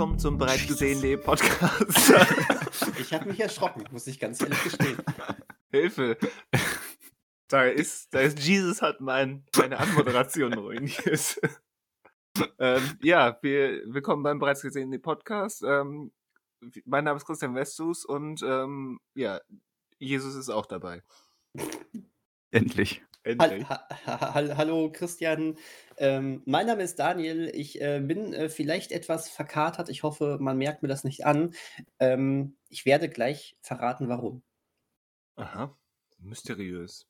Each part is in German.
Willkommen zum bereits gesehenen Podcast. Ich habe mich erschrocken, muss ich ganz ehrlich gestehen. Hilfe. Da ist, da ist Jesus hat mein, meine Anmoderation ruiniert. ähm, ja, wir willkommen beim bereits gesehenen Podcast. Ähm, mein Name ist Christian Westus und ähm, ja, Jesus ist auch dabei. Endlich. Endlich. Ha ha ha hallo Christian, ähm, mein Name ist Daniel. Ich äh, bin äh, vielleicht etwas verkatert. Ich hoffe, man merkt mir das nicht an. Ähm, ich werde gleich verraten, warum. Aha, mysteriös.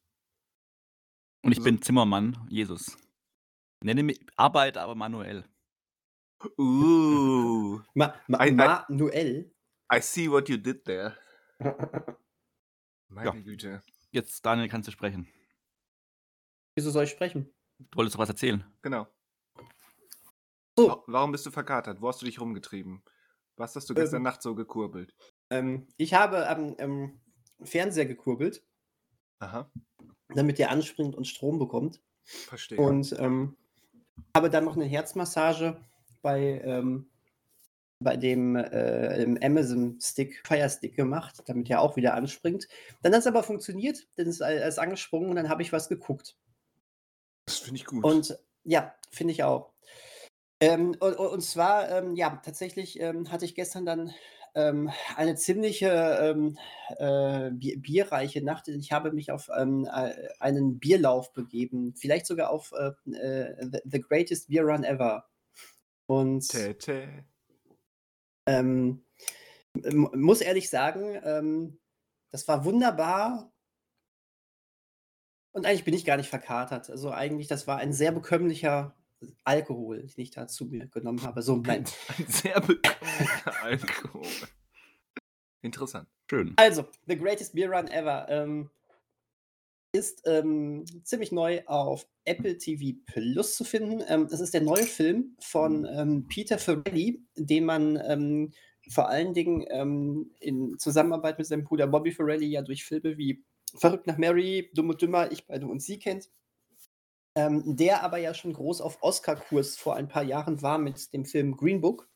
Und ich So. bin Zimmermann, Jesus. Nenne mich Arbeit, aber manuell. Uh, Ma Ma Ein- ein- Manuel. I see what you did there. Meine Ja. Güte. Jetzt, Daniel, kannst du sprechen. Wieso soll ich sprechen? Du wolltest doch was erzählen. Genau. So. Wa- Warum bist du verkatert? Wo hast du dich rumgetrieben? Was hast du Ähm. gestern Nacht so gekurbelt? Ähm, ich habe am ähm, Fernseher gekurbelt, Aha, damit der anspringt und Strom bekommt. verstehe. Und ähm, habe dann noch eine Herzmassage bei, ähm, bei dem, äh, dem Amazon Stick, Fire Stick gemacht, damit er auch wieder anspringt. Dann hat es aber funktioniert, dann ist er ist angesprungen und dann habe ich was geguckt. Finde ich gut. Und ja, finde ich auch. Ähm, und, und zwar, ähm, ja, tatsächlich ähm, hatte ich gestern dann ähm, eine ziemliche ähm, äh, Bier, bierreiche Nacht. Ich habe mich auf ähm, äh, einen Bierlauf begeben, vielleicht sogar auf äh, äh, the, Greatest Beer Run Ever. Und Tete. muss ehrlich sagen, das war wunderbar. Und eigentlich bin ich gar nicht verkatert. Also eigentlich, das war ein sehr bekömmlicher Alkohol, den ich da zu mir genommen habe. So, nein. Ein sehr bekömmlicher Alkohol. Interessant. Schön. Also, The Greatest Beer Run Ever ähm, ist ähm, ziemlich neu auf Apple TV Plus zu finden. Ähm, das ist der neue Film von ähm, Peter Farrelly, den man ähm, vor allen Dingen ähm, in Zusammenarbeit mit seinem Bruder Bobby Farrelly ja durch Filme wie Verrückt nach Mary, Dumm und Dümmer, Ich, Beide und Sie kennt. Ähm, der aber ja schon groß auf Oscar-Kurs vor ein paar Jahren war mit dem Film Green Book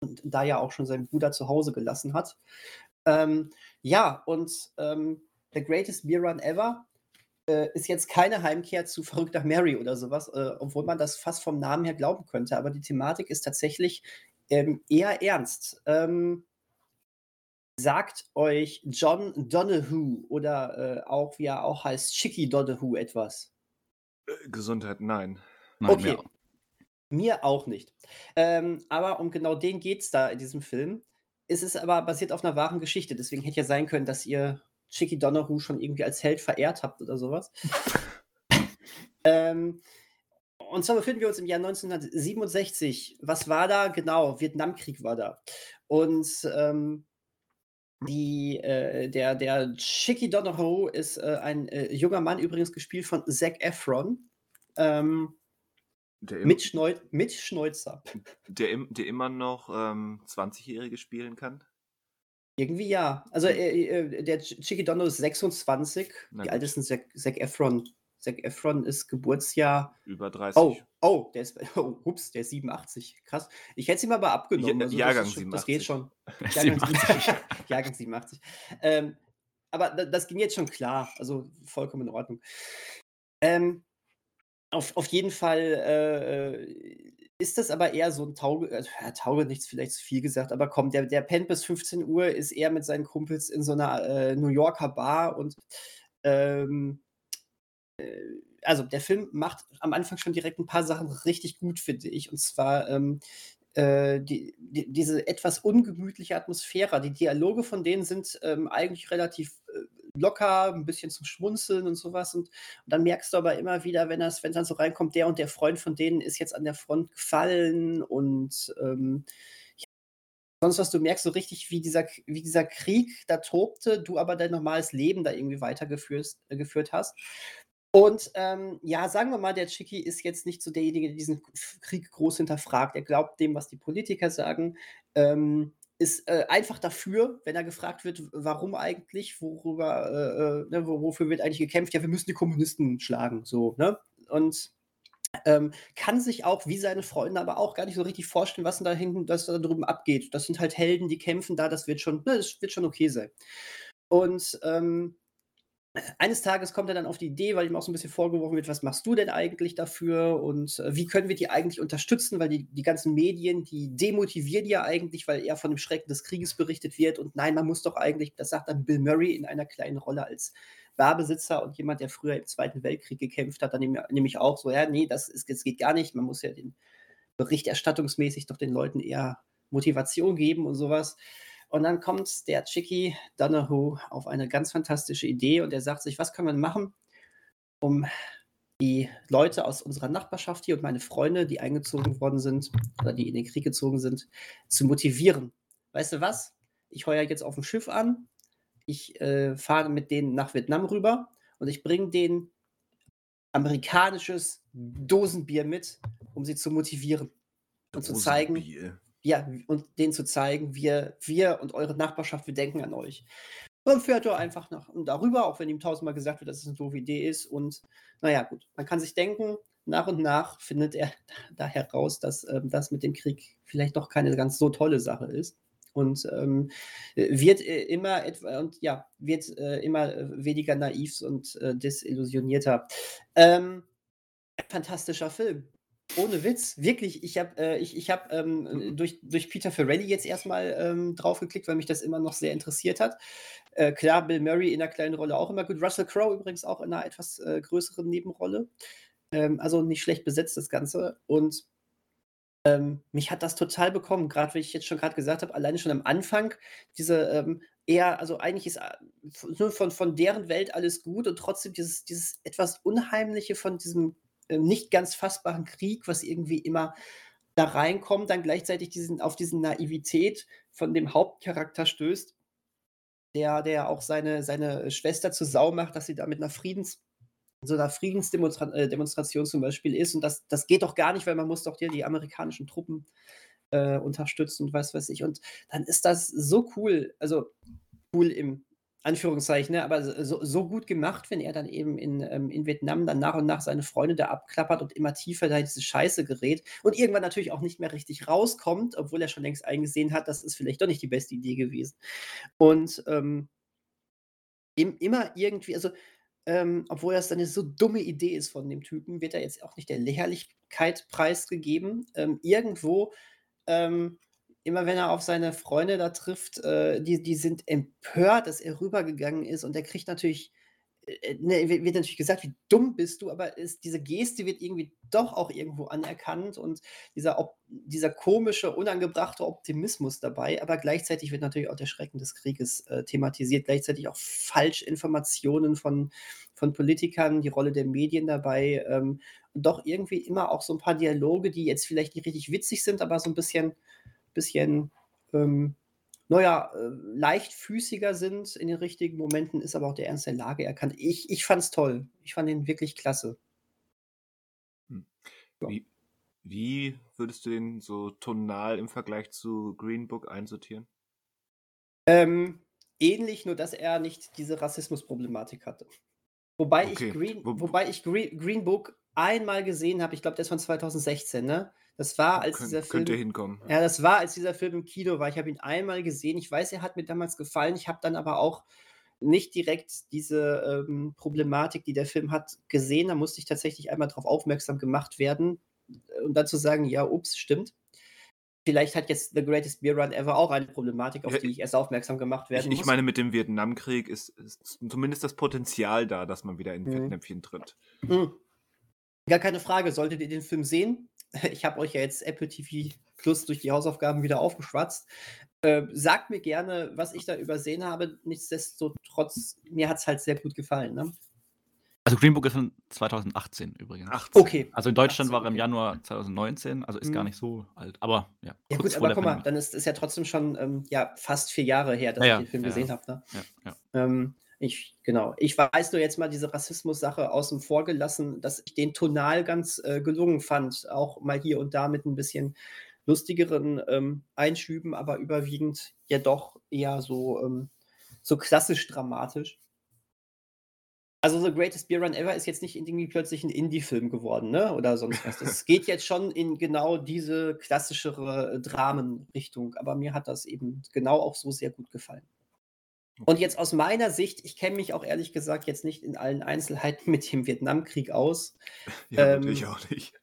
und da ja auch schon seinen Bruder zu Hause gelassen hat. Ähm, ja, und ähm, The Greatest Beer Run Ever äh, ist jetzt keine Heimkehr zu Verrückt nach Mary oder sowas, äh, obwohl man das fast vom Namen her glauben könnte. Aber die Thematik ist tatsächlich ähm, eher ernst. Ähm, sagt euch John Donahue oder äh, auch, wie er auch heißt, Chicky Donahue etwas? Äh, Gesundheit, nein. Nein, Okay. mehr. Mir auch nicht. Ähm, aber um genau den geht es da in diesem Film. Es ist aber basiert auf einer wahren Geschichte. Deswegen hätte ja sein können, dass ihr Chicky Donahue schon irgendwie als Held verehrt habt oder sowas. ähm, und zwar befinden wir uns im Jahr 1967. Was war da? Genau, Vietnamkrieg war da. Und ähm, die, äh, der, der Chicky Donahue ist äh, ein äh, junger Mann, übrigens gespielt von Zac Efron. Ähm, Der, im, mit, Schneu mit Schnäuzer. der, im, der immer noch ähm, 20-Jährige spielen kann. Irgendwie ja. Also äh, äh, der Ch- Chicky Dono ist 26. Na Wie gut. alt ist denn Zac, Zac Efron? Zac Efron ist Geburtsjahr. Über 30. Oh, oh, der ist, oh, ups, der ist 87. Krass. Ich hätte es ihm aber abgenommen. Ja- also Jahrgang das, schon, das geht 87. schon. Jahrgang 87. Jahrgang 87. Ähm, aber da- das ging jetzt schon klar. Also vollkommen in Ordnung. Ähm, auf, auf jeden Fall äh, ist das aber eher so ein Tauge, ja, Tauge nichts vielleicht zu viel gesagt, aber komm, der, der pennt bis 15 Uhr, ist eher mit seinen Kumpels in so einer äh, New Yorker Bar und ähm, äh, also der Film macht am Anfang schon direkt ein paar Sachen richtig gut, finde ich. Und zwar ähm, äh, die, die, diese etwas ungemütliche Atmosphäre. Die Dialoge von denen sind ähm, eigentlich relativ äh, locker, ein bisschen zum Schmunzeln und sowas. Und, und dann merkst du aber immer wieder, wenn das, wenn dann so reinkommt, der und der Freund von denen ist jetzt an der Front gefallen und ähm, sonst was, du merkst so richtig, wie dieser, wie dieser Krieg da tobte, du aber dein normales Leben da irgendwie weitergeführt äh, geführt hast. Und ähm, ja, sagen wir mal, der Chicky ist jetzt nicht so derjenige, der diesen Krieg groß hinterfragt. Er glaubt dem, was die Politiker sagen. Ähm, ist äh, einfach dafür, wenn er gefragt wird, warum eigentlich, worüber, äh, äh, ne, wo- wofür wird eigentlich gekämpft? Ja, wir müssen die Kommunisten schlagen, so, ne? Und ähm, kann sich auch, wie seine Freunde, aber auch gar nicht so richtig vorstellen, was denn da hinten, was da drüben abgeht. Das sind halt Helden, die kämpfen da, das wird schon, ne, das wird schon okay sein. Und ähm, eines Tages kommt er dann auf die Idee, weil ihm auch so ein bisschen vorgeworfen wird, was machst du denn eigentlich dafür? Und äh, wie können wir die eigentlich unterstützen, weil die, die ganzen Medien, die demotivieren ja eigentlich, weil er von dem Schrecken des Krieges berichtet wird. Und nein, man muss doch eigentlich, das sagt dann Bill Murray in einer kleinen Rolle als Barbesitzer und jemand, der früher im Zweiten Weltkrieg gekämpft hat, dann nämlich auch so, ja, nee, das, ist, das geht gar nicht, man muss ja den berichterstattungsmäßig doch den Leuten eher Motivation geben und sowas. Und dann kommt der Chicky Donahue auf eine ganz fantastische Idee und er sagt sich, was können wir machen, um die Leute aus unserer Nachbarschaft hier und meine Freunde, die eingezogen worden sind oder die in den Krieg gezogen sind, zu motivieren. Weißt du was? Ich heuer jetzt auf dem Schiff an, ich äh, fahre mit denen nach Vietnam rüber und ich bringe denen amerikanisches Dosenbier mit, um sie zu motivieren und zu zeigen, ja, und denen zu zeigen, wir, wir und eure Nachbarschaft, wir denken an euch. Und fährt er einfach nach, darüber, auch wenn ihm tausendmal gesagt wird, dass es eine doofe Idee ist. Und naja, gut, man kann sich denken, nach und nach findet er da heraus, dass ähm, das mit dem Krieg vielleicht doch keine ganz so tolle Sache ist. Und ähm, wird äh, immer etwa und ja, wird äh, immer äh, weniger naiv und äh, desillusionierter. Ähm, fantastischer Film. Ohne Witz, wirklich. Ich habe äh, ich, ich hab, ähm, mhm. durch, durch Peter Ferrelli jetzt erstmal ähm, draufgeklickt, weil mich das immer noch sehr interessiert hat. Äh, klar, Bill Murray in einer kleinen Rolle auch immer gut. Russell Crowe übrigens auch in einer etwas äh, größeren Nebenrolle. Ähm, also nicht schlecht besetzt, das Ganze. Und ähm, mich hat das total bekommen, gerade wie ich jetzt schon gerade gesagt habe, alleine schon am Anfang, diese ähm, eher, also eigentlich ist äh, von, von deren Welt alles gut und trotzdem dieses, dieses etwas Unheimliche von diesem nicht ganz fassbaren Krieg, was irgendwie immer da reinkommt, dann gleichzeitig diesen, auf diese Naivität von dem Hauptcharakter stößt, der, der auch seine, seine Schwester zur Sau macht, dass sie da mit einer Friedens, so einer Friedensdemonstration äh, zum Beispiel ist. Und das, das geht doch gar nicht, weil man muss doch hier die amerikanischen Truppen äh, unterstützen und was weiß ich. Und dann ist das so cool, also cool im Anführungszeichen, ne, aber so, so gut gemacht, wenn er dann eben in, ähm, in Vietnam dann nach und nach seine Freunde da abklappert und immer tiefer da in diese Scheiße gerät und irgendwann natürlich auch nicht mehr richtig rauskommt, obwohl er schon längst eingesehen hat, das ist vielleicht doch nicht die beste Idee gewesen. Und ähm, immer irgendwie, also ähm, obwohl das eine so dumme Idee ist von dem Typen, wird er jetzt auch nicht der Lächerlichkeit preisgegeben. Ähm, irgendwo ähm, immer wenn er auf seine Freunde da trifft, äh, die, die sind empört, dass er rübergegangen ist. Und er kriegt natürlich, äh, ne, wird natürlich gesagt, wie dumm bist du, aber ist, diese Geste wird irgendwie doch auch irgendwo anerkannt und dieser, dieser komische, unangebrachte Optimismus dabei, aber gleichzeitig wird natürlich auch der Schrecken des Krieges äh, thematisiert, gleichzeitig auch Falschinformationen von, von Politikern, die Rolle der Medien dabei ähm, und doch irgendwie immer auch so ein paar Dialoge, die jetzt vielleicht nicht richtig witzig sind, aber so ein bisschen bisschen, ähm, naja, äh, leichtfüßiger sind in den richtigen Momenten, ist aber auch der Ernst der Lage erkannt. Ich, ich fand es toll. Ich fand ihn wirklich klasse. Hm. Wie, wie würdest du den so tonal im Vergleich zu Green Book einsortieren? Ähm, ähnlich, nur dass er nicht diese Rassismusproblematik hatte. Wobei okay. ich, Green, wobei ich Green, Green Book einmal gesehen habe, ich glaube, der ist von 2016, ne? Das war, als Kön dieser Film. Könnte hinkommen. Ja, das war, als dieser Film im Kino war. Ich habe ihn einmal gesehen. Ich weiß, er hat mir damals gefallen. Ich habe dann aber auch nicht direkt diese ähm, Problematik, die der Film hat, gesehen. Da musste ich tatsächlich einmal darauf aufmerksam gemacht werden äh, und dazu sagen, ja, ups, stimmt. Vielleicht hat jetzt The Greatest Beer Run Ever auch eine Problematik, auf ja, die ich erst aufmerksam gemacht werden ich, muss. Ich meine, mit dem Vietnamkrieg ist, ist, zumindest das Potenzial da, dass man wieder in mhm. Fettnäpfchen tritt. Mhm. Gar keine Frage. Solltet ihr den Film sehen, ich habe euch ja jetzt Apple TV Plus durch die Hausaufgaben wieder aufgeschwatzt. Äh, sagt mir gerne, was ich da übersehen habe. Nichtsdestotrotz, mir hat es halt sehr gut gefallen. Ne? Also Green Book ist von 2018 übrigens. 18. Okay. Also in Deutschland 18, war er im Januar 2019, also ist hm. gar mhm. nicht so alt. Aber ja. Ja gut, aber guck mal, dann ist es ja trotzdem schon ähm, ja, fast vier Jahre her, dass ja, ich den Film ja, gesehen habe. Ne? Ja, ähm, ich, genau. Ich weiß nur jetzt mal diese Rassismus-Sache außen vor gelassen, dass ich den tonal ganz äh, gelungen fand. Auch mal hier und da mit ein bisschen lustigeren ähm, Einschüben, aber überwiegend ja doch eher so, ähm, so klassisch dramatisch. Also The Greatest Beer Run Ever ist jetzt nicht irgendwie plötzlich ein Indie-Film geworden, ne? Oder sonst was. Es geht jetzt schon in genau diese klassischere äh, Dramenrichtung, aber mir hat das eben genau auch so sehr gut gefallen. Und jetzt aus meiner Sicht, ich kenne mich auch ehrlich gesagt jetzt nicht in allen Einzelheiten mit dem Vietnamkrieg aus. Ja, Ähm, natürlich auch nicht.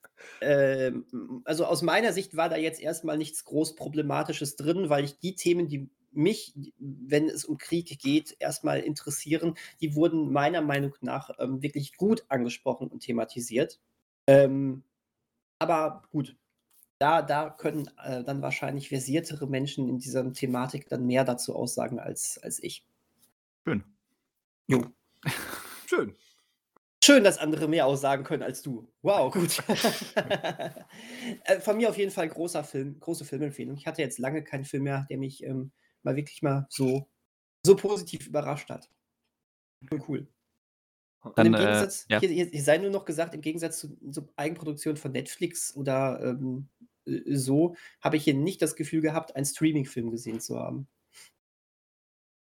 Ähm, also aus meiner Sicht war da jetzt erstmal nichts groß Problematisches drin, weil ich die Themen, die mich, wenn es um Krieg geht, erstmal interessieren, die wurden meiner Meinung nach ähm, wirklich gut angesprochen und thematisiert. Ähm, aber gut, da, da können äh, dann wahrscheinlich versiertere Menschen in dieser Thematik dann mehr dazu aussagen als, als ich. Schön. Jo. Schön. Schön, dass andere mehr aussagen können als du. Wow, gut. Äh, Von mir auf jeden Fall großer Film, große Filmempfehlung. Ich hatte jetzt lange keinen Film mehr, der mich ähm, mal wirklich mal so, so positiv überrascht hat. Cool. Dann, im äh, Gegensatz, ja. hier, hier, sei nur noch gesagt, im Gegensatz zu so Eigenproduktionen von Netflix oder ähm, äh, so, habe ich hier nicht das Gefühl gehabt, einen Streaming-Film gesehen zu haben.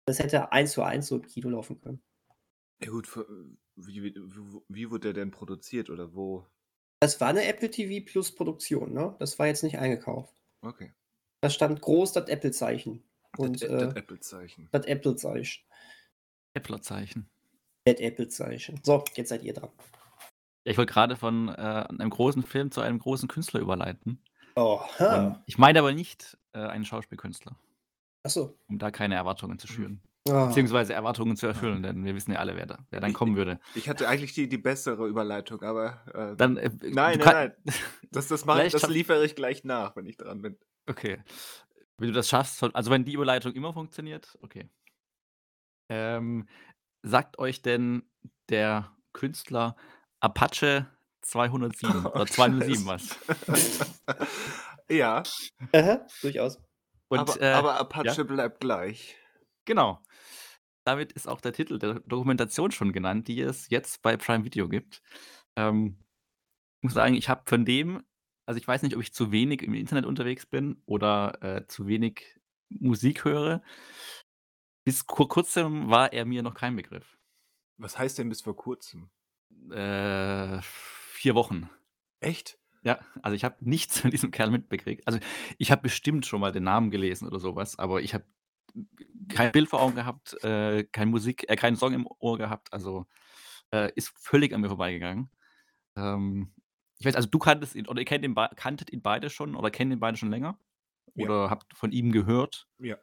Das hätte eins zu eins so im Kino laufen können. Ja gut, wie, wie, wie- wurde der denn produziert oder wo? Das war eine Apple TV Plus Produktion, ne? Das war jetzt nicht eingekauft. Okay. Da stand groß das Apple-Zeichen. Und das, äh, das Apple-Zeichen. das Apple-Zeichen. Appler-Zeichen. Das Apple-Zeichen. So, jetzt seid ihr dran. Ja, ich wollte gerade von äh, einem großen Film zu einem großen Künstler überleiten. Oh, Und ich meine aber nicht äh, einen Schauspielkünstler, Achso. um da keine Erwartungen zu Mhm. schüren. Ah. Beziehungsweise Erwartungen zu erfüllen, denn wir wissen ja alle, wer, da, wer dann kommen würde. Ich hatte eigentlich die, die bessere Überleitung, aber äh, Dann, äh, nein, nein, nein. Das, das, mach, das liefere ich gleich nach, wenn ich dran bin. Okay. Wenn du das schaffst, also wenn die Überleitung immer funktioniert, okay. Ähm, sagt euch denn der Künstler Apache 207 Oh, oder 207 Scheiße. was? ja, Aha, durchaus. Und, aber, äh, aber Apache ja? bleibt gleich. Genau. Damit ist auch der Titel der Dokumentation schon genannt, die es jetzt bei Prime Video gibt. Ähm, ich muss sagen, ich habe von dem, also ich weiß nicht, ob ich zu wenig im Internet unterwegs bin oder äh, zu wenig Musik höre. Bis vor kurzem war er mir noch kein Begriff. Was heißt denn bis vor kurzem? Äh, vier Wochen. Echt? Ja, also ich habe nichts von diesem Kerl mitbekriegt. Also ich habe bestimmt schon mal den Namen gelesen oder sowas, aber ich habe kein Bild vor Augen gehabt, äh, keine Musik, äh, keinen Song im Ohr gehabt. Also äh, ist völlig an mir vorbeigegangen. Ähm, ich weiß, also du kanntest ihn oder ihr kennt ihn, kanntet ihn beide schon oder kennt ihn beide schon länger? Ja. Oder habt von ihm gehört? Ja.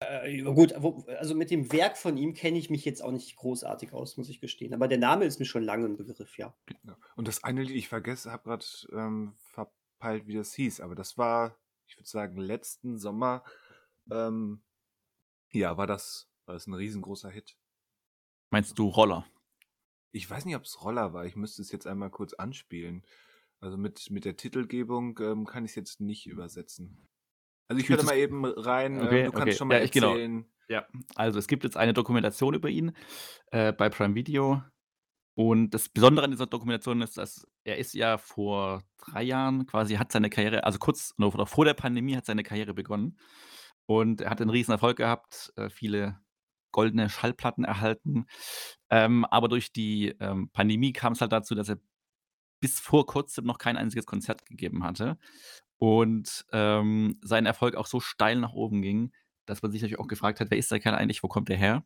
Äh, gut, also mit dem Werk von ihm kenne ich mich jetzt auch nicht großartig aus, muss ich gestehen. Aber der Name ist mir schon lange ein Begriff, ja. Ja. Und das eine Lied, ich vergesse, habe gerade ähm, verpeilt, wie das hieß, aber das war, ich würde sagen, letzten Sommer, ähm, ja, war das, war das ein riesengroßer Hit. Meinst du Roller? Ich weiß nicht, ob es Roller war, ich müsste es jetzt einmal kurz anspielen. Also mit, mit der Titelgebung ähm, kann ich es jetzt nicht übersetzen. Also ich höre mal eben rein, Okay, ähm, du kannst okay. schon mal Ja, ich- genau. erzählen. Ja, also es gibt jetzt eine Dokumentation über ihn äh, bei Prime Video. Und das Besondere an dieser Dokumentation ist, dass er ist ja vor drei Jahren quasi, hat seine Karriere, also kurz oder vor der Pandemie hat seine Karriere begonnen. Und er hat einen riesen Erfolg gehabt, äh, viele goldene Schallplatten erhalten. Ähm, aber durch die ähm, Pandemie kam es halt dazu, dass er bis vor kurzem noch kein einziges Konzert gegeben hatte. Und ähm, sein Erfolg auch so steil nach oben ging, dass man sich natürlich auch gefragt hat, wer ist der Kerl eigentlich, wo kommt der her?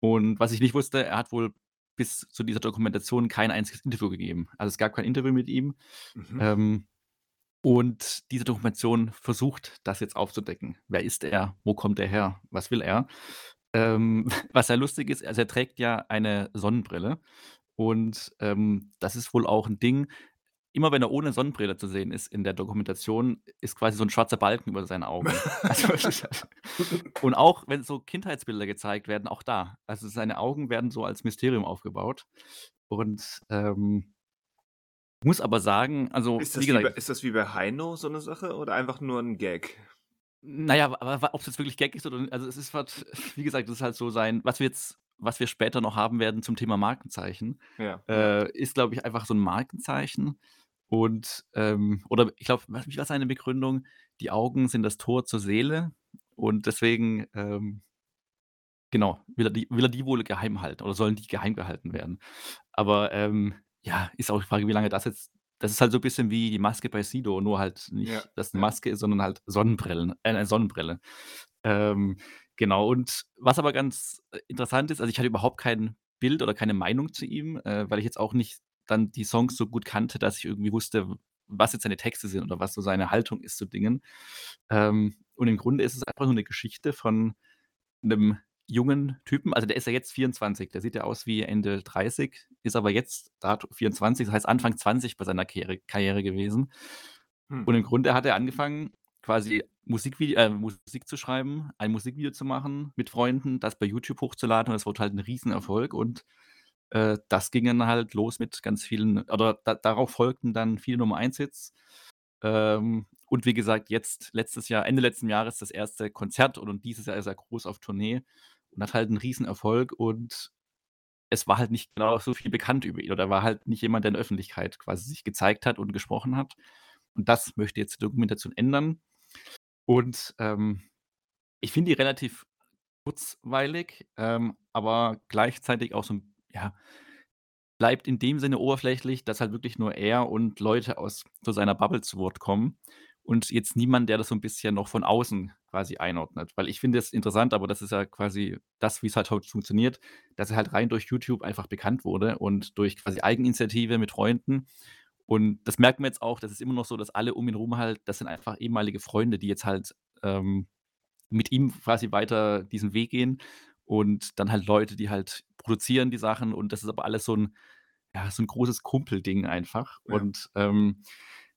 Und was ich nicht wusste, er hat wohl bis zu dieser Dokumentation kein einziges Interview gegeben. Also es gab kein Interview mit ihm. Mhm. Ähm, und diese Dokumentation versucht, das jetzt aufzudecken. Wer ist er? Wo kommt er her? Was will er? Ähm, was ja lustig ist, also er trägt ja eine Sonnenbrille. Und ähm, das ist wohl auch ein Ding. Immer wenn er ohne Sonnenbrille zu sehen ist in der Dokumentation, ist quasi so ein schwarzer Balken über seinen Augen. Also, es ist halt- und auch wenn so Kindheitsbilder gezeigt werden, auch da. Also seine Augen werden so als Mysterium aufgebaut. Und ähm, muss aber sagen, also Ist, das wie wie bei, gesagt, ist das wie bei Heino so eine Sache oder einfach nur ein Gag? naja, aber ob es jetzt wirklich Gag ist oder also es ist halt, wie gesagt, das ist halt so sein, was wir jetzt, was wir später noch haben werden zum Thema Markenzeichen, Ja. äh, ist, glaube ich, einfach so ein Markenzeichen. Und, ähm, oder ich glaube, was war seine Begründung? Die Augen sind das Tor zur Seele und deswegen ähm, Genau, will er die will er die wohl geheim halten oder sollen die geheim gehalten werden? Aber, ähm, ja, ist auch die Frage, wie lange das jetzt das ist halt so 'n bisschen wie die Maske bei Sido, nur halt Ja, nicht, dass 'ne ja. Maske ist, sondern halt Sonnenbrillen äh, 'ne Sonnenbrille. Ähm, genau und was aber ganz, äh, interessant ist, also, ich hatte überhaupt kein Bild oder keine Meinung zu ihm, äh, weil ich jetzt auch nicht dann die Songs so gut kannte, dass ich irgendwie wusste, was jetzt seine Texte sind oder was so seine Haltung ist zu Dingen. Ähm, und im Grunde ist es einfach nur 'ne Geschichte von 'nem jungen Typen. Also, der ist ja jetzt 24, der sieht ja aus wie Ende 30, ist aber jetzt dato 24, das heißt Anfang 20 bei seiner Karriere gewesen. Hm. Und im Grunde hat er angefangen, quasi Musikvide äh, Musik zu schreiben, ein Musikvideo zu machen mit Freunden, das bei YouTube hochzuladen und das wurde halt 'n Riesenerfolg und, äh, das ging dann halt los mit ganz vielen oder da darauf folgten dann viele Nummer-1-Hits. Ähm, und wie gesagt, jetzt letztes Jahr Ende letzten Jahres das 1. Konzert und dieses Jahr ist er groß auf Tournee und hat halt 'n Riesenerfolg und es war halt nicht genau so viel bekannt über ihn oder er war halt nicht jemand, der in der Öffentlichkeit quasi sich gezeigt hat und gesprochen hat. Und das möchte jetzt die Dokumentation ändern. Und, ähm, ich finde die relativ kurzweilig, ähm, aber gleichzeitig auch so 'n ja, bleibt in dem Sinne oberflächlich, dass halt wirklich nur er und Leute aus so seiner Bubble zu Wort kommen und jetzt niemand, der das so 'n bisschen noch von außen quasi einordnet. Weil ich finde es interessant, aber das ist ja quasi das, wie's halt heute funktioniert, dass er halt rein durch YouTube einfach bekannt wurde und durch quasi Eigeninitiative mit Freunden. Und das merkt man jetzt auch, das ist immer noch so, dass alle um ihn rum halt das sind einfach ehemalige Freunde, die jetzt halt, ähm, mit ihm quasi weiter diesen Weg gehen und dann halt Leute, die halt produzieren die Sachen und das ist aber alles so 'n ja, so 'n großes Kumpelding einfach. Ja. Und, ähm,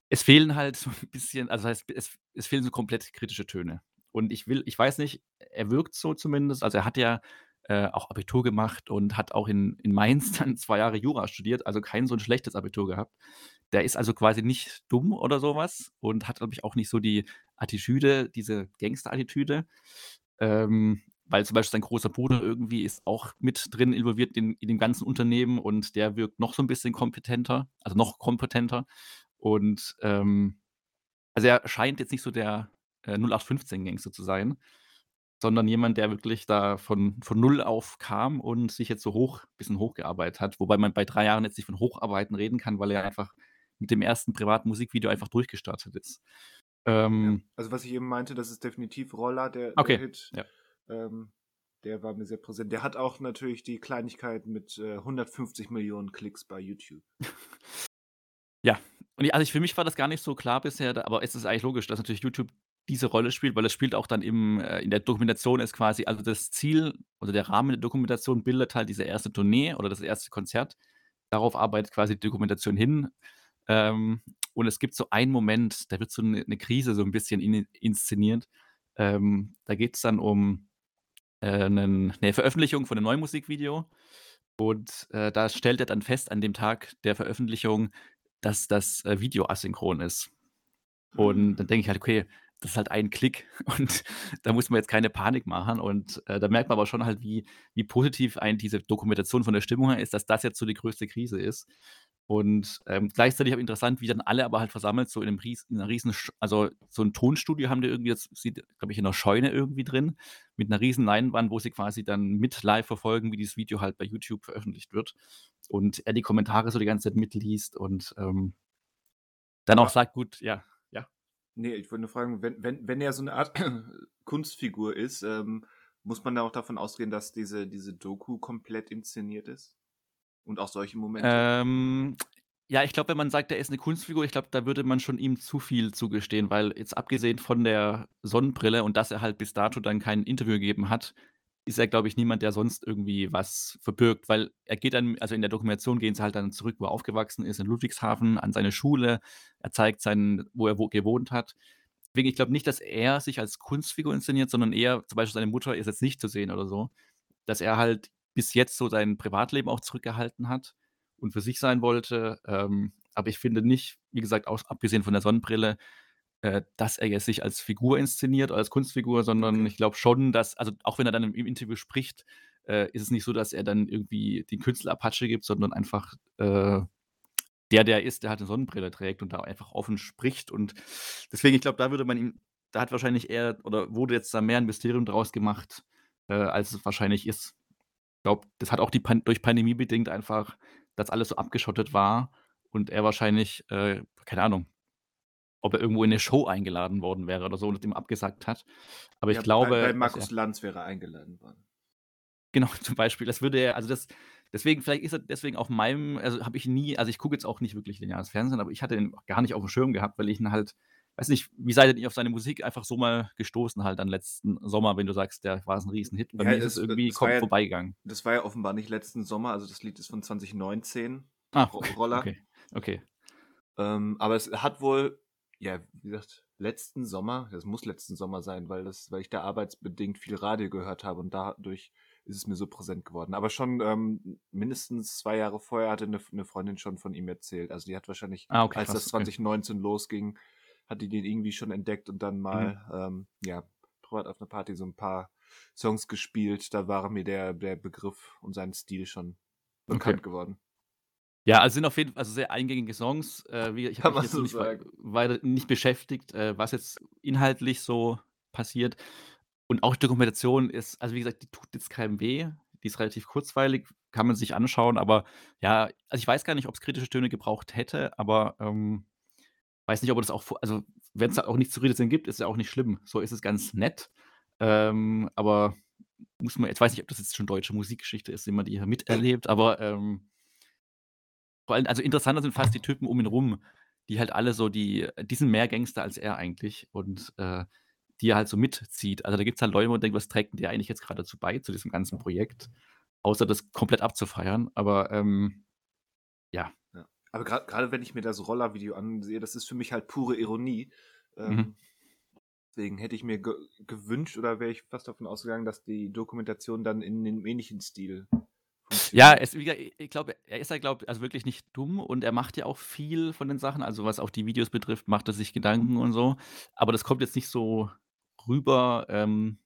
es fehlen halt so 'n bisschen also, heißt, es es fehlen so komplett kritische Töne. Und ich will ich weiß nicht, er wirkt so zumindest. Also, er hat ja, äh, auch Abitur gemacht und hat auch in in Mainz dann 2 Jahre Jura studiert, also, kein so 'n schlechtes Abitur gehabt. Der ist also quasi nicht dumm oder so was und hat, glaube ich, auch nicht so die Attitüde, diese Gangster-Attitüde. Ähm, weil zum Beispiel sein großer Bruder irgendwie ist auch mit drin involviert in in dem ganzen Unternehmen und der wirkt noch so 'n bisschen kompetenter, also, noch kompetenter. Und, ähm also, er scheint jetzt nicht so der, äh, 08/15-Gangster zu sein, sondern jemand, der wirklich da von von 0 auf kam und sich jetzt so hoch bisschen hochgearbeitet hat, wobei man bei 3 Jahren jetzt nicht von Hocharbeiten reden kann, weil er einfach mit dem 1. privaten Musikvideo einfach durchgestartet ist. Ja, Ähm also, was ich eben meinte, das ist definitiv „Roller“, der der Okay, Hit. ja. Ähm, der war mir sehr präsent. Der hat auch natürlich die Kleinigkeit mit, äh, 150.000.000 Klicks bei YouTube. Ja, und also, ich für mich war das gar nicht so klar bisher, aber es ist eigentlich logisch, dass natürlich YouTube diese Rolle spielt, weil es spielt auch dann im äh, in der Dokumentation ist quasi also, das Ziel oder der Rahmen der Dokumentation bildet halt diese 1. Tournee oder das 1. Konzert. Darauf arbeitet quasi die Dokumentation hin. Ähm, und es gibt so einen Moment, da wird so 'ne 'ne Krise so 'n bisschen in inszeniert. Ähm, da geht's dann um, äh, 'nen 'ne Veröffentlichung von 'nem neuen Musikvideo und, äh, da stellt er dann fest an dem Tag der Veröffentlichung, dass das, äh, Video asynchron ist. Und dann Hm. denke ich halt: „Okay, das ist halt ein Klick und da muss man jetzt keine Panik machen.“ Und, äh, da merkt man aber schon halt, wie wie positiv einen diese Dokumentation von der Stimmung her ist, dass das jetzt so die größte Krise ist. Und, ähm, gleichzeitig auch interessant, wie dann alle aber halt versammelt so in 'nem ries in 'ner riesen also, so 'n Tonstudio haben die irgendwie jetzt sieht, glaube ich, in 'ner Scheune irgendwie drin mit 'ner riesen Leinwand, wo sie quasi dann mit live verfolgen, wie dieses Video halt bei YouTube veröffentlicht wird und er die Kommentare so die ganze Zeit mitliest und, ähm dann auch Aber sagt: „Gut“ ja, ja? Ne, ich wollte nur fragen, wenn wenn wenn er so 'ne Art Kunstfigur ist, ähm, muss man da auch davon ausgehen, dass diese diese Doku komplett inszeniert ist? Und auch solche Momente? Ähm, ja, ich glaube, wenn man sagt, er ist 'ne Kunstfigur, ich glaube, da würde man schon ihm zu viel zugestehen, weil jetzt abgesehen von der Sonnenbrille und dass er halt bis dato dann kein Interview gegeben hat, ist er, glaube ich, niemand, der sonst irgendwie was verbirgt, weil er geht dann also, in der Dokumentation gehen sie halt dann zurück, wo er aufgewachsen ist, in Ludwigshafen an seine Schule. Er zeigt seinen wo er wo gewohnt hat. Deswegen, ich glaube nicht, dass er sich als Kunstfigur inszeniert, sondern eher zum Beispiel seine Mutter ist jetzt nicht zu sehen oder so, dass er halt bis jetzt so sein Privatleben auch zurückgehalten hat und für sich sein wollte. Ähm, aber ich finde nicht, wie gesagt, auch abgesehen von der Sonnenbrille, äh, dass er jetzt sich als Figur inszeniert, als Kunstfigur, sondern Okay. ich glaube schon, dass also, auch wenn er dann im im Interview spricht, äh, ist es nicht so, dass er dann irgendwie den Künstler Apache gibt, sondern einfach, äh, der, der er ist, der halt 'ne Sonnenbrille trägt und da einfach offen spricht. Und deswegen, ich glaube, da würde man ihm da hat wahrscheinlich er oder wurde jetzt da mehr 'n Mysterium draus gemacht, äh, als es wahrscheinlich ist. Ich glaube, das hat auch die Pan durch Pandemie bedingt einfach, dass alles so abgeschottet war und er wahrscheinlich, äh, keine Ahnung, ob er irgendwo in eine Show eingeladen worden wäre oder so und dem abgesagt hat. Aber ich Ja, glaube, bei, bei Markus er Lanz wäre eingeladen worden. Genau, zum Beispiel. Das würde er, also das, deswegen, vielleicht ist er deswegen auf meinem, also habe ich nie, also ich gucke jetzt auch nicht wirklich lineares Fernsehen, aber ich hatte ihn gar nicht auf dem Schirm gehabt, weil ich ihn halt, weiß nicht, wie seid ihr auf seine Musik einfach so mal gestoßen halt dann letzten Sommer, wenn du sagst, der war ein Riesenhit. Bei Ja, mir ist es- irgendwie kom- ja- vorbeigegangen. Das war ja offenbar nicht letzten Sommer, also das Lied ist von 2019. Ah, Ro- Roller. okay, okay. Ähm, aber es hat wohl, ja, wie gesagt, letzten Sommer, das muss letzten Sommer sein, weil das, weil ich da arbeitsbedingt viel Radio gehört habe und dadurch ist es mir so präsent geworden. Aber schon ähm, mindestens zwei Jahre vorher hatte eine, eine Freundin schon von ihm erzählt. Also die hat wahrscheinlich, Ah, okay, als krass, das okay. 2019 losging, hat die den irgendwie schon entdeckt und dann mal, Mhm. ähm, ja, privat auf einer Party so ein paar Songs gespielt. Da war mir der, der Begriff und sein Stil schon bekannt Okay. geworden. Ja, also sind auf jeden Fall also sehr eingängige Songs. Äh, wie, ich habe mich jetzt so nicht weiter nicht beschäftigt, äh, was jetzt inhaltlich so passiert. Und auch die Dokumentation ist, also wie gesagt, die tut jetzt keinem weh. Die ist relativ kurzweilig, kann man sich anschauen, aber ja, also ich weiß gar nicht, ob es kritische Töne gebraucht hätte, aber ähm, weiß nicht, ob er das auch, also wenn es da auch nichts zu kritisieren gibt, ist ja auch nicht schlimm. So ist es ganz nett. Ähm, aber muss man, jetzt weiß ich, ob das jetzt schon deutsche Musikgeschichte ist, die man die hier miterlebt, aber ähm, vor allem, also interessanter sind fast die Typen um ihn rum, die halt alle so, die, die sind mehr Gangster als er eigentlich und äh, die er halt so mitzieht. Also da gibt es halt Leute, wo man denkt, was trägt denn der eigentlich jetzt gerade dazu bei, zu diesem ganzen Projekt, außer das komplett abzufeiern. Aber ähm, ja, Aber gerade wenn ich mir das Roller-Video ansehe, das ist für mich halt pure Ironie. Ähm, Mhm. Deswegen hätte ich mir ge gewünscht oder wäre ich fast davon ausgegangen, dass die Dokumentation dann in einem ähnlichen Stil. Ja, es, ich glaube, er ist ja, glaube also wirklich nicht dumm und er macht ja auch viel von den Sachen. Also was auch die Videos betrifft, macht er sich Gedanken und so. Aber das kommt jetzt nicht so rüber, ähm,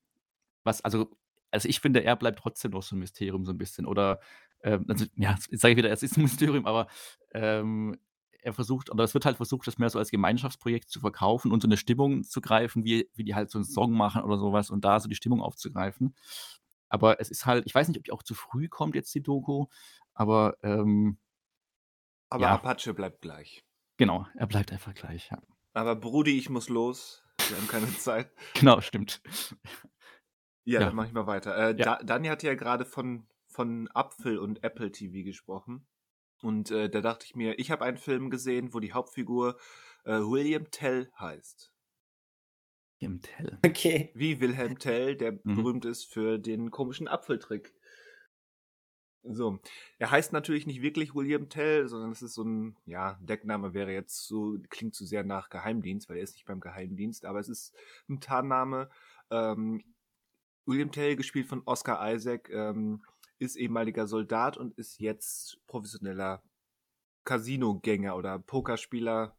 was, also, also ich finde, er bleibt trotzdem noch so ein Mysterium so ein bisschen. Oder, ähm, also, ja, jetzt sage ich wieder, es ist ein Mysterium, aber ähm, er versucht, oder es wird halt versucht, das mehr so als Gemeinschaftsprojekt zu verkaufen und so eine Stimmung zu greifen, wie, wie die halt so einen Song machen oder sowas und da so die Stimmung aufzugreifen. Aber es ist halt, ich weiß nicht, ob die auch zu früh kommt jetzt, die Doku, aber ähm, Aber ja. Apache bleibt gleich. genau, er bleibt einfach gleich, ja. Aber Brudi, ich muss los. Wir haben keine Zeit. Genau, stimmt. Ja, Ja. dann mache ich mal weiter. Äh, Ja. da, Dani hat ja gerade von, von Apfel und Apple TV gesprochen. Und äh, da dachte ich mir, ich habe einen Film gesehen, wo die Hauptfigur äh, William Tell heißt. Im Tell. Okay. Wie Wilhelm Tell, der Mhm. berühmt ist für den komischen Apfeltrick. So, er heißt natürlich nicht wirklich William Tell, sondern es ist so ein, ja, Deckname wäre jetzt so, klingt zu sehr nach Geheimdienst, weil er ist nicht beim Geheimdienst, aber es ist ein Tarnname. Ähm, William Tell, gespielt von Oscar Isaac, ähm, ist ehemaliger Soldat und ist jetzt professioneller Casino-Gänger oder Pokerspieler,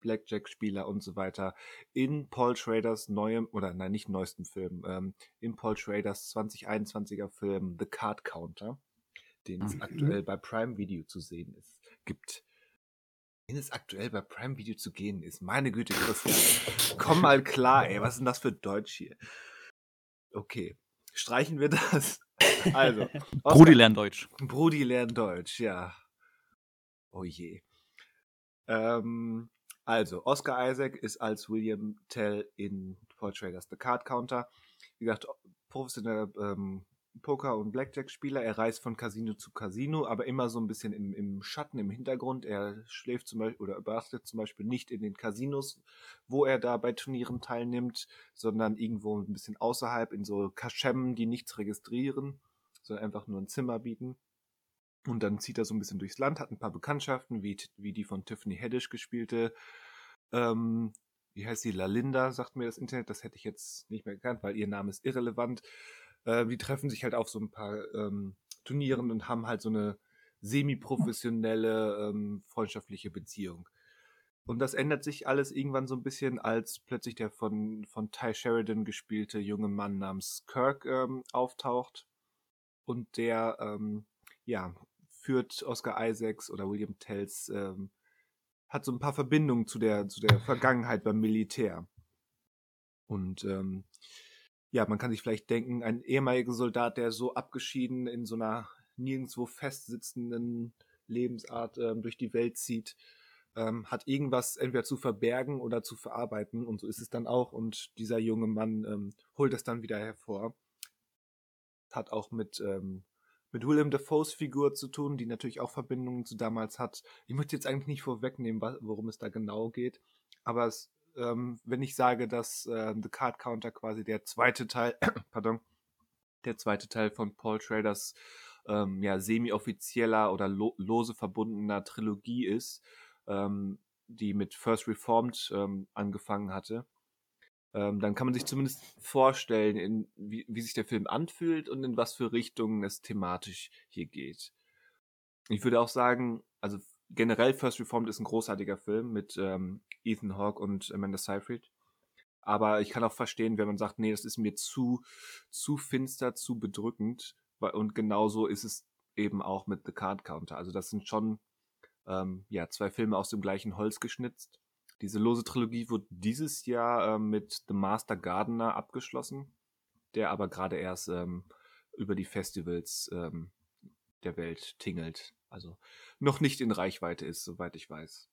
Blackjack-Spieler und so weiter in Paul Schraders neuem, oder nein, nicht neuestem Film, ähm, in Paul Schraders 2021er Film The Card Counter, den es Mhm. aktuell bei Prime Video zu sehen ist, gibt. Den es aktuell bei Prime Video zu gehen ist. Meine Güte, Christian. Komm mal klar, ey. Was ist denn das für Deutsch hier? Okay. Streichen wir das. Also. Brudi lernt Deutsch. Brudi lernt Deutsch, ja. Oh je. Ähm, also, Oscar Isaac ist als William Tell in Paul Traders The Card Counter. Wie gesagt, professioneller ähm, Poker- und Blackjack-Spieler. Er reist von Casino zu Casino, aber immer so ein bisschen im, im Schatten, im Hintergrund. Er schläft zum Beispiel oder übernachtet zum Beispiel nicht in den Casinos, wo er da bei Turnieren teilnimmt, sondern irgendwo ein bisschen außerhalb in so Kaschemmen, die nichts registrieren, sondern einfach nur ein Zimmer bieten. Und dann zieht er so ein bisschen durchs Land, hat ein paar Bekanntschaften, wie, wie die von Tiffany Haddish gespielte. Ähm, wie heißt sie? Lalinda, sagt mir das Internet. Das hätte ich jetzt nicht mehr gekannt, weil ihr Name ist irrelevant. Äh, die treffen sich halt auf so ein paar ähm, Turnieren und haben halt so eine semi-professionelle, ähm, freundschaftliche Beziehung. Und das ändert sich alles irgendwann so ein bisschen, als plötzlich der von, von Ty Sheridan gespielte junge Mann namens Kirk ähm, auftaucht. Und der, ähm, ja, führt Oscar Isaacs oder William Tells, ähm, hat so ein paar Verbindungen zu der, zu der Vergangenheit beim Militär. Und ähm, ja, man kann sich vielleicht denken, ein ehemaliger Soldat, der so abgeschieden in so einer nirgendwo festsitzenden Lebensart ähm, durch die Welt zieht, ähm, hat irgendwas entweder zu verbergen oder zu verarbeiten und so ist es dann auch und dieser junge Mann ähm, holt es dann wieder hervor. Hat auch mit, ähm, mit William Defoes Figur zu tun, die natürlich auch Verbindungen zu damals hat. Ich möchte jetzt eigentlich nicht vorwegnehmen, worum es da genau geht, aber es, ähm, wenn ich sage, dass äh, The Card Counter quasi der zweite Teil, pardon, der zweite Teil von Paul Traders ähm, ja, semi-offizieller oder lo lose verbundener Trilogie ist, ähm, die mit First Reformed ähm, angefangen hatte, ähm, dann kann man sich zumindest vorstellen, in, wie, wie sich der Film anfühlt und in was für Richtungen es thematisch hier geht. Ich würde auch sagen, also generell First Reformed ist ein großartiger Film mit ähm, Ethan Hawke und Amanda Seyfried. Aber ich kann auch verstehen, wenn man sagt, nee, das ist mir zu, zu finster, zu bedrückend. Und genauso ist es eben auch mit The Card Counter. Also das sind schon ähm, ja, zwei Filme aus dem gleichen Holz geschnitzt. Diese lose Trilogie wurde dieses Jahr ähm, mit The Master Gardener abgeschlossen, der aber gerade erst ähm, über die Festivals ähm, der Welt tingelt. Also noch nicht in Reichweite ist, soweit ich weiß.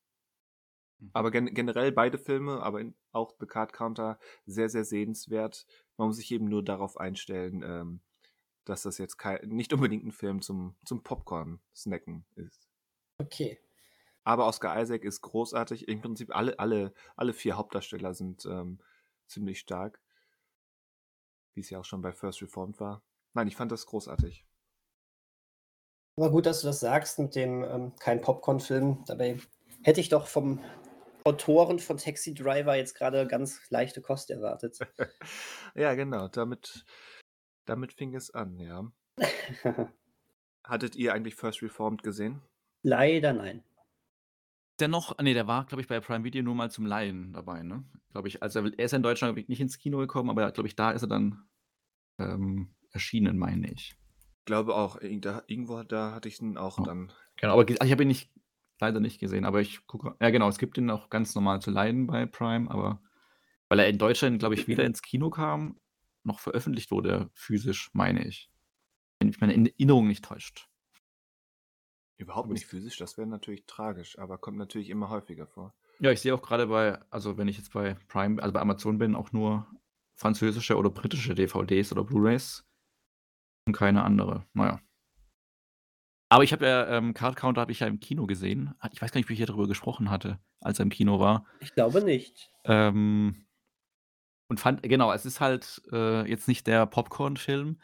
Mhm. Aber gen generell beide Filme, aber in, auch The Card Counter sehr, sehr sehenswert. Man muss sich eben nur darauf einstellen, ähm, dass das jetzt kein, nicht unbedingt ein Film zum, zum Popcorn-Snacken ist. Okay. Aber Oscar Isaac ist großartig. Im Prinzip alle, alle, alle vier Hauptdarsteller sind ähm, ziemlich stark. Wie es ja auch schon bei First Reformed war. Nein, ich fand das großartig. Aber gut, dass du das sagst mit dem ähm, kein Popcorn-Film. Dabei hätte ich doch vom Autoren von Taxi Driver jetzt gerade ganz leichte Kost erwartet. ja, genau. Damit, damit fing es an, ja. Hattet ihr eigentlich First Reformed gesehen? Leider nein. Dennoch, nee, der war, glaube ich, bei Prime Video nur mal zum Leihen dabei, ne? Glaube ich. Also er ist ja in Deutschland nicht ins Kino gekommen, aber glaube ich, da ist er dann ähm, erschienen, meine ich. Ich glaube auch, irgendwo da hatte ich ihn auch oh. dann. Genau, aber ich habe ihn nicht, leider nicht gesehen, aber ich gucke. Ja, genau, es gibt ihn auch ganz normal zu leihen bei Prime, aber weil er in Deutschland, glaube ich, weder ins Kino kam, noch veröffentlicht wurde, physisch, meine ich. Wenn mich meine Erinnerung nicht täuscht. Überhaupt nicht physisch, das wäre natürlich tragisch, aber kommt natürlich immer häufiger vor. Ja, ich sehe auch gerade bei, also wenn ich jetzt bei Prime, also bei Amazon bin, auch nur französische oder britische DVDs oder Blu-rays und keine andere. Naja. Aber ich habe ja, ähm, Card Counter habe ich ja im Kino gesehen. Ich weiß gar nicht, wie ich hier darüber gesprochen hatte, als er im Kino war. Ich glaube nicht. Ähm, und fand, genau, es ist halt äh, jetzt nicht der Popcorn-Film,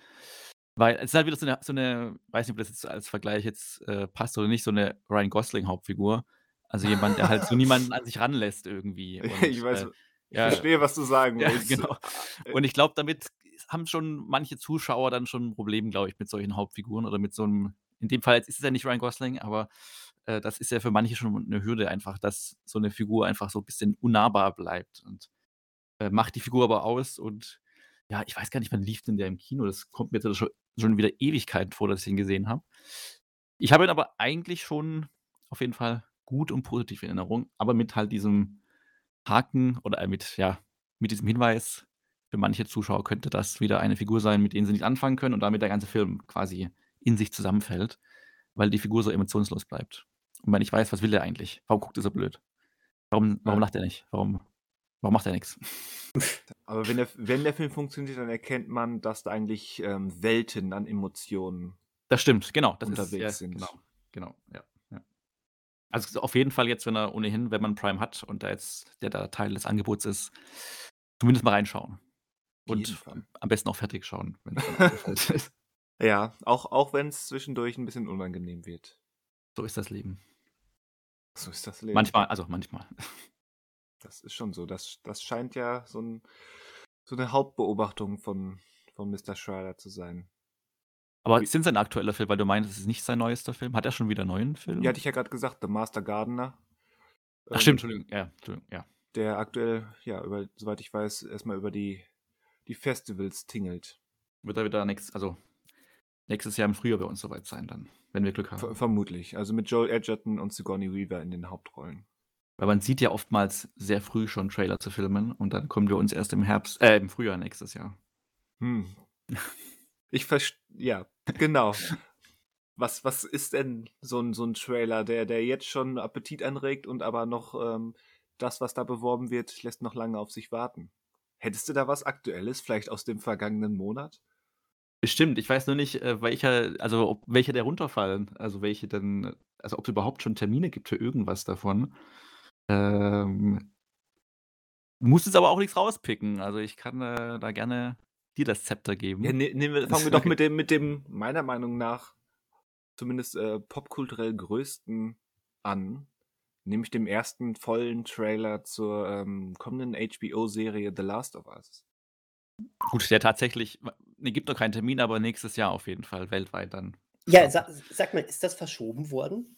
weil es ist halt wieder so eine, so eine, weiß nicht, ob das jetzt als Vergleich jetzt äh, passt oder nicht, so eine Ryan Gosling-Hauptfigur. Also jemand, der halt so niemanden an sich ranlässt irgendwie. Und, ich weiß, äh, ich ja, verstehe, was du sagen ja, willst. Genau. Und ich glaube, damit haben schon manche Zuschauer dann schon ein Problem, glaube ich, mit solchen Hauptfiguren oder mit so einem, in dem Fall jetzt ist es ja nicht Ryan Gosling, aber äh, das ist ja für manche schon eine Hürde einfach, dass so eine Figur einfach so ein bisschen unnahbar bleibt und äh, macht die Figur aber aus und ja, ich weiß gar nicht, wann lief denn der im Kino? Das kommt mir jetzt schon, schon wieder Ewigkeiten vor, dass ich ihn gesehen habe. Ich habe ihn aber eigentlich schon auf jeden Fall gut und positiv in Erinnerung, aber mit halt diesem Haken oder äh, mit, ja, mit diesem Hinweis, für manche Zuschauer könnte das wieder eine Figur sein, mit denen sie nicht anfangen können und damit der ganze Film quasi in sich zusammenfällt, weil die Figur so emotionslos bleibt. Und man nicht weiß, was will er eigentlich? Warum guckt er so blöd? Warum, warum lacht er nicht? Warum Warum macht er nichts? Aber wenn der, wenn der Film funktioniert, dann erkennt man, dass da eigentlich ähm, Welten an Emotionen Das stimmt, genau. Das unterwegs ist, ja, sind. Genau, genau, ja, ja. Also auf jeden Fall jetzt, wenn er ohnehin, wenn man Prime hat und da jetzt der da Teil des Angebots ist, zumindest mal reinschauen. Und am besten auch fertig schauen, wenn es Ja, auch, auch wenn es zwischendurch ein bisschen unangenehm wird. So ist das Leben. So ist das Leben. Manchmal, also manchmal. Das ist schon so. Das, das scheint ja so, ein, so eine Hauptbeobachtung von, von Mr. Schreider zu sein. Aber ist denn sein aktueller Film, weil du meinst, es ist nicht sein neuester Film? Hat er schon wieder einen neuen Film? Ja, hatte ich ja gerade gesagt, The Master Gardener. Ach ähm, stimmt, Entschuldigung, ja, Entschuldigung, ja. Der aktuell, ja, über, soweit ich weiß, erstmal über die, die Festivals tingelt. Wird er wieder nächstes, also nächstes Jahr im Frühjahr bei uns soweit sein dann, wenn wir Glück haben. Ver vermutlich. Also mit Joel Edgerton und Sigourney Weaver in den Hauptrollen. Weil man sieht ja oftmals sehr früh schon Trailer zu Filmen und dann kommen wir uns erst im Herbst, äh, im Frühjahr nächstes Jahr. Hm. Ich verstehe, ja, genau. Was, was ist denn so ein, so ein Trailer, der, der jetzt schon Appetit anregt und aber noch ähm, das, was da beworben wird, lässt noch lange auf sich warten? Hättest du da was Aktuelles, vielleicht aus dem vergangenen Monat? Bestimmt, ich weiß nur nicht, äh, welcher, also ob welche der runterfallen, also welche denn, also ob es überhaupt schon Termine gibt für irgendwas davon. Ähm, muss jetzt aber auch nichts rauspicken. Also ich kann äh, da gerne dir das Zepter geben. Ja, ne, nehmen wir, fangen wir doch mit dem, mit dem, meiner Meinung nach, zumindest äh, popkulturell größten an. Nämlich dem ersten vollen Trailer zur ähm, kommenden HBO-Serie The Last of Us. Gut, der tatsächlich, ne, gibt noch keinen Termin, aber nächstes Jahr auf jeden Fall, weltweit dann. Ja, sa sag mal, ist das verschoben worden?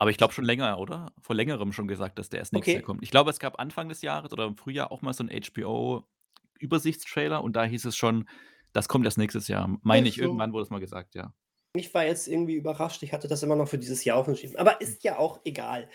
Aber ich glaube schon länger, oder? Vor Längerem schon gesagt, dass der erst nächstes Jahr Okay. kommt. Ich glaube, es gab Anfang des Jahres oder im Frühjahr auch mal so 'n HBO-Übersichtstrailer und da hieß es schon, das kommt erst nächstes Jahr. Meine ich, so. irgendwann wurde es mal gesagt, ja. Ich war jetzt irgendwie überrascht. Ich hatte das immer noch für dieses Jahr aufgeschrieben. Aber ist ja auch egal.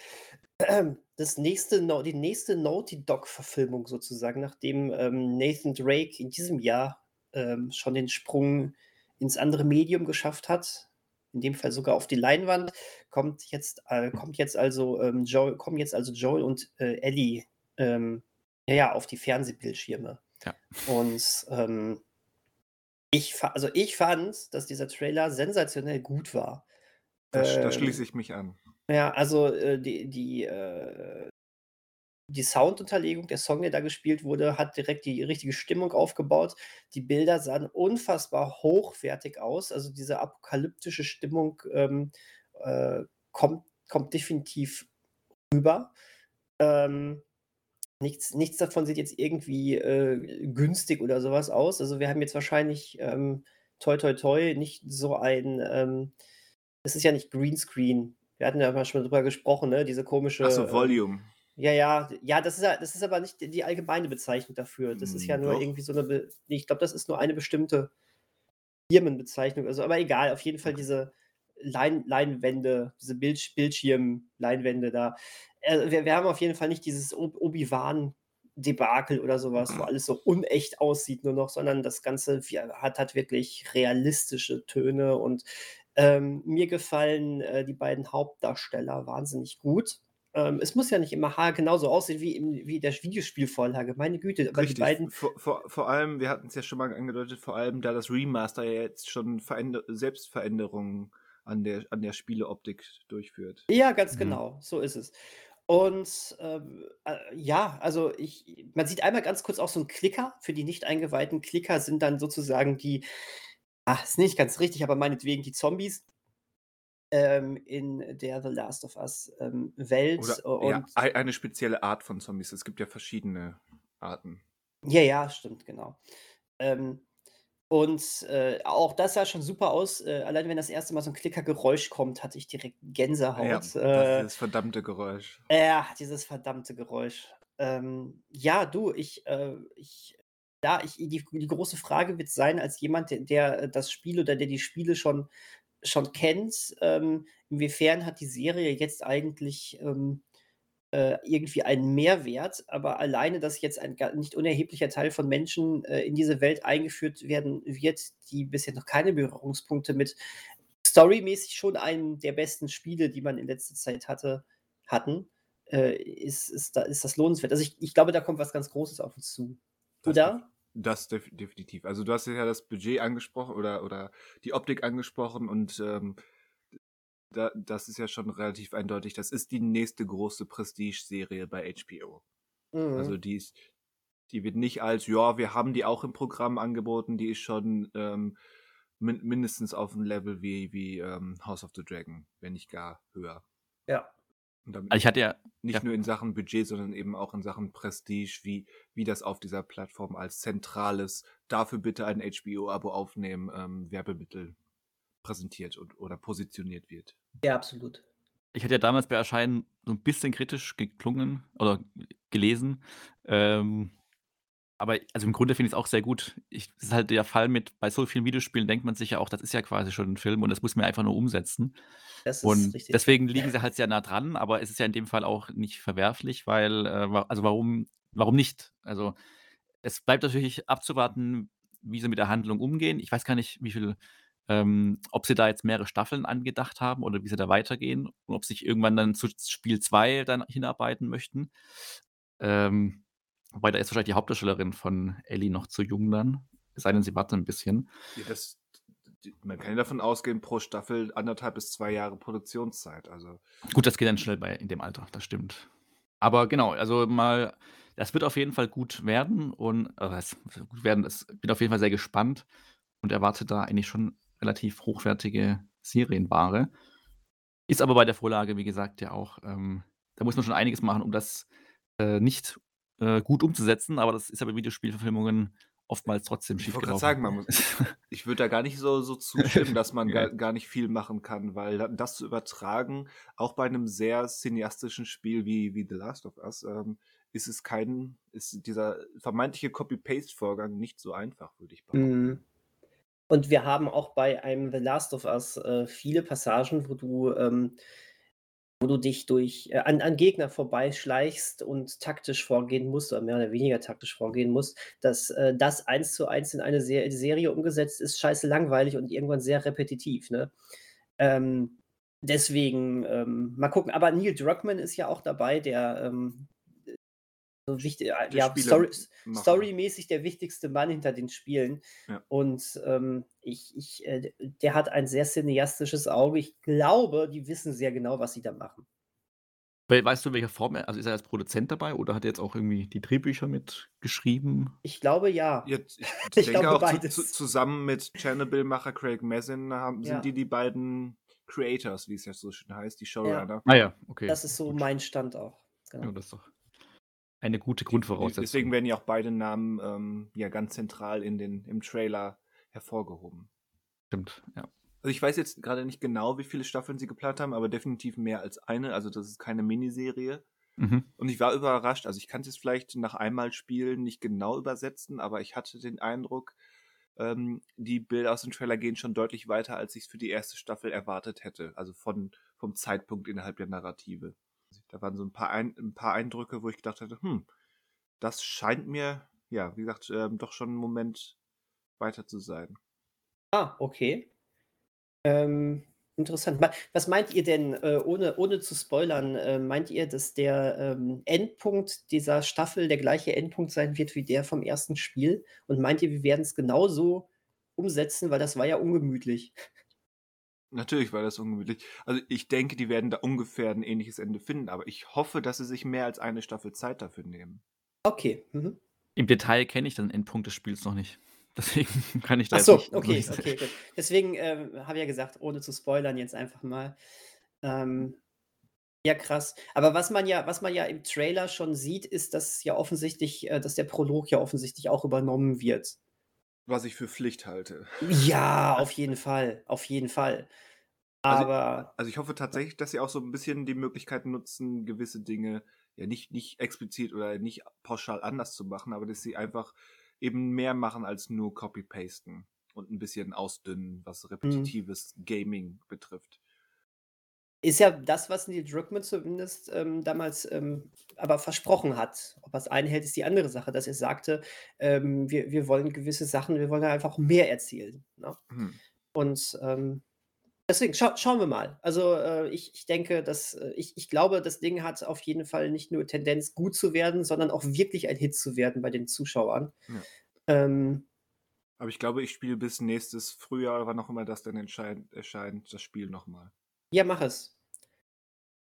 Das nächste Nau die nächste Naughty Dog-Verfilmung sozusagen, nachdem, ähm, Nathan Drake in diesem Jahr, ähm, schon den Sprung ins andere Medium geschafft hat, in dem Fall sogar auf die Leinwand, kommt jetzt äh, kommt jetzt also, ähm, Joel kommen jetzt also Joel und, äh, Ellie, ähm, ja, ja, auf die Fernsehbildschirme. Ja. Und, ähm, ich fa also ich fand, dass dieser Trailer sensationell gut war. Da, da schließe Ähm, ich mich an. ja, also, äh, die die, äh die Soundunterlegung, der Song, der da gespielt wurde, hat direkt die richtige Stimmung aufgebaut. Die Bilder sahen unfassbar hochwertig aus. Also, diese apokalyptische Stimmung, ähm, äh, kommt kommt definitiv rüber. Ähm, nichts nichts davon sieht jetzt irgendwie, äh, günstig oder so was aus. Also, wir haben jetzt wahrscheinlich, ähm, toi toi toi, nicht so ein, ähm es ist ja nicht Greenscreen. Wir hatten ja mal schon drüber gesprochen, ne, diese komische, Achso, ähm Volume. ja, ja, ja, das ist ja das ist aber nicht die allgemeine Bezeichnung dafür. Das ist ja Hm, nur doch. irgendwie so 'ne be ne, ich glaube, das ist nur eine bestimmte Firmenbezeichnung. Also, aber egal, auf jeden Fall diese Lein Leinwände, diese Bildsch Bildschirm-Leinwände da. Äh, wir wir haben auf jeden Fall nicht dieses Ob Obi-Wan-Debakel oder so was, wo alles so unecht aussieht nur noch, sondern das Ganze hat hat wirklich realistische Töne und, ähm, mir gefallen, äh, die beiden Hauptdarsteller wahnsinnig gut. Ähm, es muss ja nicht immer haargenau so aussehen wie im wie der Videospielvorlage. Meine Güte, aber die beiden Vor, vor, vor allem, wir hatten es ja schon mal angedeutet, vor allem da das Remaster ja jetzt schon Veränder Selbstveränderungen an der, an der Spieleoptik durchführt. Ja, ganz Mhm. genau, so ist es. Und, ähm, äh, ja, also ich man sieht einmal ganz kurz auch so 'n Klicker. Für die nicht Eingeweihten, Klicker sind dann sozusagen die ah, ist nicht ganz richtig, aber meinetwegen die Zombies ähm, in der „The Last of Us“, ähm, Welt Oder ja, eine spezielle Art von Zombies. Es gibt ja verschiedene Arten. Ja, ja, stimmt, genau. Ähm, und, äh, auch das sah schon super aus. Äh, allein wenn das erste Mal so 'n Klickergeräusch kommt, hatte ich direkt Ja, Gänsehaut. das Äh, dieses verdammte Geräusch. ja, dieses verdammte Geräusch. Ähm, ja, du, ich, äh ich ja, ich die die große Frage wird sein, als jemand, der der das Spiel oder der die Spiele schon schon kennt, ähm, inwiefern hat die Serie jetzt eigentlich, ähm, äh, irgendwie einen Mehrwert, aber alleine, dass jetzt ein nicht unerheblicher Teil von Menschen, äh, in diese Welt eingeführt werden wird, die bisher noch keine Berührungspunkte mit storymäßig schon einem der besten Spiele, die man in letzter Zeit hatte hatten, äh, ist ist da ist das lohnenswert. Also, ich ich glaube, da kommt was ganz Großes auf uns zu. Oder? das def definitiv. Also, du hast ja das Budget angesprochen oder oder die Optik angesprochen und, ähm, da das ist ja schon relativ eindeutig. Das ist die nächste große Prestige-Serie bei HBO. Also, Mhm. die ist die wird nicht als: „Ja, wir haben die auch im Programm angeboten“, die ist schon, ähm, min mindestens auf'm Level wie wie, ähm, House of the Dragon, wenn nicht gar höher. Ja. Und damit Also, ich hatte ja nicht ja. nur in Sachen Budget, sondern eben auch in Sachen Prestige, wie wie das auf dieser Plattform als zentrales „Dafür bitte ein HBO-Abo aufnehmen“, ähm, Werbemittel präsentiert und oder positioniert wird. Ja, absolut. Ich hatte ja damals bei Erscheinen so 'n bisschen kritisch geklungen oder gelesen. Ähm, aber also, im Grunde finde ich's auch sehr gut. Ich das ist halt der Fall mit bei so vielen Videospielen denkt man sich ja auch, das ist ja quasi schon 'n Film und das muss man einfach nur umsetzen. Das ist Und richtig. deswegen liegen sie halt sehr nah dran, aber es ist ja in dem Fall auch nicht verwerflich, weil, äh also, warum warum nicht? Also, es bleibt natürlich abzuwarten, wie sie mit der Handlung umgehen. Ich weiß gar nicht, wie viel ähm, ob sie da jetzt mehrere Staffeln angedacht haben oder wie sie da weitergehen und ob sich irgendwann dann zu Spiel 2 dann hinarbeiten möchten. Ähm, wobei da ist wahrscheinlich die Hauptdarstellerin von Ellie noch zu jung dann, es sei denn, sie warten ein bisschen. Ja, das man kann ja davon ausgehen, pro Staffel anderthalb bis zwei Jahre Produktionszeit, also Gut, das geht dann schnell bei in dem Alter, das stimmt. Aber genau, also mal das wird auf jeden Fall gut werden und also wird gut werden, das bin auf jeden Fall sehr gespannt und erwarte da eigentlich schon relativ hochwertige Serienware. Ist aber bei der Vorlage, wie gesagt, ja auch, ähm da muss man schon einiges machen, um das, äh, nicht, äh, gut umzusetzen, aber das ist ja bei Videospielverfilmungen oftmals trotzdem Ich wollte sagen, man muss ich würde da gar nicht so so zustimmen, dass man gar gar nicht viel machen kann, weil da das zu übertragen, auch bei einem sehr cineastischen Spiel wie wie The Last of Us, ähm, ist es kein ist dieser vermeintliche Copy-Paste-Vorgang nicht so einfach, würde ich behaupten. Mhm. Und wir haben auch bei einem The Last of Us äh, viele Passagen, wo du, ähm, wo du dich durch äh, an, an Gegner vorbeischleichst und taktisch vorgehen musst, oder mehr oder weniger taktisch vorgehen musst, dass äh, das eins zu eins in eine Se Serie umgesetzt ist, scheiße langweilig und irgendwann sehr repetitiv. Ne? Ähm, deswegen ähm, mal gucken. Aber Neil Druckmann ist ja auch dabei, der ähm, so wichtig, äh, Der ja, Story, storymäßig der wichtigste Mann hinter den Spielen. Ja. Und ähm, ich, ich, äh, der hat ein sehr cineastisches Auge. Ich glaube, die wissen sehr genau, was sie da machen. We weißt du, in welcher Form er also ist er als Produzent dabei oder hat er jetzt auch irgendwie die Drehbücher mitgeschrieben? Ich glaube ja. Jetzt, ich Ich denke glaube auch beides. zu, zusammen mit Chernobyl-Macher Craig Mazin haben, sind Ja. die die beiden Creators, wie es ja so schön heißt, die Showrunner. Ah ja, okay. Das ist so gut. mein Stand auch. Genau. Ja, das ist doch eine gute Grundvoraussetzung. Deswegen werden ja auch beide Namen ähm, ja ganz zentral in den, im Trailer hervorgehoben. Stimmt, ja. Also ich weiß jetzt gerade nicht genau, wie viele Staffeln sie geplant haben, aber definitiv mehr als eine. Also das ist keine Miniserie. Mhm. Und ich war überrascht. Also ich kann es jetzt vielleicht nach einmal spielen nicht genau übersetzen, aber ich hatte den Eindruck, ähm, die Bilder aus dem Trailer gehen schon deutlich weiter, als ich es für die erste Staffel erwartet hätte. Also von, vom Zeitpunkt innerhalb der Narrative. Da waren so ein paar, ein, ein paar Eindrücke, wo ich gedacht hatte, hm, das scheint mir, ja, wie gesagt, ähm, doch schon einen Moment weiter zu sein. Ah, okay. Ähm, interessant. Was meint ihr denn, äh, ohne, ohne zu spoilern, äh, meint ihr, dass der ähm, Endpunkt dieser Staffel der gleiche Endpunkt sein wird wie der vom ersten Spiel? Und meint ihr, wir werden es genauso umsetzen, weil das war ja ungemütlich? Natürlich war das ungemütlich. Also ich denke, die werden da ungefähr ein ähnliches Ende finden, aber ich hoffe, dass sie sich mehr als eine Staffel Zeit dafür nehmen. Okay. Mhm. Im Detail kenne ich den Endpunkt des Spiels noch nicht. Deswegen kann ich da Ach jetzt so, nicht, noch okay, nicht okay, gut. Deswegen ähm, habe ich ja gesagt, ohne zu spoilern, jetzt einfach mal. Ähm, ja, krass. Aber was man ja, was man ja im Trailer schon sieht, ist, dass ja offensichtlich, äh, dass der Prolog ja offensichtlich auch übernommen wird. Was ich für Pflicht halte. Ja, auf jeden Fall, auf jeden Fall. Also- Aber Also ich hoffe tatsächlich, dass sie auch so ein bisschen die Möglichkeit nutzen, gewisse Dinge ja nicht, nicht explizit oder nicht pauschal anders zu machen, aber dass sie einfach eben mehr machen als nur Copy-Pasten und ein bisschen ausdünnen, was repetitives Gaming betrifft. Ist ja das, was Neil Druckmann zumindest ähm, damals ähm, aber versprochen hat. Ob er es einhält, ist die andere Sache, dass er sagte, ähm, wir, wir wollen gewisse Sachen, wir wollen einfach mehr erzählen. Ne? Hm. Und ähm, deswegen schau, schauen wir mal. Also äh, ich, ich denke, dass äh, ich, ich glaube, das Ding hat auf jeden Fall nicht nur Tendenz, gut zu werden, sondern auch wirklich ein Hit zu werden bei den Zuschauern. Ja. Ähm, Aber ich glaube, ich spiele bis nächstes Frühjahr oder wann auch immer das dann erscheint, erscheint das Spiel nochmal. Ja, mach es.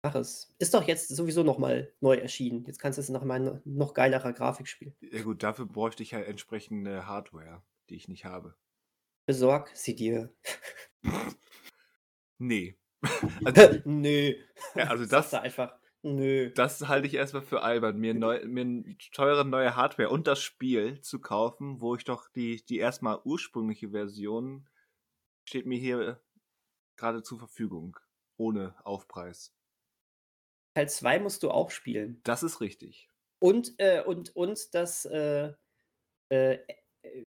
Mach es. Ist doch jetzt sowieso nochmal neu erschienen. Jetzt kannst du es noch mal in noch geilerer Grafik spielen. Ja gut, dafür bräuchte ich ja entsprechende Hardware, die ich nicht habe. Besorg sie dir. Nee. Also, Nö. ja, also das, da einfach. Nö. das halte ich erstmal für albern, mir, neu, mir teure neue Hardware und das Spiel zu kaufen, wo ich doch die, die erstmal ursprüngliche Version steht mir hier gerade zur Verfügung. Ohne Aufpreis. Teil 2 musst du auch spielen. Das ist richtig. Und, äh, und, und das äh, äh, äh,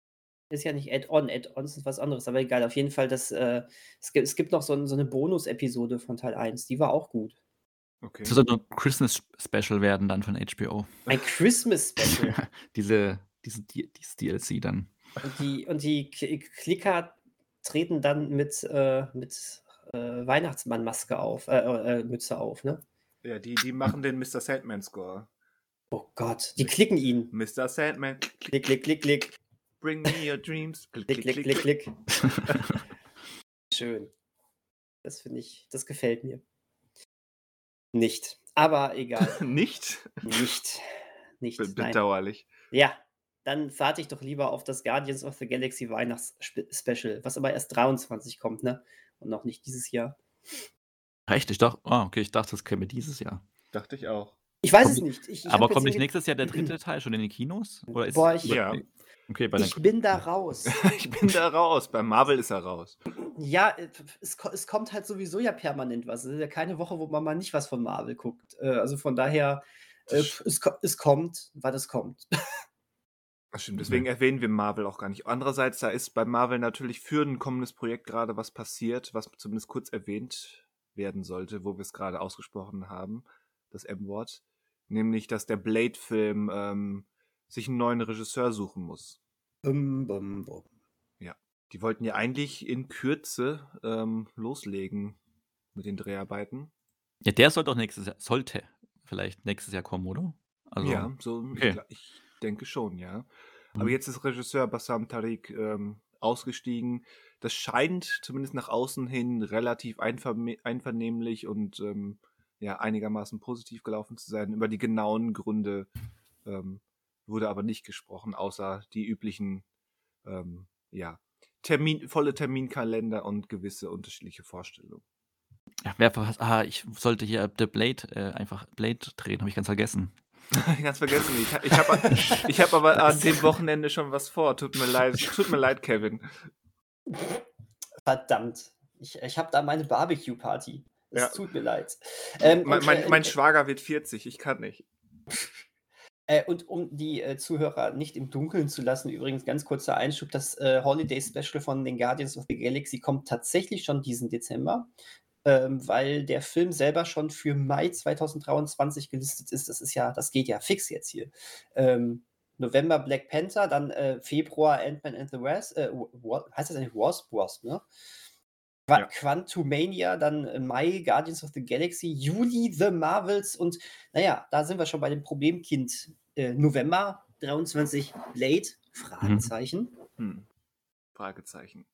ist ja nicht Add-on, Add-ons ist was anderes, aber egal, auf jeden Fall, das, äh, es, gibt, es gibt noch so, ein, so eine Bonus-Episode von Teil 1, die war auch gut. Okay. Das soll ein Christmas Special werden dann von HBO. Ein Christmas-Special. Diese, diese, dieses DLC dann. Und die, und die Klicker treten dann mit, äh, mit äh, Weihnachtsmannmaske auf, äh, äh, Mütze auf, ne? Ja, die, die machen den Mr. Sandman-Score. Oh Gott, die klicken ihn. Mr. Sandman. Klick, klick, klick, klick. Bring me your dreams. Klick, klick, klick, klick. Schön. Das finde ich, das gefällt mir. Nicht. Aber egal. Nicht? Nicht. Nicht. Bedauerlich. Ja, dann warte ich doch lieber auf das Guardians of the Galaxy Weihnachts-Special, was aber erst 23 kommt, ne? Und noch nicht dieses Jahr. Echt? Ich dachte, oh, okay, ich dachte, das käme dieses Jahr. Dachte ich auch. Ich weiß kommt, es nicht. Ich, ich aber kommt nicht nächstes Jahr der dritte Teil schon in den Kinos? Oder ist Boah, ich, ja. Okay, ich bin da raus. ich bin da raus. Bei Marvel ist er raus. Ja, äh, es, es, kommt halt sowieso ja permanent was. Es ist ja keine Woche, wo man mal nicht was von Marvel guckt. Äh, also von daher, äh, es, es kommt, weil es kommt. Das stimmt, deswegen erwähnen wir Marvel auch gar nicht. Andererseits, da ist bei Marvel natürlich für ein kommendes Projekt gerade was passiert, was zumindest kurz erwähnt werden sollte, wo wir es gerade ausgesprochen haben, das M-Wort. Nämlich, dass der Blade-Film ähm, sich einen neuen Regisseur suchen muss. Bum, bum, bum. Ja, die wollten ja eigentlich in Kürze ähm, loslegen mit den Dreharbeiten. Ja, der soll doch nächstes Jahr, sollte vielleicht nächstes Jahr kommen, oder? Also, ja, so, okay. ich, denke schon, ja. Aber mhm. jetzt ist Regisseur Bassam Tariq ähm, ausgestiegen. Das scheint zumindest nach außen hin relativ einvernehmlich und ähm, ja, einigermaßen positiv gelaufen zu sein. Über die genauen Gründe ähm, wurde aber nicht gesprochen, außer die üblichen, ähm, ja, Termin, volle Terminkalender und gewisse unterschiedliche Vorstellungen. Ja, wer, ah, ich sollte hier The Blade äh, einfach Blade drehen, habe ich ganz vergessen. Ganz vergessen. Ich, ich habe ich hab aber an dem Wochenende schon was vor. Tut mir leid, tut mir leid, Kevin. Verdammt. Ich, ich habe da meine Barbecue-Party. Es ja. tut mir leid. Ähm, mein, mein, äh, mein, Schwager wird 40, ich kann nicht. Äh, und um die äh, Zuhörer nicht im Dunkeln zu lassen, übrigens ganz kurzer Einschub: Das äh, Holiday Special von den Guardians of the Galaxy kommt tatsächlich schon diesen Dezember ähm, weil der Film selber schon für Mai 2023 gelistet ist. Das ist ja, das geht ja fix jetzt hier. Ähm, November Black Panther, dann äh, Februar Ant-Man and the Wasp, äh, heißt das eigentlich Wasp? Wasp, ne? Qu ja. Quantumania, dann Mai Guardians of the Galaxy, Juli The Marvels und naja, da sind wir schon bei dem Problemkind. Äh, November 23 Blade? Fragezeichen. Hm. Hm. Fragezeichen.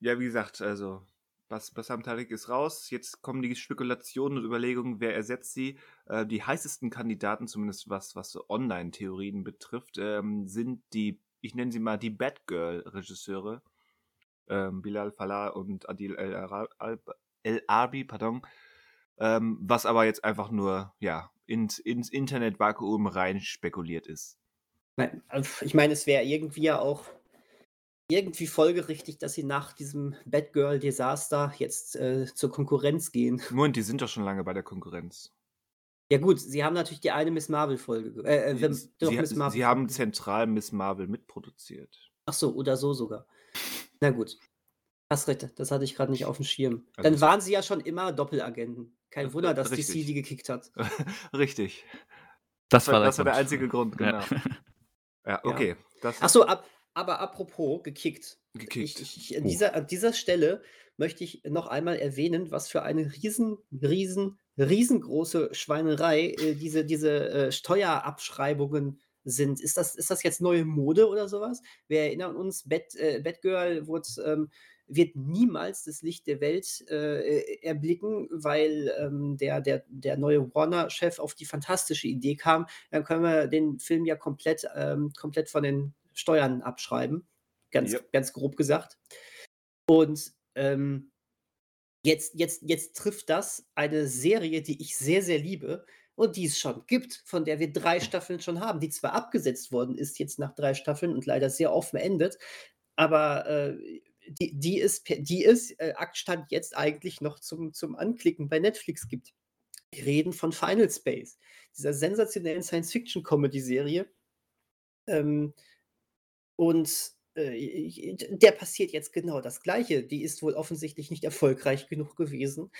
Ja, wie gesagt, also Bas Bassam Tariq ist raus. Jetzt kommen die Spekulationen und Überlegungen, wer ersetzt sie. Äh, die heißesten Kandidaten, zumindest was, was so Online-Theorien betrifft, ähm, sind die, ich nenne sie mal die Batgirl-Regisseure. Ähm, Bilal Falah und Adil El-Arbi, pardon. Ähm, was aber jetzt einfach nur, ja, ins, ins Internet-Vakuum rein spekuliert ist. Ich meine, es wäre irgendwie ja auch irgendwie folgerichtig, dass sie nach diesem Batgirl-Desaster jetzt äh, zur Konkurrenz gehen. Moment, die sind doch schon lange bei der Konkurrenz. Ja gut, sie haben natürlich die eine Miss Marvel-Folge. Äh, äh, sie, sie, Marvel sie haben zentral Miss Marvel mitproduziert. Ach so, oder so sogar. Na gut. Hast recht, das hatte ich gerade nicht auf dem Schirm. Also Dann waren sie ja schon immer Doppelagenten. Kein äh, Wunder, dass Richtig. DC die gekickt hat. Richtig. Das, war, das war der einzige Grund, genau. Ja, ja okay. Ja. Achso, ab, aber apropos gekickt. Gekickt. Ich, ich, an, dieser, an dieser Stelle möchte ich noch einmal erwähnen, was für eine riesen, riesen, riesengroße Schweinerei äh, diese, diese äh, Steuerabschreibungen sind. Ist das, ist das jetzt neue Mode oder sowas? Wir erinnern uns, Bat, äh, Batgirl wurde, ähm, wird niemals das Licht der Welt äh, erblicken, weil ähm, der, der, der neue Warner-Chef auf die fantastische Idee kam. Dann können wir den Film ja komplett, ähm, komplett von den Steuern abschreiben, ganz, yep. ganz grob gesagt. Und ähm, jetzt, jetzt, jetzt trifft das eine Serie, die ich sehr, sehr liebe und die es schon gibt, von der wir drei Staffeln schon haben, die zwar abgesetzt worden ist jetzt nach drei Staffeln und leider sehr offen endet, aber äh, die, die ist, die ist äh, Aktstand jetzt eigentlich noch zum, zum Anklicken bei Netflix gibt. Wir reden von Final Space, dieser sensationellen Science-Fiction-Comedy-Serie, ähm, und äh, der passiert jetzt genau das Gleiche. Die ist wohl offensichtlich nicht erfolgreich genug gewesen.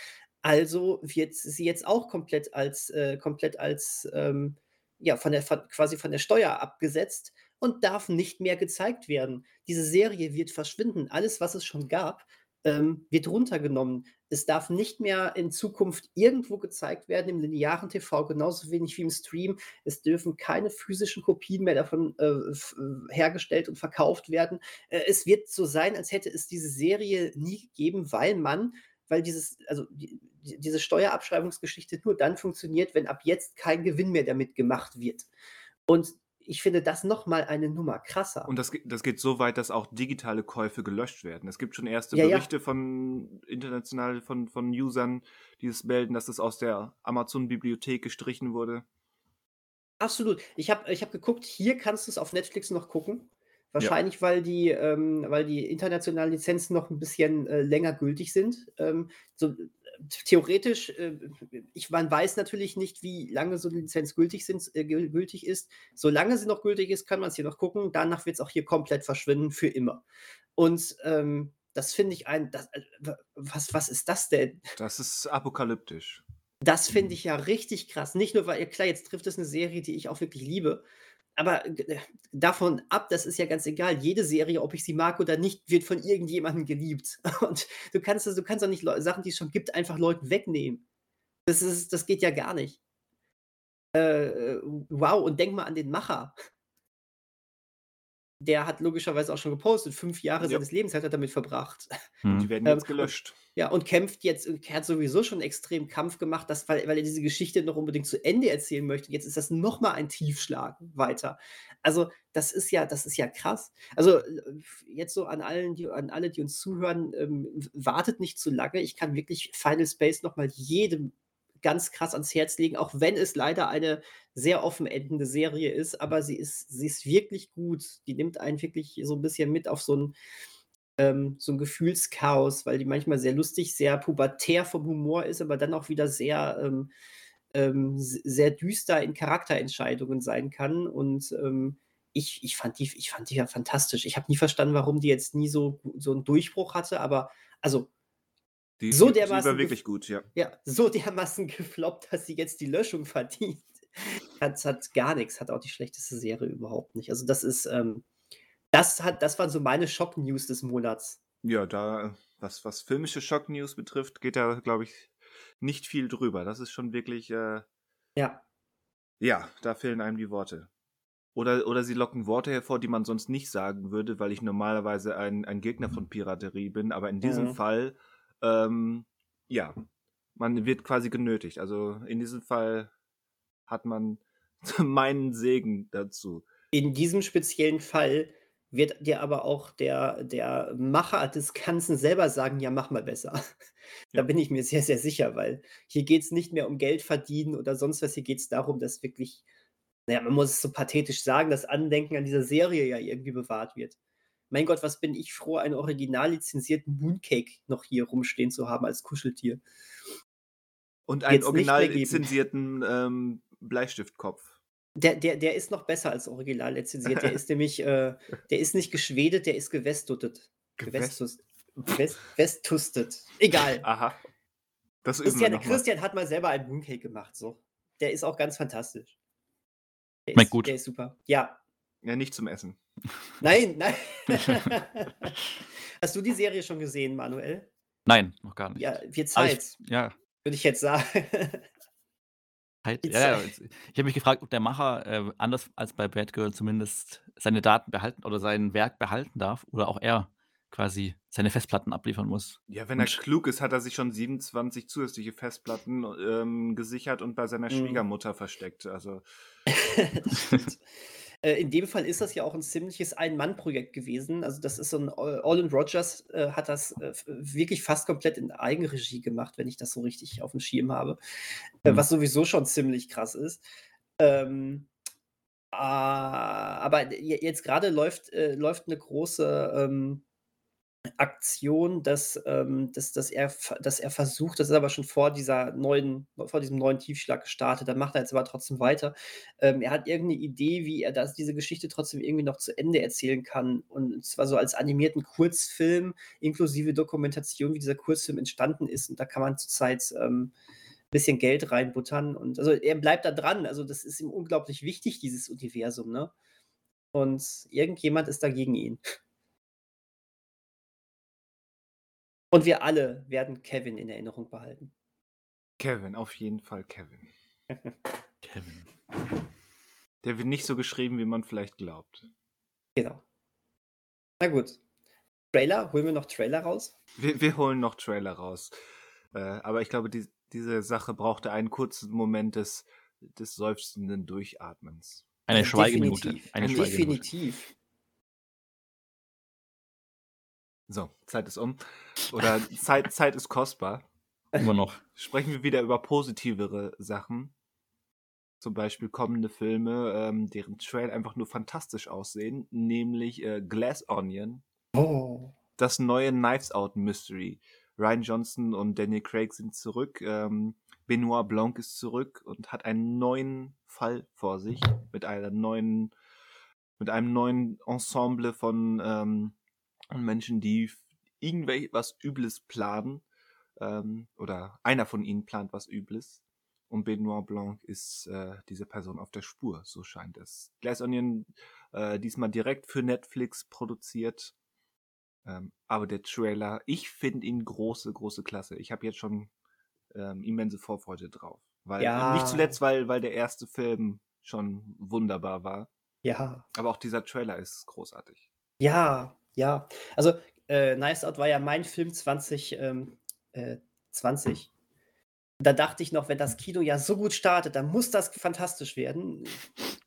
Also wird sie jetzt auch komplett als, äh, komplett als, ähm, ja, von der, quasi von der Steuer abgesetzt. und darf nicht mehr gezeigt werden. Diese Serie wird verschwinden. Alles, was es schon gab, ähm, wird runtergenommen. Es darf nicht mehr in Zukunft irgendwo gezeigt werden im linearen TV, genauso wenig wie im Stream. Es dürfen keine physischen Kopien mehr davon äh, äh, hergestellt und verkauft werden. Äh, es wird so sein, als hätte es diese Serie nie gegeben, weil man, weil dieses, also die, diese Steuerabschreibungsgeschichte nur dann funktioniert, wenn ab jetzt kein Gewinn mehr damit gemacht wird. Und ich finde das nochmal eine Nummer krasser. Und das, das geht so weit, dass auch digitale Käufe gelöscht werden. Es gibt schon erste Ja, ja. Berichte von international von, von Usern, die es melden, dass es aus der Amazon-Bibliothek gestrichen wurde. Absolut. Ich habe ich hab geguckt, hier kannst du es auf Netflix noch gucken. Wahrscheinlich, weil, die, ähm, weil die internationalen Lizenzen noch ein bisschen äh, länger gültig sind. Ähm, so, theoretisch, äh, ich, man weiß natürlich nicht, wie lange so eine Lizenz gültig, sind, äh, gül- gültig ist. Solange sie noch gültig ist, kann man es hier noch gucken. Danach wird es auch hier komplett verschwinden, für immer. Und ähm, das finde ich ein. Das, äh, wa- was, was ist das denn? Das ist apokalyptisch. Das finde ich ja richtig krass. Nicht nur, weil, klar, jetzt trifft es eine Serie, die ich auch wirklich liebe. Aber äh, davon ab, das ist ja ganz egal. Jede Serie, ob ich sie mag oder nicht, wird von irgendjemandem geliebt. Und du kannst, du kannst doch nicht Leu- Sachen, die es schon gibt, einfach Leuten wegnehmen. Das, ist, das geht ja gar nicht. Äh, wow, und denk mal an den Macher. Der hat logischerweise auch schon gepostet. Fünf Jahre Ja. seines Lebens hat er damit verbracht. Und die Hm. werden Ähm, jetzt gelöscht. Ja, und kämpft jetzt, und er hat sowieso schon extrem Kampf gemacht, dass, weil, weil er diese Geschichte noch unbedingt zu Ende erzählen möchte. Jetzt ist das nochmal ein Tiefschlag weiter. Also, das ist ja, das ist ja krass. Also, äh, jetzt so an allen, die, an alle, die uns zuhören, ähm, wartet nicht zu lange. Ich kann wirklich Final Space nochmal jedem ganz krass ans Herz legen, auch wenn es leider eine sehr offen endende Serie ist, aber sie ist, sie ist wirklich gut. Die nimmt einen wirklich so ein bisschen mit auf so ein, ähm, so ein Gefühlschaos, weil die manchmal sehr lustig, sehr pubertär vom Humor ist, aber dann auch wieder sehr, ähm, ähm, sehr düster in Charakterentscheidungen sein kann. Und ähm, ich, ich, fand die, ich fand die ja fantastisch. Ich habe nie verstanden, warum die jetzt nie so, so einen Durchbruch hatte, aber also Die, so die, die dermaßen war wirklich gut, ja. ja, so dermaßen gefloppt, dass sie jetzt die Löschung verdient. Hat, hat gar nichts, hat auch die schlechteste Serie überhaupt nicht. Also das ist, ähm, das hat, das waren so meine Schock-News des Monats. Ja, da, was, was filmische Schock-News betrifft, geht da, glaube ich, nicht viel drüber. Das ist schon wirklich, äh, Ja, ja, da fehlen einem die Worte. Oder, oder sie locken Worte hervor, die man sonst nicht sagen würde, weil ich normalerweise ein, ein Gegner von Piraterie bin. Aber in diesem Ja. Fall, ähm, ja, man wird quasi genötigt. Also in diesem Fall hat man meinen Segen dazu. in diesem speziellen Fall wird dir aber auch der, der Macher des Ganzen selber sagen, ja, mach mal besser. Da Ja. bin ich mir sehr, sehr sicher, weil hier geht es nicht mehr um Geld verdienen oder sonst was. Hier geht es darum, dass wirklich, naja, man muss es so pathetisch sagen, das Andenken an dieser Serie ja irgendwie bewahrt wird. Mein Gott, was bin ich froh, einen original lizenzierten Mooncake noch hier rumstehen zu haben als Kuscheltier. Und einen Jetzt original lizenzierten ähm, Bleistiftkopf. Der, der, der ist noch besser als original lizenziert. Der ist nämlich, äh, der ist nicht geschwedet, der ist gewestuttet. Gewest- Gewestus- West, westtustet. Egal. Aha. Das Christian. Christian hat mal selber einen Mooncake gemacht, so. Der ist auch ganz fantastisch. Der ist, gut. Der ist super. Ja. Ja, nicht zum Essen. Nein, nein. Hast du die Serie schon gesehen, Manuel? Nein, noch gar nicht. Ja, wird Aber Zeit, ich, ja, würde ich jetzt sagen. Die Ja, ich habe mich gefragt, ob der Macher äh, anders als bei Batgirl zumindest seine Daten behalten oder sein Werk behalten darf oder auch er quasi seine Festplatten abliefern muss. Ja, wenn Und er klug ist, hat er sich schon 27 zusätzliche Festplatten ähm, gesichert und bei seiner Mhm. Schwiegermutter versteckt. Also. Äh, in dem Fall ist das ja auch ein ziemliches Ein-Mann-Projekt gewesen. Also das ist so ein Olin Rogers äh, hat das äh, wirklich fast komplett in Eigenregie gemacht, wenn ich das so richtig auf dem Schirm habe. Äh, Mhm. was sowieso schon ziemlich krass ist. Ähm, aber je- jetzt gerade läuft, äh, läuft eine große ähm, Aktion, dass, ähm, dass, dass, er, dass er versucht, das ist aber schon vor dieser neuen, vor diesem neuen Tiefschlag gestartet, dann macht er jetzt aber trotzdem weiter. Ähm, er hat irgendeine Idee, wie er das, diese Geschichte trotzdem irgendwie noch zu Ende erzählen kann. Und zwar so als animierten Kurzfilm, inklusive Dokumentation, wie dieser Kurzfilm entstanden ist. Und da kann man zurzeit ähm, ein bisschen Geld reinbuttern. Und also er bleibt da dran. Also, das ist ihm unglaublich wichtig, dieses Universum, ne? und irgendjemand ist dagegen ihn. Und wir alle werden Kevin in Erinnerung behalten. Kevin, auf jeden Fall Kevin. Kevin. Der wird nicht so geschrieben, wie man vielleicht glaubt. Genau. Na gut. Trailer? Holen wir noch Trailer raus? Wir, wir holen noch Trailer raus. Äh, aber ich glaube, die, diese Sache brauchte einen kurzen Moment des, des seufzenden Durchatmens. Eine Schweigeminute. Definitiv. Eine Schweigeminute. Definitiv. So, Zeit ist um. Oder Zeit, Zeit ist kostbar. Immer noch. Sprechen wir wieder über positivere Sachen. Zum Beispiel kommende Filme, ähm, deren Trailer einfach nur fantastisch aussehen, nämlich äh, Glass Onion, Oh. das neue Knives Out Mystery. Ryan Johnson und Daniel Craig sind zurück. Ähm, Benoit Blanc ist zurück und hat einen neuen Fall vor sich mit einer neuen, mit einem neuen Ensemble von ähm, Menschen, die irgendwas Übles planen. Ähm, oder einer von ihnen plant was Übles. Und Benoit Blanc ist äh, diese Person auf der Spur, so scheint es. Glass Onion äh, diesmal direkt für Netflix produziert. Ähm, aber der Trailer, ich finde ihn große, große Klasse. Ich habe jetzt schon ähm, immense Vorfreude drauf. Weil, Ja. Nicht zuletzt, weil, weil der erste Film schon wunderbar war. Ja. Aber auch dieser Trailer ist großartig. Ja, ja. Also, äh, Nice Out war ja mein Film 2020. Ähm, äh, 20. Da dachte ich noch, wenn das Kino ja so gut startet, dann muss das fantastisch werden.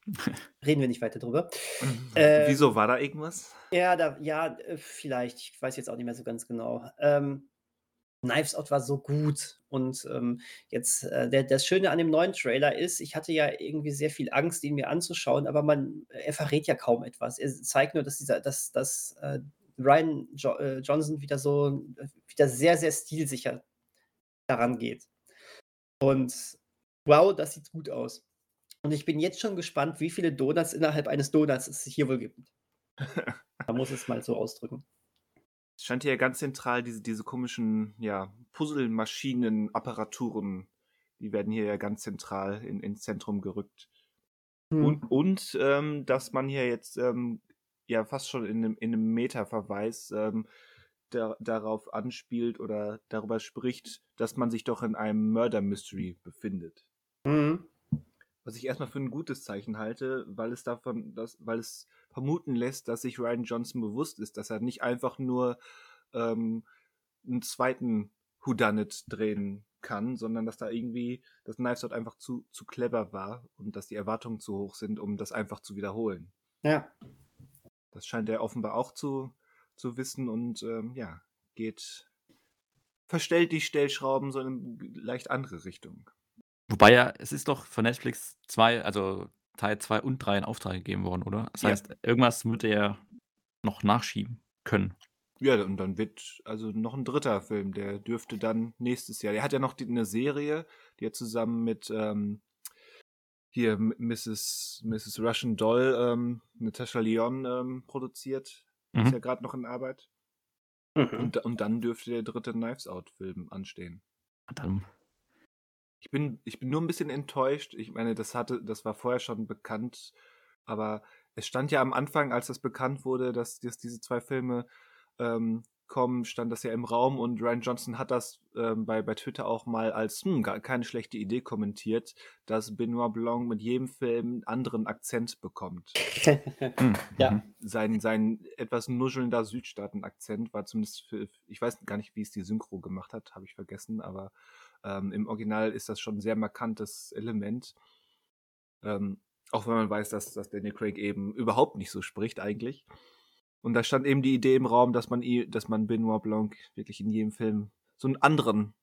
Reden wir nicht weiter drüber. Ähm, Wieso war da irgendwas? Ja, da, ja, äh, vielleicht. Ich weiß jetzt auch nicht mehr so ganz genau. Ähm, Knives Out war so gut. Und ähm, jetzt, äh, der, das Schöne an dem neuen Trailer ist, ich hatte ja irgendwie sehr viel Angst, ihn mir anzuschauen, aber man, er verrät ja kaum etwas. Er zeigt nur, dass dieser, dass, dass äh, Ryan jo äh, Johnson wieder so, äh, wieder sehr, sehr stilsicher daran geht. Und wow, das sieht gut aus. Und ich bin jetzt schon gespannt, wie viele Donuts innerhalb eines Donuts es hier wohl gibt. Man muss es mal so ausdrücken. Es scheint hier ganz zentral, diese, diese komischen, ja, Puzzlemaschinen, Apparaturen, die werden hier ja ganz zentral in, ins Zentrum gerückt. Hm. Und, und ähm, dass man hier jetzt ähm, ja fast schon in einem, in einem Meta-Verweis ähm, da, darauf anspielt oder darüber spricht, dass man sich doch in einem Murder Mystery befindet. Mhm. Was ich erstmal für ein gutes Zeichen halte, weil es davon, dass, weil es vermuten lässt, dass sich Ryan Johnson bewusst ist, dass er nicht einfach nur ähm, einen zweiten Whodunit drehen kann, sondern dass da irgendwie das Knives Out einfach zu, zu clever war und dass die Erwartungen zu hoch sind, um das einfach zu wiederholen. Ja. Das scheint er offenbar auch zu, zu wissen und ähm, ja, geht, verstellt die Stellschrauben so in eine leicht andere Richtung. Wobei ja, es ist doch von Netflix zwei, also Teil 2 und 3 in Auftrag gegeben worden, oder? Das Ja. heißt, irgendwas wird er noch nachschieben können. Ja, und dann wird also noch ein dritter Film, der dürfte dann nächstes Jahr. Der hat ja noch die, eine Serie, die er zusammen mit ähm, hier M- Mrs. Mrs. Russian Doll, ähm, Natasha Leon ähm, produziert. Ist Mhm. ja gerade noch in Arbeit. Mhm. Und, und dann dürfte der dritte Knives Out-Film anstehen. Dann, Ich bin, ich bin nur ein bisschen enttäuscht. Ich meine, das hatte, das war vorher schon bekannt, aber es stand ja am Anfang, als das bekannt wurde, dass, dass diese zwei Filme ähm, kommen, stand das ja im Raum und Ryan Johnson hat das ähm, bei, bei Twitter auch mal als hm, gar keine schlechte Idee kommentiert, dass Benoit Blanc mit jedem Film einen anderen Akzent bekommt. hm, Ja. mhm. Sein, sein etwas nuschelnder Südstaaten-Akzent war zumindest für, ich weiß gar nicht, wie es die Synchro gemacht hat, habe ich vergessen, aber ähm, im Original ist das schon ein sehr markantes Element. Ähm, auch wenn man weiß, dass, dass Daniel Craig eben überhaupt nicht so spricht eigentlich. Und da stand eben die Idee im Raum, dass man, dass man Benoit Blanc wirklich in jedem Film so einen anderen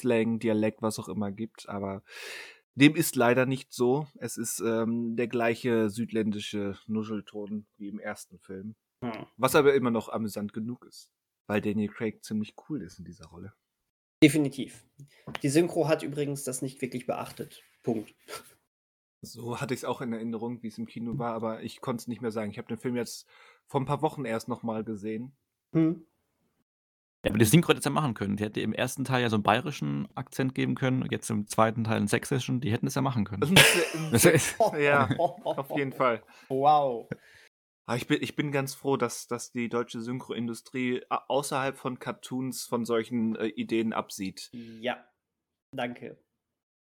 Slang, Dialekt, was auch immer gibt. Aber dem ist leider nicht so. Es ist ähm, der gleiche südländische Nuschelton wie im ersten Film. Hm. Was aber immer noch amüsant genug ist. Weil Daniel Craig ziemlich cool ist in dieser Rolle. Definitiv. Die Synchro hat übrigens das nicht wirklich beachtet. Punkt. So hatte ich es auch in Erinnerung, wie es im Kino war, aber ich konnte es nicht mehr sagen. Ich habe den Film jetzt vor ein paar Wochen erst nochmal gesehen. Hm. Ja, aber die Synchro hätte es ja machen können. Die hätte im ersten Teil ja so einen bayerischen Akzent geben können und jetzt im zweiten Teil einen sächsischen. Die hätten es ja machen können. Ja, auf jeden Fall. Wow. Aber ich bin, ich bin ganz froh, dass, dass die deutsche Synchroindustrie außerhalb von Cartoons von solchen äh, Ideen absieht. Ja, danke.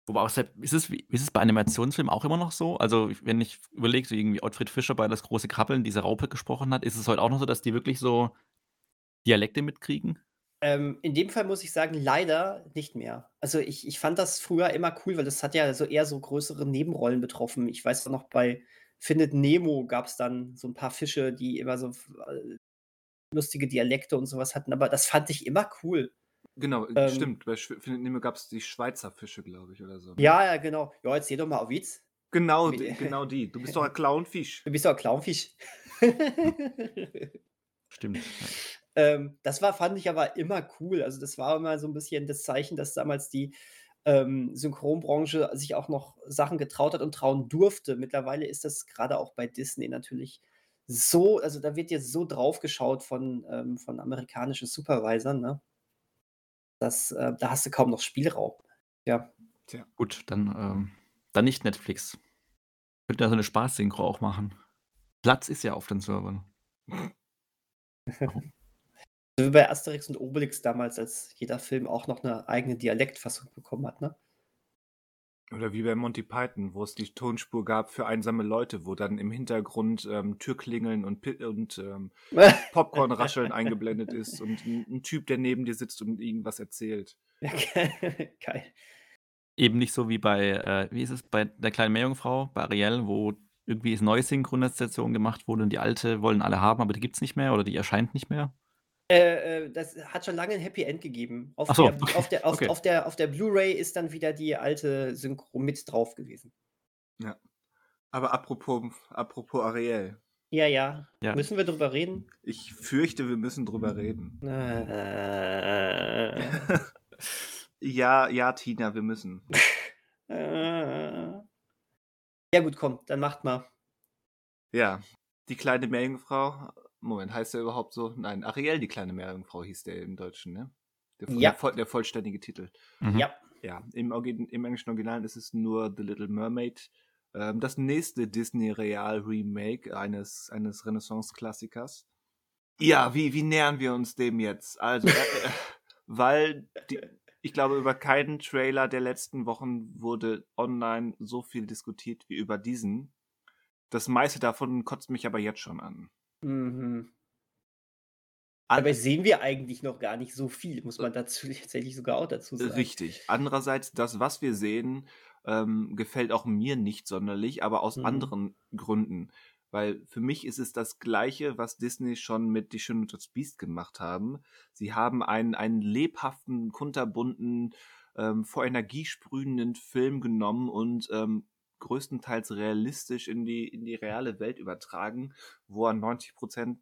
Wobei auch selbst, ist es, ist es bei Animationsfilmen auch immer noch so? Also, wenn ich überlege, so irgendwie Ottfried Fischer bei Das große Krabbeln diese Raupe gesprochen hat, ist es heute auch noch so, dass die wirklich so Dialekte mitkriegen? Ähm, in dem Fall muss ich sagen, leider nicht mehr. Also ich, ich fand das früher immer cool, weil das hat ja so eher so größere Nebenrollen betroffen. Ich weiß noch, bei Findet Nemo gab es dann so ein paar Fische, die immer so äh, lustige Dialekte und sowas hatten, aber das fand ich immer cool. Genau, Ähm. stimmt. Bei Findet Nemo gab es die Schweizer Fische, glaube ich, oder so. ne? Ja, ja, genau. Ja, jetzt seh doch mal auf Witz. Genau, genau die. Du bist doch ein Clownfisch. Du bist doch ein Clownfisch. Stimmt. Ähm, das war, fand ich aber immer cool. Also, das war immer so ein bisschen das Zeichen, dass damals die ähm, Synchronbranche sich auch noch Sachen getraut hat und trauen durfte. Mittlerweile ist das gerade auch bei Disney natürlich so, also da wird jetzt so drauf geschaut von, ähm, von amerikanischen Supervisern, ne? Das, äh, da hast du kaum noch Spielraum. Ja. Gut, dann, ähm, dann nicht Netflix. Könnte ja so eine Spaß-Synchro auch machen. Platz ist ja auf den Servern. So wie bei Asterix und Obelix damals, als jeder Film auch noch eine eigene Dialektfassung bekommen hat, ne? Oder wie bei Monty Python, wo es die Tonspur gab für einsame Leute, wo dann im Hintergrund ähm, Türklingeln und, und ähm, Popcornrascheln eingeblendet ist und ein, ein Typ, der neben dir sitzt und irgendwas erzählt. Ja, Geil. Eben nicht so wie bei, äh, wie ist es, bei der kleinen Meerjungfrau, bei Ariel, wo irgendwie ist neue Synchronisation gemacht wurde und die alte wollen alle haben, aber die gibt es nicht mehr oder die erscheint nicht mehr. Äh, äh, das hat schon lange ein Happy End gegeben. Auf so, der, okay, auf der, auf, okay. auf der, auf der Blu-ray ist dann wieder die alte Synchro mit drauf gewesen. Aber apropos, apropos Ariel, Ja, ja. Ja. Müssen wir drüber reden? ich fürchte, wir müssen drüber reden. Äh, Ja, ja, Tina, wir müssen. äh. Ja, gut, komm, dann macht mal. Ja, die kleine Meerjungfrau. Moment, heißt der überhaupt so? Nein, Ariel, die kleine Meerjungfrau hieß der im Deutschen, ne? Der, Ja. der, der vollständige Titel. Mhm. Ja. Ja, im, im englischen Original ist es nur The Little Mermaid. Ähm, das nächste Disney-Real-Remake eines, eines Renaissance-Klassikers. Ja, wie, wie nähern wir uns dem jetzt? Also, äh, äh, weil die, ich glaube, über keinen Trailer der letzten Wochen wurde online so viel diskutiert wie über diesen. Das meiste davon kotzt mich aber jetzt schon an. Mhm. Dabei sehen wir eigentlich noch gar nicht so viel, muss man dazu tatsächlich sogar auch dazu sagen. Richtig. Andererseits, das, was wir sehen, ähm, gefällt auch mir nicht sonderlich, aber aus Mhm. anderen Gründen. Weil für mich ist es das Gleiche, was Disney schon mit Die Schöne und das Biest gemacht haben. Sie haben einen, einen lebhaften, kunterbunten, ähm, vor Energie sprühenden Film genommen und ähm, größtenteils realistisch in die, in die reale Welt übertragen, wo er 90 Prozent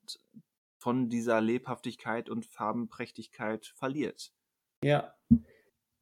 von dieser Lebhaftigkeit und Farbenprächtigkeit verliert. Ja.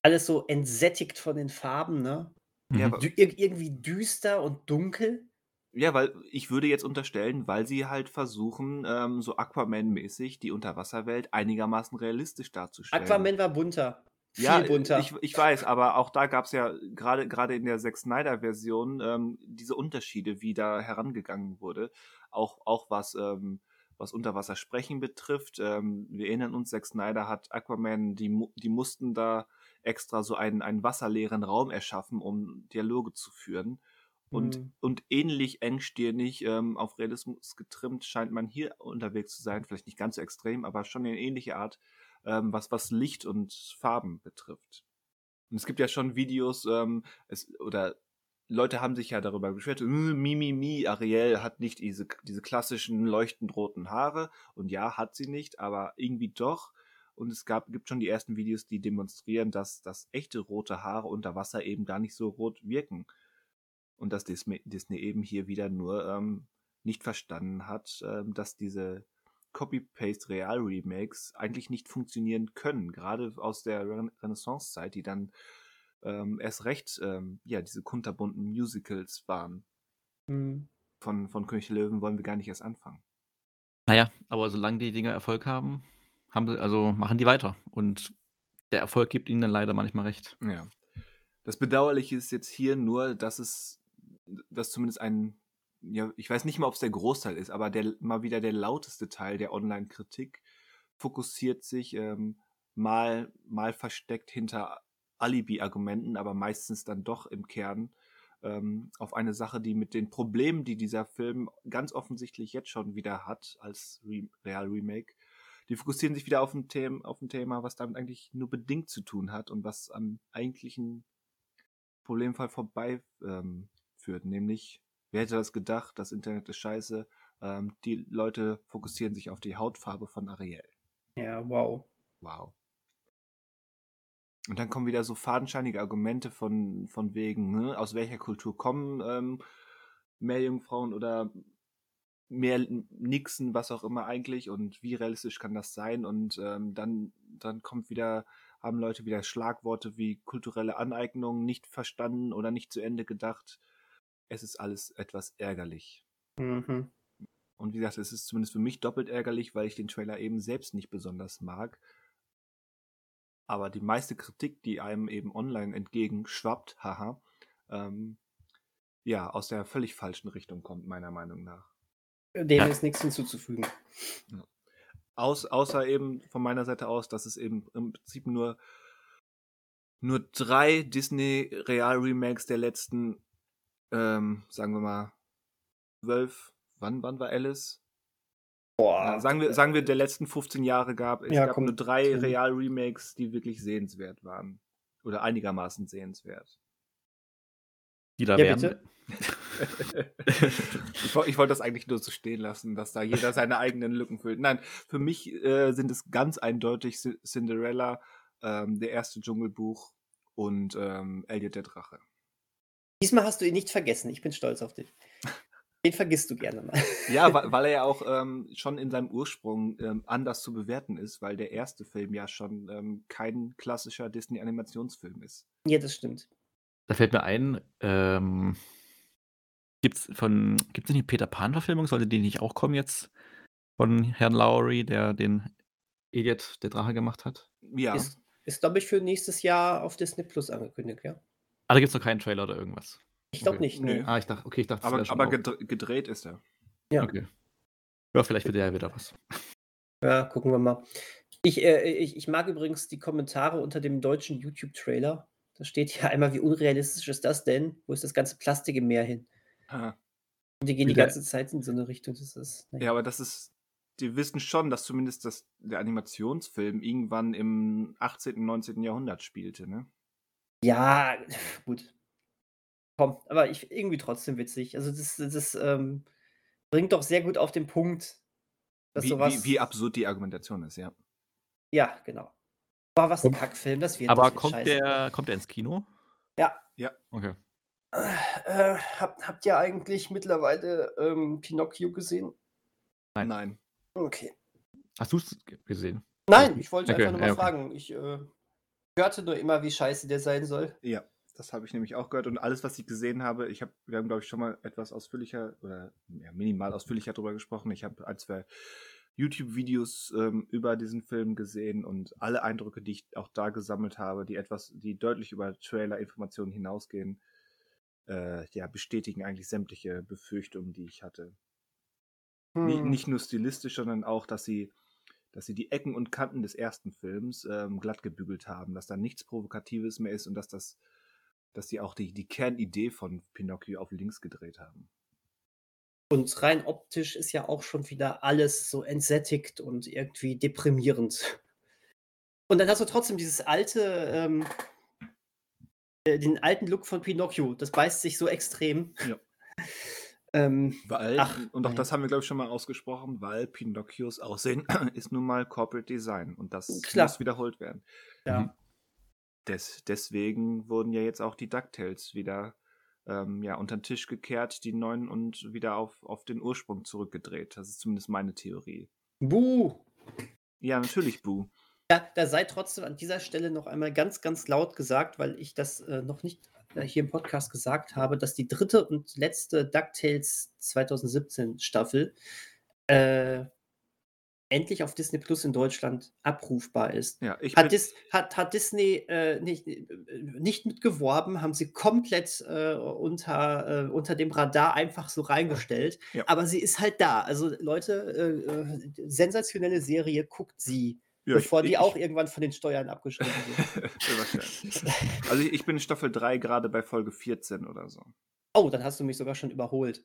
Alles so entsättigt von den Farben, ne? Ja, Mhm. aber- ir irgendwie düster und dunkel. Ja, weil ich würde jetzt unterstellen, weil sie halt versuchen, ähm, so Aquaman-mäßig die Unterwasserwelt einigermaßen realistisch darzustellen. Aquaman war bunter. Viel ja, bunter. Ich, ich weiß, aber auch da gab es ja gerade gerade in der Zack Snyder-Version ähm, diese Unterschiede, wie da herangegangen wurde. Auch, auch was, ähm, was Unterwassersprechen betrifft. Ähm, wir erinnern uns, Zack Snyder hat Aquaman, die, die mussten da extra so einen, einen wasserleeren Raum erschaffen, um Dialoge zu führen. Und, Mhm. und ähnlich engstirnig ähm, auf Realismus getrimmt scheint man hier unterwegs zu sein. Vielleicht nicht ganz so extrem, aber schon in ähnlicher Art, ähm, was, was Licht und Farben betrifft. Und es gibt ja schon Videos, ähm, es, oder Leute haben sich ja darüber beschwert, "Äh, mi, mi, mi, Ariel hat nicht diese, diese klassischen leuchtend roten Haare. Und ja, hat sie nicht, aber irgendwie doch. Und es gab, gibt schon die ersten Videos, die demonstrieren, dass, dass echte rote Haare unter Wasser eben gar nicht so rot wirken. Und dass Disney, Disney eben hier wieder nur ähm, nicht verstanden hat, ähm, dass diese Copy-Paste-Real-Remakes eigentlich nicht funktionieren können. Gerade aus der Ren Renaissance-Zeit, die dann ähm, erst recht ähm, ja, diese kunterbunten Musicals waren. Mhm. Von, von König der Löwen wollen wir gar nicht erst anfangen. Naja, aber solange die Dinger Erfolg haben, haben sie, also machen die weiter. Und der Erfolg gibt ihnen dann leider manchmal recht. Ja. Das Bedauerliche ist jetzt hier nur, dass es, dass zumindest ein ja, ich weiß nicht mal, ob es der Großteil ist, aber der mal wieder der lauteste Teil der Online-Kritik fokussiert sich ähm, mal, mal versteckt hinter Alibi-Argumenten, aber meistens dann doch im Kern ähm, auf eine Sache, die mit den Problemen, die dieser Film ganz offensichtlich jetzt schon wieder hat als Re Real Remake, die fokussieren sich wieder auf ein, Thema, auf ein Thema, was damit eigentlich nur bedingt zu tun hat und was am eigentlichen Problemfall vorbei ähm, nämlich, wer hätte das gedacht, das Internet ist scheiße, ähm, die Leute fokussieren sich auf die Hautfarbe von Ariel. Ja, wow. Wow. Und dann kommen wieder so fadenscheinige Argumente von, von wegen, ne, aus welcher Kultur kommen ähm, Meerjungfrauen oder mehr Nixen, was auch immer eigentlich und wie realistisch kann das sein und ähm, dann, dann kommt wieder, haben Leute wieder Schlagworte wie kulturelle Aneignung nicht verstanden oder nicht zu Ende gedacht. Es ist alles etwas ärgerlich. Mhm. Und wie gesagt, es ist zumindest für mich doppelt ärgerlich, weil ich den Trailer eben selbst nicht besonders mag. Aber die meiste Kritik, die einem eben online entgegenschwappt, haha, ähm, ja, aus der völlig falschen Richtung kommt, meiner Meinung nach. Dem ist nichts hinzuzufügen. Ja. Aus, außer eben von meiner Seite aus, dass es eben im Prinzip nur, nur drei Disney-Real-Remakes der letzten, ähm, sagen wir mal, zwölf, wann, wann war Alice? Boah. Ja, sagen, wir, sagen wir, der letzten 15 Jahre gab. Es ja, gab nur drei Real-Remakes, die wirklich sehenswert waren. Oder einigermaßen sehenswert. Die da ja, wären. Ich, ich wollte das eigentlich nur so stehen lassen, dass da jeder seine eigenen Lücken füllt. Nein, für mich äh, sind es ganz eindeutig Cinderella, ähm, der erste Dschungelbuch und ähm, Elliot der Drache. Diesmal hast du ihn nicht vergessen. Ich bin stolz auf dich. Den vergisst du gerne mal. Ja, weil, weil er ja auch ähm, schon in seinem Ursprung ähm, anders zu bewerten ist, weil der erste Film ja schon ähm, kein klassischer Disney-Animationsfilm ist. Ja, das stimmt. Da fällt mir ein, ähm, Gibt's von gibt's nicht die Peter Pan-Verfilmung? Sollte die nicht auch kommen jetzt von Herrn Lowry, der den Elliot der Drache gemacht hat? Ja. Ist, ist glaube ich, für nächstes Jahr auf Disney Plus angekündigt, ja. Ah, da gibt es noch keinen Trailer oder irgendwas. Ich glaube okay. nicht, nee. Ah, ich dachte, okay, ich dachte, aber, aber gedreht ist er. Ja. Okay. Ja, vielleicht wird er ja wieder was. Ja, gucken wir mal. Ich, äh, ich, ich mag übrigens die Kommentare unter dem deutschen YouTube-Trailer. Da steht ja einmal, wie unrealistisch ist das denn? Wo ist das ganze Plastik im Meer hin? Aha. Und die gehen die ganze Zeit in so eine Richtung. Das ist, ne. Ja, aber das ist, die wissen schon, dass zumindest das, der Animationsfilm irgendwann im 18., und 19. Jahrhundert spielte, ne? Ja, gut. Komm, aber ich, irgendwie trotzdem witzig. Also das, das ähm, bringt doch sehr gut auf den Punkt, dass wie, sowas. Wie, wie absurd die Argumentation ist, ja. Ja, genau. War was ein Kackfilm, das wird Aber kommt der, kommt der ins Kino? Ja. Ja. Okay. Äh, habt, habt ihr eigentlich mittlerweile ähm, Pinocchio gesehen? Nein. Nein. Okay. Hast du es gesehen? Nein, ich wollte okay. einfach nur mal ja, okay. fragen. Ich äh, hörte nur immer, wie scheiße der sein soll. Ja, das habe ich nämlich auch gehört. Und alles, was ich gesehen habe, ich habe, wir haben, glaube ich, schon mal etwas ausführlicher oder ja, minimal ausführlicher darüber gesprochen. Ich habe ein, zwei YouTube-Videos ähm, über diesen Film gesehen und alle Eindrücke, die ich auch da gesammelt habe, die etwas, die deutlich über Trailer-Informationen hinausgehen, äh, ja, bestätigen eigentlich sämtliche Befürchtungen, die ich hatte. Hm. Nicht nur stilistisch, sondern auch, dass sie, dass sie die Ecken und Kanten des ersten Films ähm, glatt gebügelt haben, dass da nichts Provokatives mehr ist und dass das, dass sie auch die, die Kernidee von Pinocchio auf links gedreht haben. Und rein optisch ist ja auch schon wieder alles so entsättigt und irgendwie deprimierend. Und dann hast du trotzdem dieses alte, ähm, äh, den alten Look von Pinocchio. Das beißt sich so extrem. Ja. ähm, weil, ach, und auch das haben wir, glaube ich, schon mal ausgesprochen, weil Pinocchios Aussehen ist nun mal Corporate Design und das Klar. muss wiederholt werden. Ja. Mhm. Des, deswegen wurden ja jetzt auch die DuckTales wieder ähm, ja, unter den Tisch gekehrt, die neuen und wieder auf, auf den Ursprung zurückgedreht. Das ist zumindest meine Theorie. Buh! Ja, natürlich Buh. Da, da sei trotzdem an dieser Stelle noch einmal ganz, ganz laut gesagt, weil ich das äh, noch nicht hier im Podcast gesagt habe, dass die dritte und letzte DuckTales 2017 Staffel äh, endlich auf Disney Plus in Deutschland abrufbar ist. Ja, ich Hat, Dis hat, hat Disney äh, nicht, äh, nicht mitgeworben, haben sie komplett äh, unter, äh, unter dem Radar einfach so reingestellt. Ja. Aber sie ist halt da. Also Leute, äh, äh, sensationelle Serie, guckt sie, ja, bevor die ich, auch irgendwann von den Steuern abgeschrieben wird. Also ich bin in Staffel 3 gerade bei Folge 14 oder so. Oh, dann hast du mich sogar schon überholt.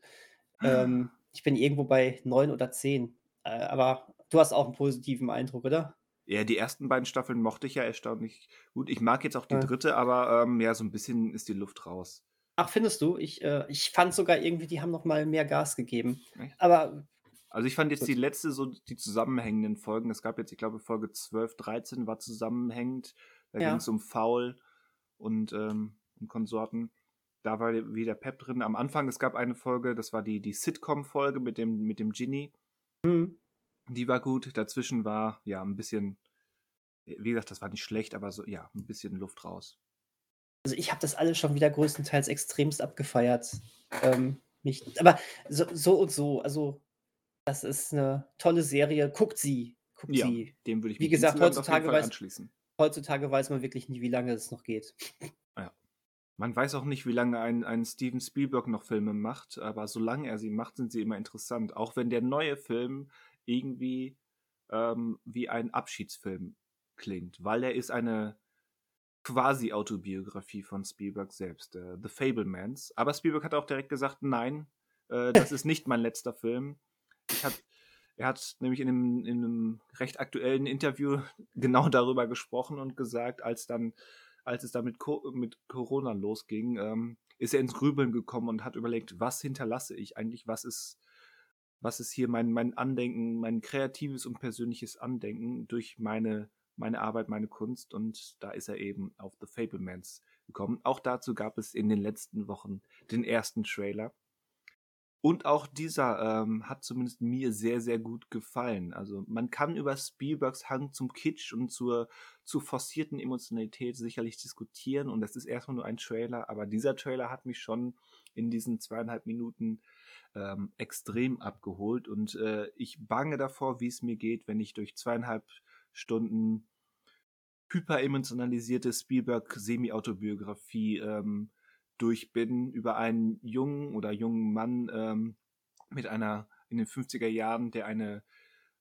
Ähm, ich bin irgendwo bei 9 oder 10. Äh, aber du hast auch einen positiven Eindruck, oder? Ja, die ersten beiden Staffeln mochte ich ja erstaunlich gut. Ich mag jetzt auch die Ja. dritte, aber ähm, ja, so ein bisschen ist die Luft raus. Ach, findest du? Ich, äh, ich fand sogar irgendwie, die haben noch mal mehr Gas gegeben. Echt? Aber Also ich fand jetzt die letzte, so die zusammenhängenden Folgen, es gab jetzt, ich glaube, Folge 12, 13 war zusammenhängend. Da Ja. ging es um Foul und, ähm, und Konsorten. Da war wieder Pep drin. Am Anfang, es gab eine Folge, das war die, die Sitcom-Folge mit dem, mit dem Ginny. hm, Die war gut. Dazwischen war, ja, ein bisschen, wie gesagt, das war nicht schlecht, aber so, ja, ein bisschen Luft raus. also ich habe das alles schon wieder größtenteils extremst abgefeiert. Ähm, mich, aber so, so und so, also das ist eine tolle Serie. Guckt sie, guckt Ja, sie. dem würde ich Wie mich gesagt, heutzutage weiß- anschließen. Heutzutage weiß man wirklich nie, wie lange es noch geht. Man weiß auch nicht, wie lange ein, ein Steven Spielberg noch Filme macht, aber solange er sie macht, sind sie immer interessant. Auch wenn der neue Film irgendwie ähm, wie ein Abschiedsfilm klingt, weil er ist eine quasi Autobiografie von Spielberg selbst, äh, The Fablemans. Aber Spielberg hat auch direkt gesagt, nein, äh, das ist nicht mein letzter Film. Hab, er hat nämlich in einem, in einem recht aktuellen Interview genau darüber gesprochen und gesagt, als dann als es da mit, Co mit Corona losging, ähm, ist er ins Grübeln gekommen und hat überlegt, was hinterlasse ich eigentlich, was ist, was ist hier mein, mein Andenken, mein kreatives und persönliches Andenken durch meine, meine Arbeit, meine Kunst und da ist er eben auf The Fablemans gekommen. Auch dazu gab es in den letzten Wochen den ersten Trailer. Und auch dieser ähm, hat zumindest mir sehr, sehr gut gefallen. Also man kann über Spielbergs Hang zum Kitsch und zur, zur forcierten Emotionalität sicherlich diskutieren. Und das ist erstmal nur ein Trailer, aber dieser Trailer hat mich schon in diesen zweieinhalb Minuten ähm, extrem abgeholt. Und äh, ich bange davor, wie es mir geht, wenn ich durch zweieinhalb Stunden hyperemotionalisierte Spielberg-Semi-Autobiografie ähm, durch bin über einen jungen oder jungen Mann ähm, mit einer in den 50er Jahren, der eine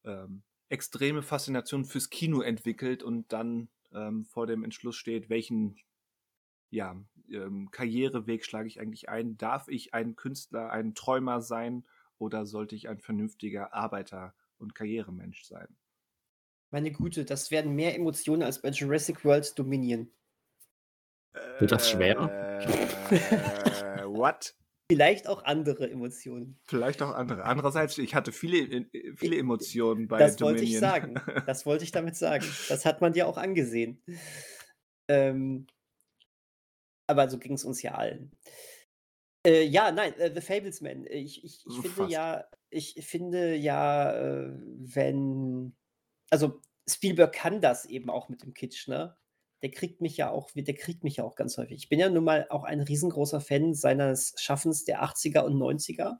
ähm, extreme Faszination fürs Kino entwickelt und dann ähm, vor dem Entschluss steht, welchen ja, ähm, Karriereweg schlage ich eigentlich ein? Darf ich ein Künstler, ein Träumer sein oder sollte ich ein vernünftiger Arbeiter und Karrieremensch sein? Meine Güte, das werden mehr Emotionen als bei Jurassic World Dominion. Wird das schwer? Äh, what? Vielleicht auch andere Emotionen. Vielleicht auch andere. Andererseits, ich hatte viele, viele Emotionen bei das Dominion. wollte ich sagen. Das wollte ich damit sagen. Das hat man dir auch angesehen. Ähm, aber so ging es uns ja allen. Äh, ja, nein, äh, The Fablesman. Ich, ich, ich So finde fast. ja, ich finde ja, äh, wenn, also Spielberg kann das eben auch mit dem Kitsch, ne? Der kriegt mich ja auch, der kriegt mich ja auch ganz häufig. Ich bin ja nun mal auch ein riesengroßer Fan seines Schaffens der 80er und 90er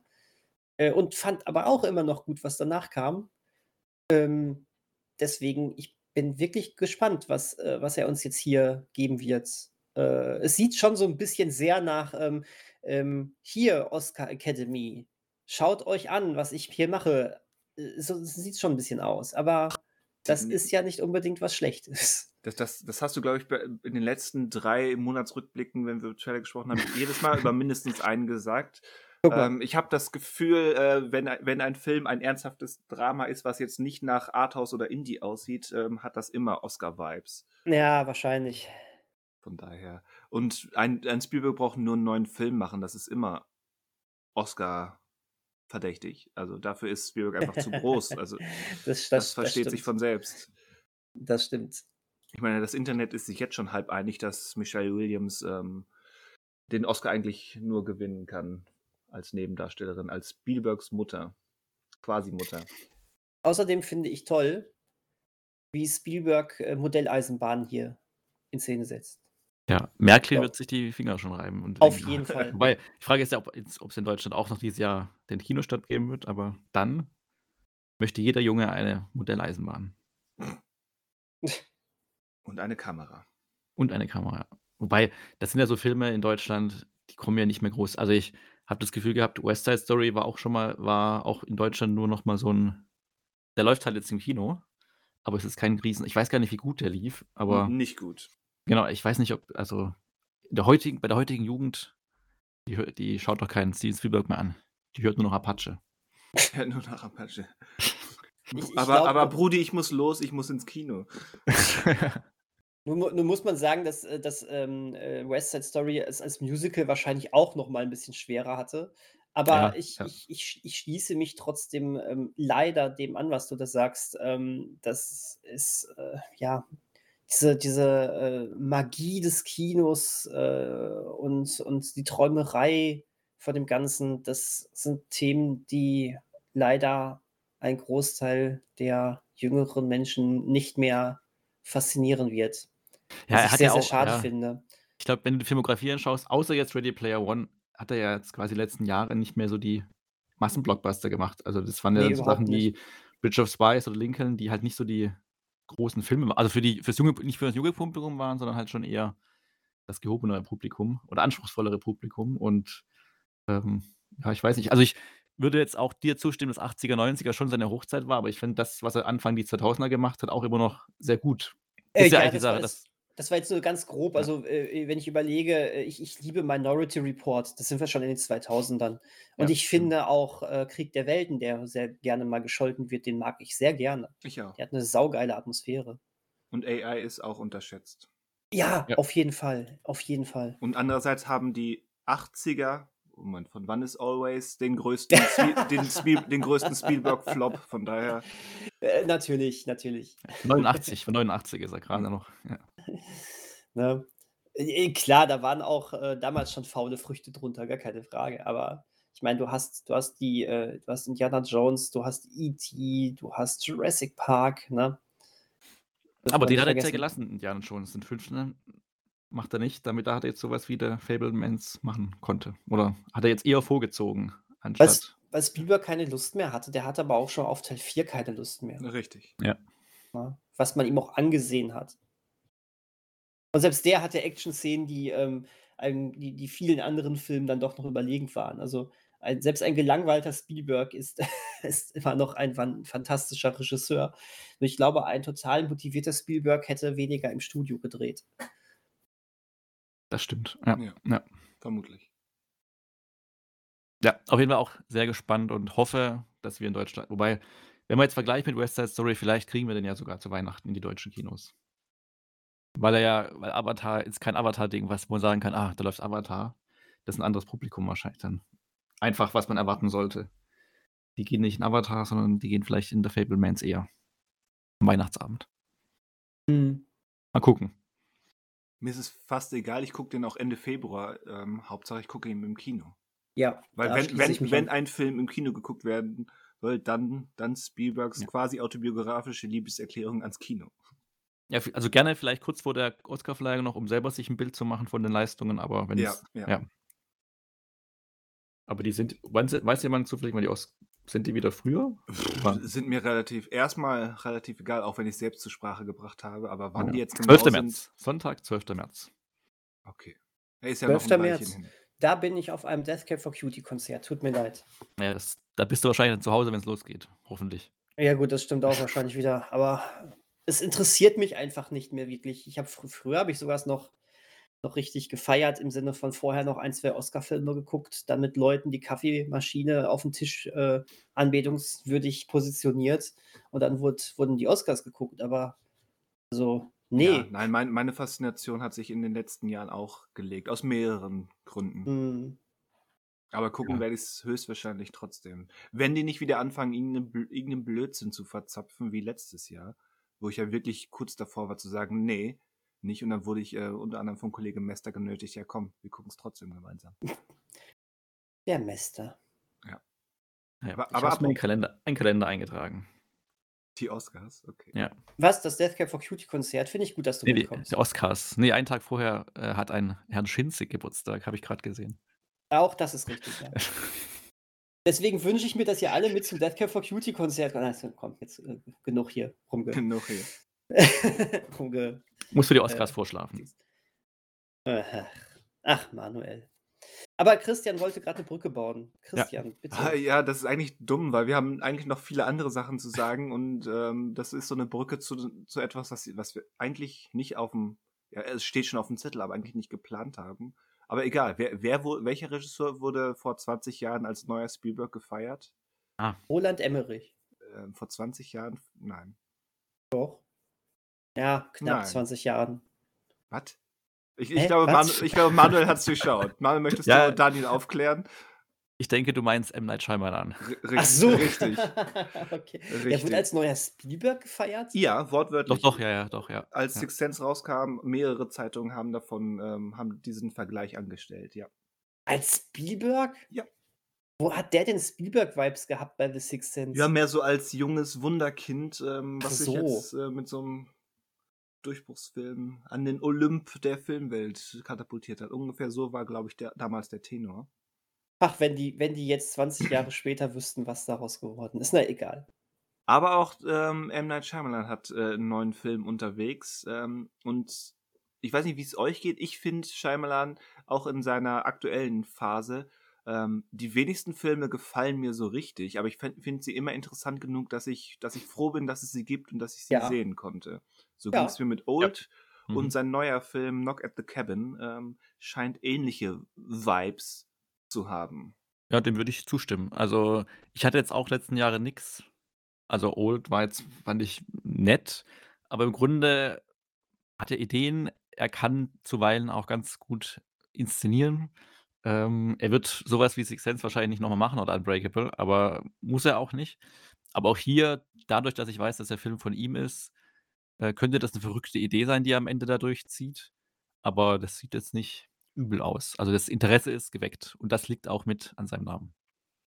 äh, und fand aber auch immer noch gut, was danach kam. Ähm, deswegen, ich bin wirklich gespannt, was, äh, was er uns jetzt hier geben wird. Äh, es sieht schon so ein bisschen sehr nach ähm, ähm, hier, Oscar Academy. Schaut euch an, was ich hier mache. Äh, So sieht schon ein bisschen aus. Aber das ist ja nicht unbedingt was Schlechtes. Das, das, das hast du, glaube ich, in den letzten drei Monatsrückblicken, wenn wir über Trailer gesprochen haben, jedes Mal über mindestens einen gesagt. Ähm, ich habe das Gefühl, äh, wenn, ein- wenn ein Film ein ernsthaftes Drama ist, was jetzt nicht nach Arthouse oder Indie aussieht, ähm, hat das immer Oscar-Vibes. Ja, wahrscheinlich. Von daher. Und ein, ein Spielberg braucht nur einen neuen Film machen. Das ist immer Oscar verdächtig. Also dafür ist Spielberg einfach zu groß. Also das, das, versteht sich stimmt. von selbst. Das stimmt. Ich meine, das Internet ist sich jetzt schon halb einig, dass Michelle Williams ähm, den Oscar eigentlich nur gewinnen kann als Nebendarstellerin, als Spielbergs Mutter. Quasi Mutter. Außerdem finde ich toll, wie Spielberg äh, Modelleisenbahn hier in Szene setzt. Ja, Merkel Ja. wird sich die Finger schon reiben. Und Auf denken- jeden Fall. Wobei, die Frage ist ja, ob es in Deutschland auch noch dieses Jahr den Kinostart geben wird, aber dann möchte jeder Junge eine Modelleisenbahn. Und eine Kamera. Und eine Kamera. Wobei, das sind ja so Filme in Deutschland, die kommen ja nicht mehr groß. Also ich habe das Gefühl gehabt, West Side Story war auch schon mal, war auch in Deutschland nur noch mal so ein, der läuft halt jetzt im Kino, aber es ist kein Riesen, ich weiß gar nicht, wie gut der lief, aber Nicht gut. Genau, ich weiß nicht, ob, also der heutigen, bei der heutigen Jugend, die, die schaut doch keinen Steven Spielberg mehr an. Die hört nur noch Apache. Ja, nur nach Apache. Ich- ich aber, glaub, aber du- Brudi, ich muss los, ich muss ins Kino. Nun, nun muss man sagen, dass, äh, dass ähm, äh, West Side Story es als Musical wahrscheinlich auch noch mal ein bisschen schwerer hatte. Aber Ja, ich, ja. Ich, ich, ich schließe mich trotzdem ähm, leider dem an, was du da sagst. Ähm, das ist, äh, ja, diese, diese äh, Magie des Kinos äh, und, und die Träumerei von dem Ganzen, das sind Themen, die leider ein Großteil der jüngeren Menschen nicht mehr faszinieren wird. Ja, was er ich sehr, ja sehr auch, schade ja, finde. ich glaube, wenn du die Filmografie anschaust, außer jetzt Ready Player One, hat er ja jetzt quasi die letzten Jahre nicht mehr so die Massenblockbuster gemacht. Also das waren ja Nee, dann so Sachen wie Bridge of Spies oder Lincoln, die halt nicht so die großen Filme. Also für die, fürs junge, nicht für das junge Publikum waren, sondern halt schon eher das gehobenere Publikum oder anspruchsvollere Publikum. Und ähm, ja, ich weiß nicht. Also ich würde jetzt auch dir zustimmen, dass 80er, 90er schon seine Hochzeit war, aber ich finde das, was er Anfang die 2000er gemacht hat, auch immer noch sehr gut. Äh, Ist ja, ja, eigentlich die das Sache, dass Das war jetzt so ganz grob. Also, äh, wenn ich überlege, äh, ich, ich liebe Minority Report, das sind wir schon in den 2000ern. Und Ja, ich finde auch äh, Krieg der Welten, der sehr gerne mal gescholten wird, den mag ich sehr gerne. Ich auch. Der hat eine saugeile Atmosphäre. Und AI ist auch unterschätzt. Ja, Ja. auf jeden Fall. Auf jeden Fall. Und andererseits haben die 80er, Moment, von wann ist Always den größten, den, Spiel, den größten Spielberg-Flop. Von daher, Äh, natürlich, natürlich. 89, von 89 ist er gerade noch. Ja. Ne? Äh, Klar, da waren auch äh, damals schon faule Früchte drunter, gar keine Frage. Aber ich meine, du hast, du hast die, äh, du hast Indiana Jones, du hast E.T., du hast Jurassic Park, ne? Darf Aber den hat er jetzt ja gelassen, Indiana Jones. Den fünften macht er nicht, damit er jetzt sowas wie der Fablemans machen konnte. Oder hat er jetzt eher vorgezogen, anstatt. Was, weil Spielberg keine Lust mehr hatte, der hatte aber auch schon auf Teil 4 keine Lust mehr. richtig. ne? Was man ihm auch angesehen hat. Und selbst der hatte Action-Szenen, die, ähm, die, die vielen anderen Filmen dann doch noch überlegen waren. Also ein, selbst ein gelangweilter Spielberg ist, ist immer noch ein fan- fantastischer Regisseur. Und ich glaube, ein total motivierter Spielberg hätte weniger im Studio gedreht. Das stimmt. Ja. Ja. Ja. Vermutlich. ja, auf jeden Fall auch sehr gespannt und hoffe, dass wir in Deutschland. Wobei, wenn man jetzt vergleicht mit West Side Story, vielleicht kriegen wir den ja sogar zu Weihnachten in die deutschen Kinos. Weil er ja, weil Avatar ist kein Avatar-Ding, was man sagen kann, ah, da läuft Avatar. Das ist ein anderes Publikum wahrscheinlich dann. Einfach, was man erwarten sollte. Die gehen nicht in Avatar, sondern die gehen vielleicht in The Fablemans eher. Am Weihnachtsabend. Mal gucken. Mir ist es fast egal, ich gucke den auch Ende Februar. Ähm, Hauptsache, ich gucke ihn im Kino. Ja, Weil wenn, wenn, mich wenn ein Film im Kino geguckt werden soll, dann, dann Spielbergs Ja. quasi autobiografische Liebeserklärung ans Kino. Ja, also gerne vielleicht kurz vor der Oscarverleihung noch, um selber sich ein Bild zu machen von den Leistungen, aber wenn Ja, es. ja. Ja. Aber die sind. Wann Weiß jemand zufällig mal die Os Sind die wieder früher? Wann? Sind mir relativ, erstmal relativ egal, auch wenn ich selbst zur Sprache gebracht habe, aber wann Ja. die jetzt genau 12. sind. März. Sonntag, 12. März. Okay. Er ist ja noch 12. ein Weilchen März. hin. Da bin ich auf einem Death Cab for Cutie Konzert. Tut mir leid. Ja, das, da bist du wahrscheinlich dann zu Hause, wenn es losgeht. Hoffentlich. Ja, gut, das stimmt auch wahrscheinlich wieder. Aber es interessiert mich einfach nicht mehr wirklich. Ich habe fr früher habe ich sogar noch, noch richtig gefeiert, im Sinne von vorher noch ein, zwei Oscar-Filme geguckt, dann mit Leuten die Kaffeemaschine auf dem Tisch äh, anbetungswürdig positioniert und dann wurde, wurden die Oscars geguckt. Aber also, nee. Ja, nein, mein, meine Faszination hat sich in den letzten Jahren auch gelegt, aus mehreren Gründen. Hm, Aber gucken Ja. werde ich es höchstwahrscheinlich trotzdem. Wenn die nicht wieder anfangen, irgendeinen Blödsinn zu verzapfen wie letztes Jahr, wo ich ja wirklich kurz davor war zu sagen, nee, nicht. Und dann wurde ich äh, unter anderem vom Kollegen Mester genötigt, ja komm, wir gucken es trotzdem gemeinsam. der Mester. Ja, Aber- ich aber habe mir einen Kalender, einen Kalender eingetragen. Die Oscars, okay. Ja. Was, das Death Cab for Cutie Konzert? Finde ich gut, dass du Nee, die, mitkommst. der Oscars. Nee, einen Tag vorher äh, hat ein Herrn Schinzig Geburtstag, habe ich gerade gesehen. Auch das ist richtig, ja. Deswegen wünsche ich mir, dass ihr alle mit zum Death Care for Cutie Konzert Also, komm, jetzt äh, genug hier rumge. Genug hier. rumge Musst du die Oscars äh, vorschlafen. Ach, Manuel. Aber Christian wollte gerade eine Brücke bauen. Christian, ja. bitte. Ah, ja, das ist eigentlich dumm, weil wir haben eigentlich noch viele andere Sachen zu sagen und ähm, das ist so eine Brücke zu, zu etwas, was, was wir eigentlich nicht auf dem, ja, es steht schon auf dem Zettel, aber eigentlich nicht geplant haben. Aber egal, wer, wer welcher Regisseur wurde vor 20 Jahren als neuer Spielberg gefeiert? Ah. Roland Emmerich. Ähm, vor 20 Jahren? Nein. Doch. Ja, knapp Nein. 20 Jahren. Was? Ich, ich, glaube, Manu, ich glaube, Manuel hat es durchschaut. Manuel, möchtest ja. du Daniel aufklären? Ich denke, du meinst M. Night Shyamalan. R Ach so. Richtig. okay. Richtig. Der wurde als neuer Spielberg gefeiert? Ja, wortwörtlich. Doch, doch, ja, ja, doch, ja. Als ja. Six Sense rauskam, mehrere Zeitungen haben davon, ähm, haben diesen Vergleich angestellt, ja. Als Spielberg? Ja. Wo hat der denn Spielberg-Vibes gehabt bei The Sixth Sense? Ja, mehr so als junges Wunderkind, ähm, was so. sich jetzt äh, mit so einem Durchbruchsfilm an den Olymp der Filmwelt katapultiert hat. Ungefähr so war, glaube ich, der, damals der Tenor. Ach, wenn die, wenn die jetzt 20 Jahre später wüssten, was daraus geworden ist. Na, egal. Aber auch ähm, M. Night Shyamalan hat äh, einen neuen Film unterwegs. Ähm, und ich weiß nicht, wie es euch geht. Ich finde Shyamalan auch in seiner aktuellen Phase ähm, die wenigsten Filme gefallen mir so richtig, aber ich finde sie immer interessant genug, dass ich, dass ich froh bin, dass es sie gibt und dass ich sie ja. sehen konnte. So ja. ging es mir mit Old ja. mhm. und sein neuer Film Knock at the Cabin ähm, scheint ähnliche Vibes zu haben. Ja, dem würde ich zustimmen. Also, ich hatte jetzt auch letzten Jahre nichts. Also, Old war jetzt, fand ich nett, aber im Grunde hat er Ideen. Er kann zuweilen auch ganz gut inszenieren. Ähm, er wird sowas wie Six Sense wahrscheinlich nicht nochmal machen oder Unbreakable, aber muss er auch nicht. Aber auch hier, dadurch, dass ich weiß, dass der Film von ihm ist, äh, könnte das eine verrückte Idee sein, die er am Ende dadurch zieht. Aber das sieht jetzt nicht übel aus. Also das Interesse ist geweckt und das liegt auch mit an seinem Namen.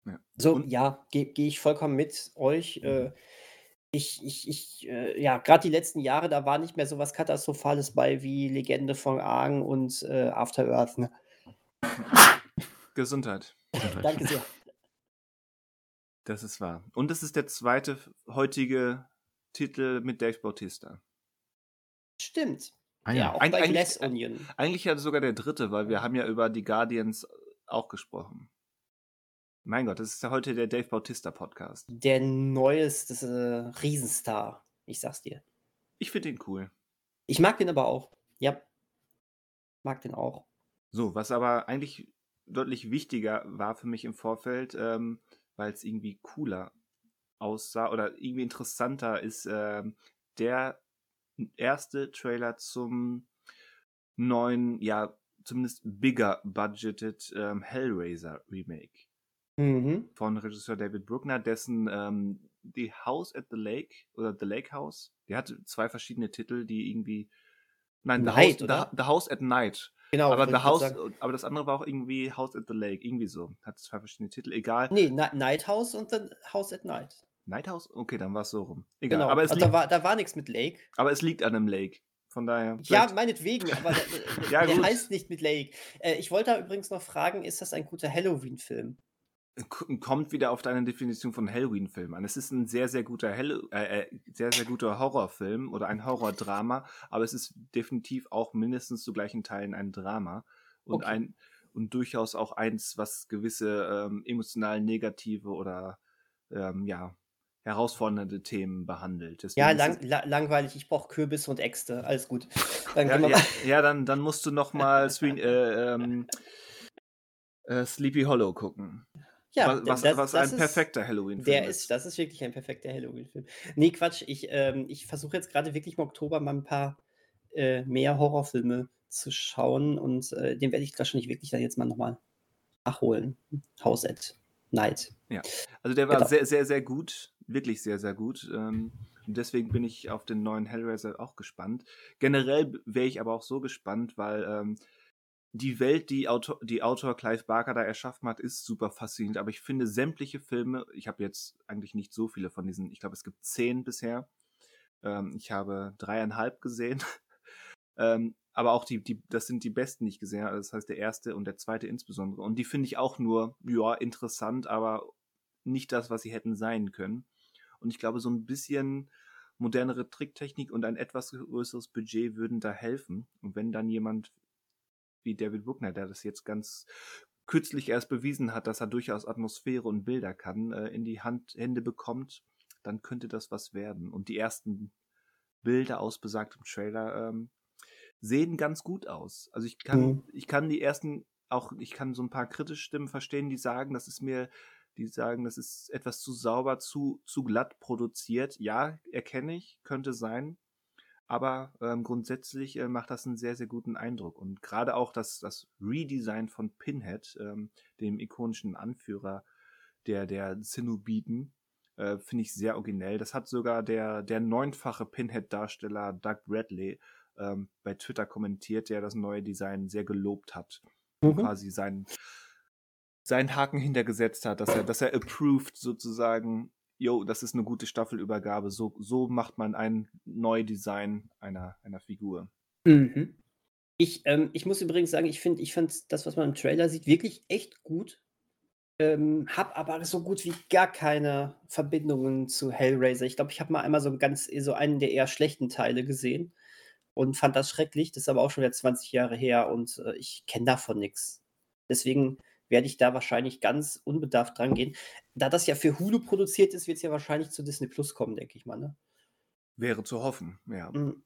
Ja. So, und? ja, gehe geh ich vollkommen mit euch. Äh, mhm. ich, ich, ich, äh, ja, gerade die letzten Jahre, da war nicht mehr so was Katastrophales bei wie Legende von Argen und äh, After Earth. Ne? Gesundheit. Danke sehr. Das ist wahr. Und es ist der zweite heutige Titel mit Dave Bautista. Stimmt. Ah, ja, auch Eig bei Glass Onion. Eigentlich ja sogar der dritte, weil wir haben ja über die Guardians auch gesprochen. Mein Gott, das ist ja heute der Dave Bautista Podcast. Der neueste äh, Riesenstar. Ich sag's dir. Ich finde ihn cool. Ich mag den aber auch. Ja. Mag den auch. So, was aber eigentlich deutlich wichtiger war für mich im Vorfeld, ähm, weil es irgendwie cooler aussah oder irgendwie interessanter ist, ähm, der erste Trailer zum neuen, ja, zumindest bigger budgeted ähm, Hellraiser Remake. Mhm. Von Regisseur David Bruckner, dessen ähm, The House at the Lake oder The Lake House, der hatte zwei verschiedene Titel, die irgendwie. Nein, The, Night, House, the, the House at Night Genau. Aber, the House, aber das andere war auch irgendwie House at the Lake, irgendwie so. Hat zwei verschiedene Titel, egal. Nee, Night House und dann House at Night. Night House? Okay, dann war es so rum. Egal. Genau. Aber es also da, war, da war nichts mit Lake. Aber es liegt an einem Lake. Von daher. Ja, meinetwegen, aber der, ja, der heißt nicht mit Lake. Äh, ich wollte da übrigens noch fragen, ist das ein guter Halloween-Film? kommt wieder auf deine Definition von Halloween-Film an. Es ist ein sehr, sehr guter Hell äh, äh, sehr, sehr guter Horrorfilm oder ein Horrordrama, aber es ist definitiv auch mindestens zu gleichen Teilen ein Drama und okay. ein und durchaus auch eins, was gewisse ähm, emotional negative oder ähm, ja herausfordernde Themen behandelt. Deswegen ja, lang, la langweilig. Ich brauche Kürbis und Äxte. Alles gut. Dann ja, ja, ja, dann, dann musst du noch mal äh, ähm, äh, Sleepy Hollow gucken. Ja, was, das, was das ein perfekter Halloween-Film ist. ist. Das ist wirklich ein perfekter Halloween-Film. Nee, Quatsch. Ich, ähm, ich versuche jetzt gerade wirklich im Oktober mal ein paar äh, mehr Horrorfilme zu schauen und äh, den werde ich wahrscheinlich wirklich dann jetzt mal nochmal nachholen. House at Night. Ja, also der war genau. sehr, sehr, sehr gut. Wirklich sehr, sehr gut. Ähm, und deswegen bin ich auf den neuen Hellraiser auch gespannt. Generell wäre ich aber auch so gespannt, weil ähm, die Welt, die Autor, die Autor Clive Barker da erschaffen hat, ist super faszinierend. Aber ich finde sämtliche Filme, ich habe jetzt eigentlich nicht so viele von diesen, ich glaube, es gibt zehn bisher. Ähm, ich habe dreieinhalb gesehen. ähm, aber auch die, die, das sind die besten, die ich gesehen habe. Das heißt, der erste und der zweite insbesondere. Und die finde ich auch nur, ja, interessant, aber nicht das, was sie hätten sein können. Und ich glaube, so ein bisschen modernere Tricktechnik und ein etwas größeres Budget würden da helfen. Und wenn dann jemand wie David Bruckner, der das jetzt ganz kürzlich erst bewiesen hat, dass er durchaus Atmosphäre und Bilder kann, äh, in die Hand, Hände bekommt, dann könnte das was werden. Und die ersten Bilder aus besagtem Trailer ähm, sehen ganz gut aus. Also ich kann, mhm. ich kann die ersten auch, ich kann so ein paar kritische Stimmen verstehen, die sagen, das ist mir, die sagen, das ist etwas zu sauber, zu, zu glatt produziert. Ja, erkenne ich, könnte sein. Aber ähm, grundsätzlich äh, macht das einen sehr, sehr guten Eindruck. Und gerade auch das, das Redesign von Pinhead, ähm, dem ikonischen Anführer der, der Zenobiten, äh, finde ich sehr originell. Das hat sogar der, der neunfache Pinhead-Darsteller Doug Bradley ähm, bei Twitter kommentiert, der das neue Design sehr gelobt hat. Mhm. Quasi seinen, seinen Haken hintergesetzt hat, dass er, dass er approved sozusagen jo, das ist eine gute Staffelübergabe. So, so macht man ein Neudesign einer, einer Figur. Mhm. Ich, ähm, ich muss übrigens sagen, ich finde ich find das, was man im Trailer sieht, wirklich echt gut. Ähm, hab aber so gut wie gar keine Verbindungen zu Hellraiser. Ich glaube, ich habe mal einmal so ganz so einen der eher schlechten Teile gesehen und fand das schrecklich. Das ist aber auch schon wieder 20 Jahre her und äh, ich kenne davon nichts. Deswegen werde ich da wahrscheinlich ganz unbedarft dran gehen. Da das ja für Hulu produziert ist, wird es ja wahrscheinlich zu Disney Plus kommen, denke ich mal. Ne? Wäre zu hoffen, ja. Mhm.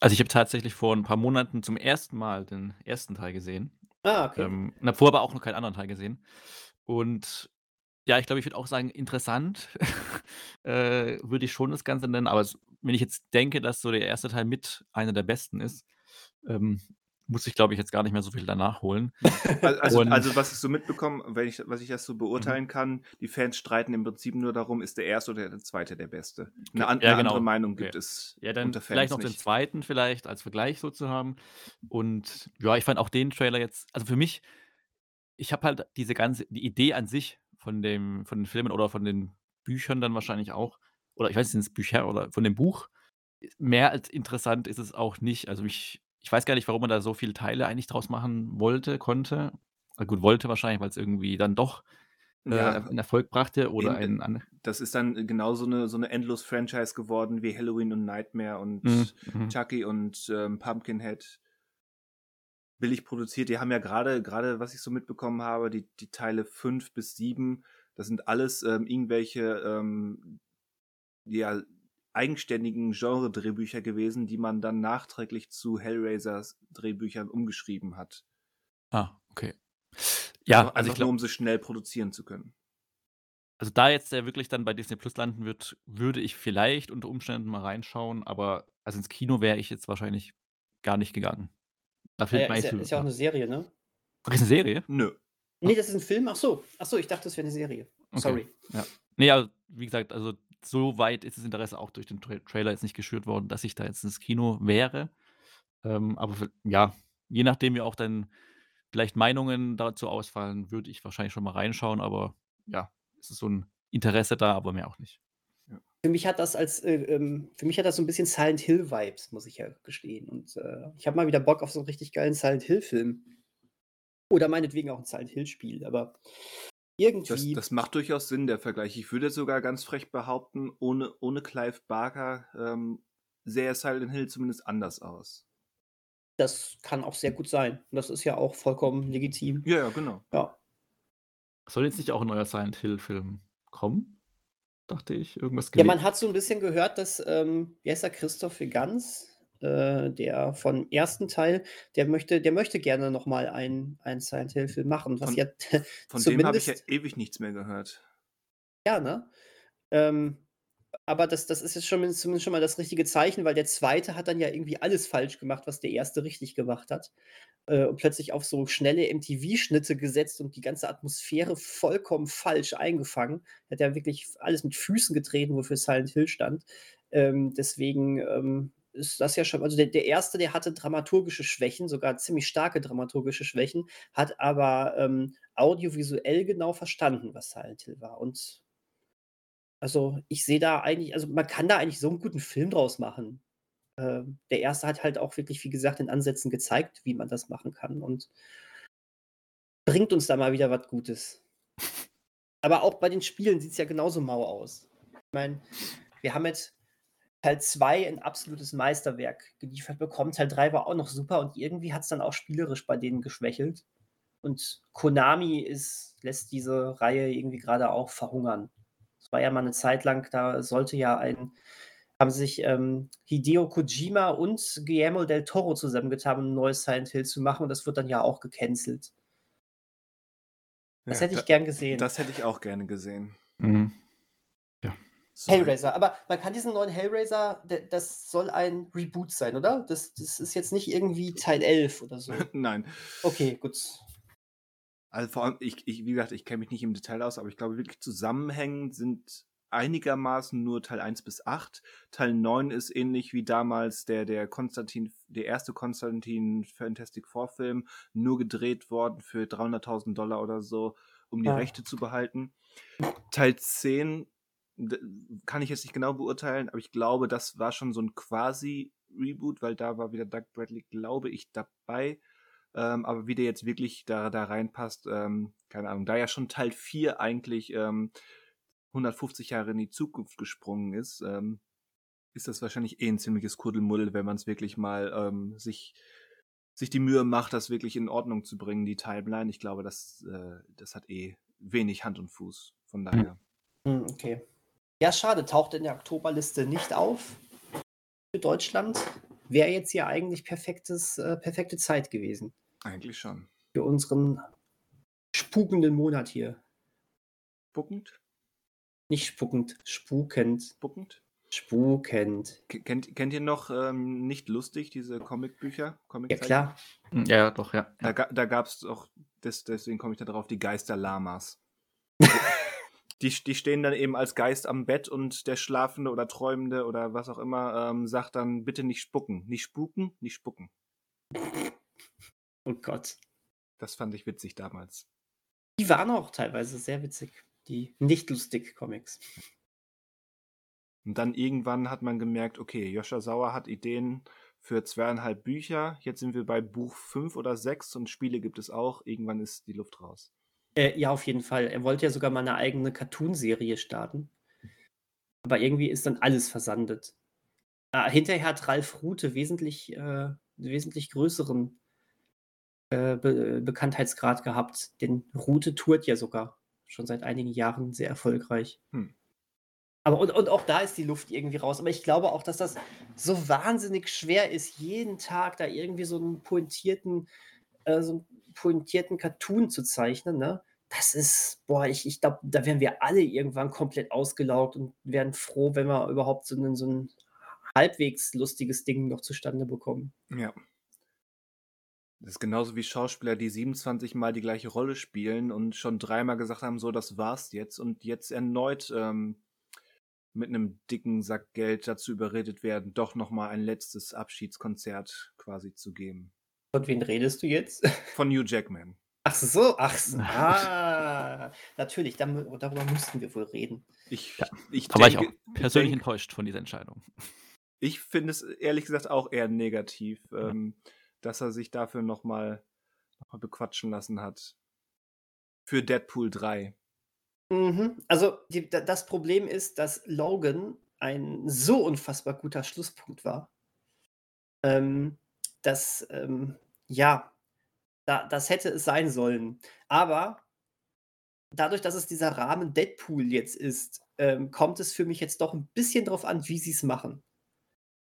Also ich habe tatsächlich vor ein paar Monaten zum ersten Mal den ersten Teil gesehen. Ah, okay. Ähm, davor aber auch noch keinen anderen Teil gesehen. Und ja, ich glaube, ich würde auch sagen, interessant äh, würde ich schon das Ganze nennen. Aber es, wenn ich jetzt denke, dass so der erste Teil mit einer der besten ist, ähm, muss ich, glaube ich, jetzt gar nicht mehr so viel danach holen. Also, also, was ich so mitbekomme, wenn ich, was ich das so mhm. beurteilen mhm. kann, die Fans streiten im Prinzip nur darum, ist der erste oder der zweite der beste. Eine, an, ja, eine genau. andere Meinung gibt okay. es. Ja, dann vielleicht noch nicht. den zweiten vielleicht als Vergleich so zu haben. Und ja, ich fand auch den Trailer jetzt, also für mich, ich habe halt diese ganze, die Idee an sich von dem, von den Filmen oder von den Büchern dann wahrscheinlich auch, oder ich weiß nicht, sind es Bücher oder von dem Buch, mehr als interessant ist es auch nicht. Also mich ich weiß gar nicht, warum man da so viele Teile eigentlich draus machen wollte, konnte. Na gut, wollte wahrscheinlich, weil es irgendwie dann doch äh, ja, 'n Erfolg brachte oder eben, ein an das ist dann genau so 'ne so 'ne Endlos-Franchise geworden wie Halloween und Nightmare und Mhm, mhm. Chucky und, ähm, Pumpkinhead. Billig produziert. Die haben ja gerade gerade, was ich so mitbekommen habe, die die Teile 5 bis 7, das sind alles, ähm, irgendwelche, ähm, ja eigenständigen Genre-Drehbücher gewesen, die man dann nachträglich zu Hellraisers Drehbüchern umgeschrieben hat. Ah, okay. Ja, also, also ich glaube, nur um sie schnell produzieren zu können. Also da jetzt der wirklich dann bei Disney Plus landen wird, würde ich vielleicht unter Umständen mal reinschauen, aber also ins Kino wäre ich jetzt wahrscheinlich gar nicht gegangen. Da fehlt ja, ist, ja, ist ja auch eine Serie, ne? Ach, ist eine Serie? Nö. Nee, das ist ein Film. Ach so, ach so ich dachte, das wäre eine Serie. Okay. Sorry. Ja. Nee, also, wie gesagt, also so weit ist das Interesse auch durch den Tra Trailer jetzt nicht geschürt worden, dass ich da jetzt ins Kino wäre. Ähm, aber für, ja, je nachdem wie auch dann vielleicht Meinungen dazu ausfallen, würde ich wahrscheinlich schon mal reinschauen, aber ja, es ist so ein Interesse da, aber mehr auch nicht. Für mich hat das als, äh, ähm, für mich hat das so ein bisschen Silent Hill Vibes, muss ich ja gestehen. Und äh, ich habe mal wieder Bock auf so einen richtig geilen Silent Hill Film. Oder meinetwegen auch ein Silent Hill Spiel, aber irgendwie. Das, das macht durchaus Sinn, der Vergleich. Ich würde sogar ganz frech behaupten, ohne, ohne Clive Barker ähm, sähe Silent Hill zumindest anders aus. Das kann auch sehr gut sein. Und das ist ja auch vollkommen legitim. Ja, ja, genau. Ja. Soll jetzt nicht auch ein neuer Silent Hill-Film kommen? Dachte ich, irgendwas Ja, man hat so ein bisschen gehört, dass, ähm, wie heißt er, Christoph Ganz, äh, der vom ersten Teil, der möchte, der möchte gerne nochmal einen, einen Silent Hill-Film machen. Was von, ja von dem habe ich ja ewig nichts mehr gehört. Ja, ne? Ähm, aber das, das ist jetzt schon, zumindest schon mal das richtige Zeichen, weil der zweite hat dann ja irgendwie alles falsch gemacht, was der erste richtig gemacht hat. Äh, und plötzlich auf so schnelle MTV-Schnitte gesetzt und die ganze Atmosphäre vollkommen falsch eingefangen. Er hat ja wirklich alles mit Füßen getreten, wofür Silent Hill stand. Ähm, deswegen ähm, ist das ja schon, also der, der erste, der hatte dramaturgische Schwächen, sogar ziemlich starke dramaturgische Schwächen, hat aber ähm, audiovisuell genau verstanden, was Silent Hill war. Und also ich sehe da eigentlich, also man kann da eigentlich so einen guten Film draus machen. Ähm, der erste hat halt auch wirklich, wie gesagt, in Ansätzen gezeigt, wie man das machen kann und bringt uns da mal wieder was Gutes. Aber auch bei den Spielen sieht es ja genauso mau aus. Ich meine, wir haben jetzt Teil 2 ein absolutes Meisterwerk geliefert bekommen. Teil 3 war auch noch super und irgendwie hat es dann auch spielerisch bei denen geschwächelt. Und Konami ist, lässt diese Reihe irgendwie gerade auch verhungern. Es war ja mal eine Zeit lang, da sollte ja ein, haben sich ähm, Hideo Kojima und Guillermo del Toro zusammengetan, um ein neues Silent Hill zu machen und das wird dann ja auch gecancelt. Das Ja, hätte ich da- gern gesehen. Das hätte ich auch gerne gesehen. Mhm. So, Hellraiser, aber man kann diesen neuen Hellraiser, das soll ein Reboot sein, oder? Das, das ist jetzt nicht irgendwie Teil 11 oder so. Nein. Okay, gut. Also vor allem, ich, ich, wie gesagt, ich kenne mich nicht im Detail aus, aber ich glaube wirklich zusammenhängend sind einigermaßen nur Teil 1 bis 8. Teil 9 ist ähnlich wie damals der, der Konstantin, der erste Konstantin Fantastic Four Film, nur gedreht worden für 300.000 Dollar oder so, um die Ah. Rechte zu behalten. Teil 10 d- kann ich jetzt nicht genau beurteilen, aber ich glaube, das war schon so ein quasi-Reboot, weil da war wieder Doug Bradley, glaube ich, dabei. Ähm, aber wie der jetzt wirklich da, da reinpasst, ähm, keine Ahnung, da ja schon Teil 4 eigentlich ähm, 150 Jahre in die Zukunft gesprungen ist, ähm, ist das wahrscheinlich eh ein ziemliches Kuddelmuddel, wenn man es wirklich mal ähm, sich, sich die Mühe macht, das wirklich in Ordnung zu bringen, die Timeline. Ich glaube, das, äh, das hat eh wenig Hand und Fuß. Von daher. Hm, okay. Ja, schade, taucht in der Oktoberliste nicht auf für Deutschland. Wäre jetzt hier eigentlich perfektes, äh, perfekte Zeit gewesen Eigentlich schon. für unseren spukenden Monat hier. Spuckend? Nicht spuckend, spukend. Spuckend? Spukend. K- Kennt, kennt ihr noch ähm, nicht lustig diese Comicbücher? Ja, Comiczeichen? klar. Mhm, Ja, doch, ja. Da, ja. ga- da gab es auch, des, deswegen komme ich da drauf, die Geister-Lamas. die, die stehen dann eben als Geist am Bett und der Schlafende oder Träumende oder was auch immer ähm, sagt dann bitte nicht spucken. Nicht spuken, nicht spucken. Oh Gott. Das fand ich witzig damals. Die waren auch teilweise sehr witzig. Die nicht lustig Comics. Und dann irgendwann hat man gemerkt, okay, Joscha Sauer hat Ideen für zweieinhalb Bücher. Jetzt sind wir bei Buch fünf oder sechs und Spiele gibt es auch. Irgendwann ist die Luft raus. Äh, ja, auf jeden Fall. Er wollte ja sogar mal eine eigene Cartoon-Serie starten. Aber irgendwie ist dann alles versandet. Äh, hinterher hat Ralf Rute wesentlich, äh, wesentlich größeren äh, Be Bekanntheitsgrad gehabt. Denn Rute tourt ja sogar schon seit einigen Jahren sehr erfolgreich. Hm. Aber und, und auch da ist die Luft irgendwie raus. Aber ich glaube auch, dass das so wahnsinnig schwer ist, jeden Tag da irgendwie so einen pointierten, äh, so einen pointierten Cartoon zu zeichnen. Ne? Das ist, boah, ich, ich glaube, da wären wir alle irgendwann komplett ausgelaugt und wären froh, wenn wir überhaupt so ein, so ein halbwegs lustiges Ding noch zustande bekommen. Ja. Das ist genauso wie Schauspieler, die 27 Mal die gleiche Rolle spielen und schon dreimal gesagt haben, so, das war's jetzt und jetzt erneut ähm, mit einem dicken Sack Geld dazu überredet werden, doch nochmal ein letztes Abschiedskonzert quasi zu geben. Von wen redest du jetzt? Von Hugh Jackman. Ach so, ach so. Ah, natürlich, darüber, mussten wir wohl reden. Ich, Ja, ich Da war ich auch denke- persönlich denk- enttäuscht von dieser Entscheidung. Ich finde es ehrlich gesagt auch eher negativ, ähm, dass er sich dafür nochmal noch mal bequatschen lassen hat. Für Deadpool 3. Mhm. Also die, da- das Problem ist, dass Logan ein so unfassbar guter Schlusspunkt war, ähm, dass, ähm, ja, da, das hätte es sein sollen. Aber dadurch, dass es dieser Rahmen Deadpool jetzt ist, ähm, kommt es für mich jetzt doch ein bisschen drauf an, wie sie es machen.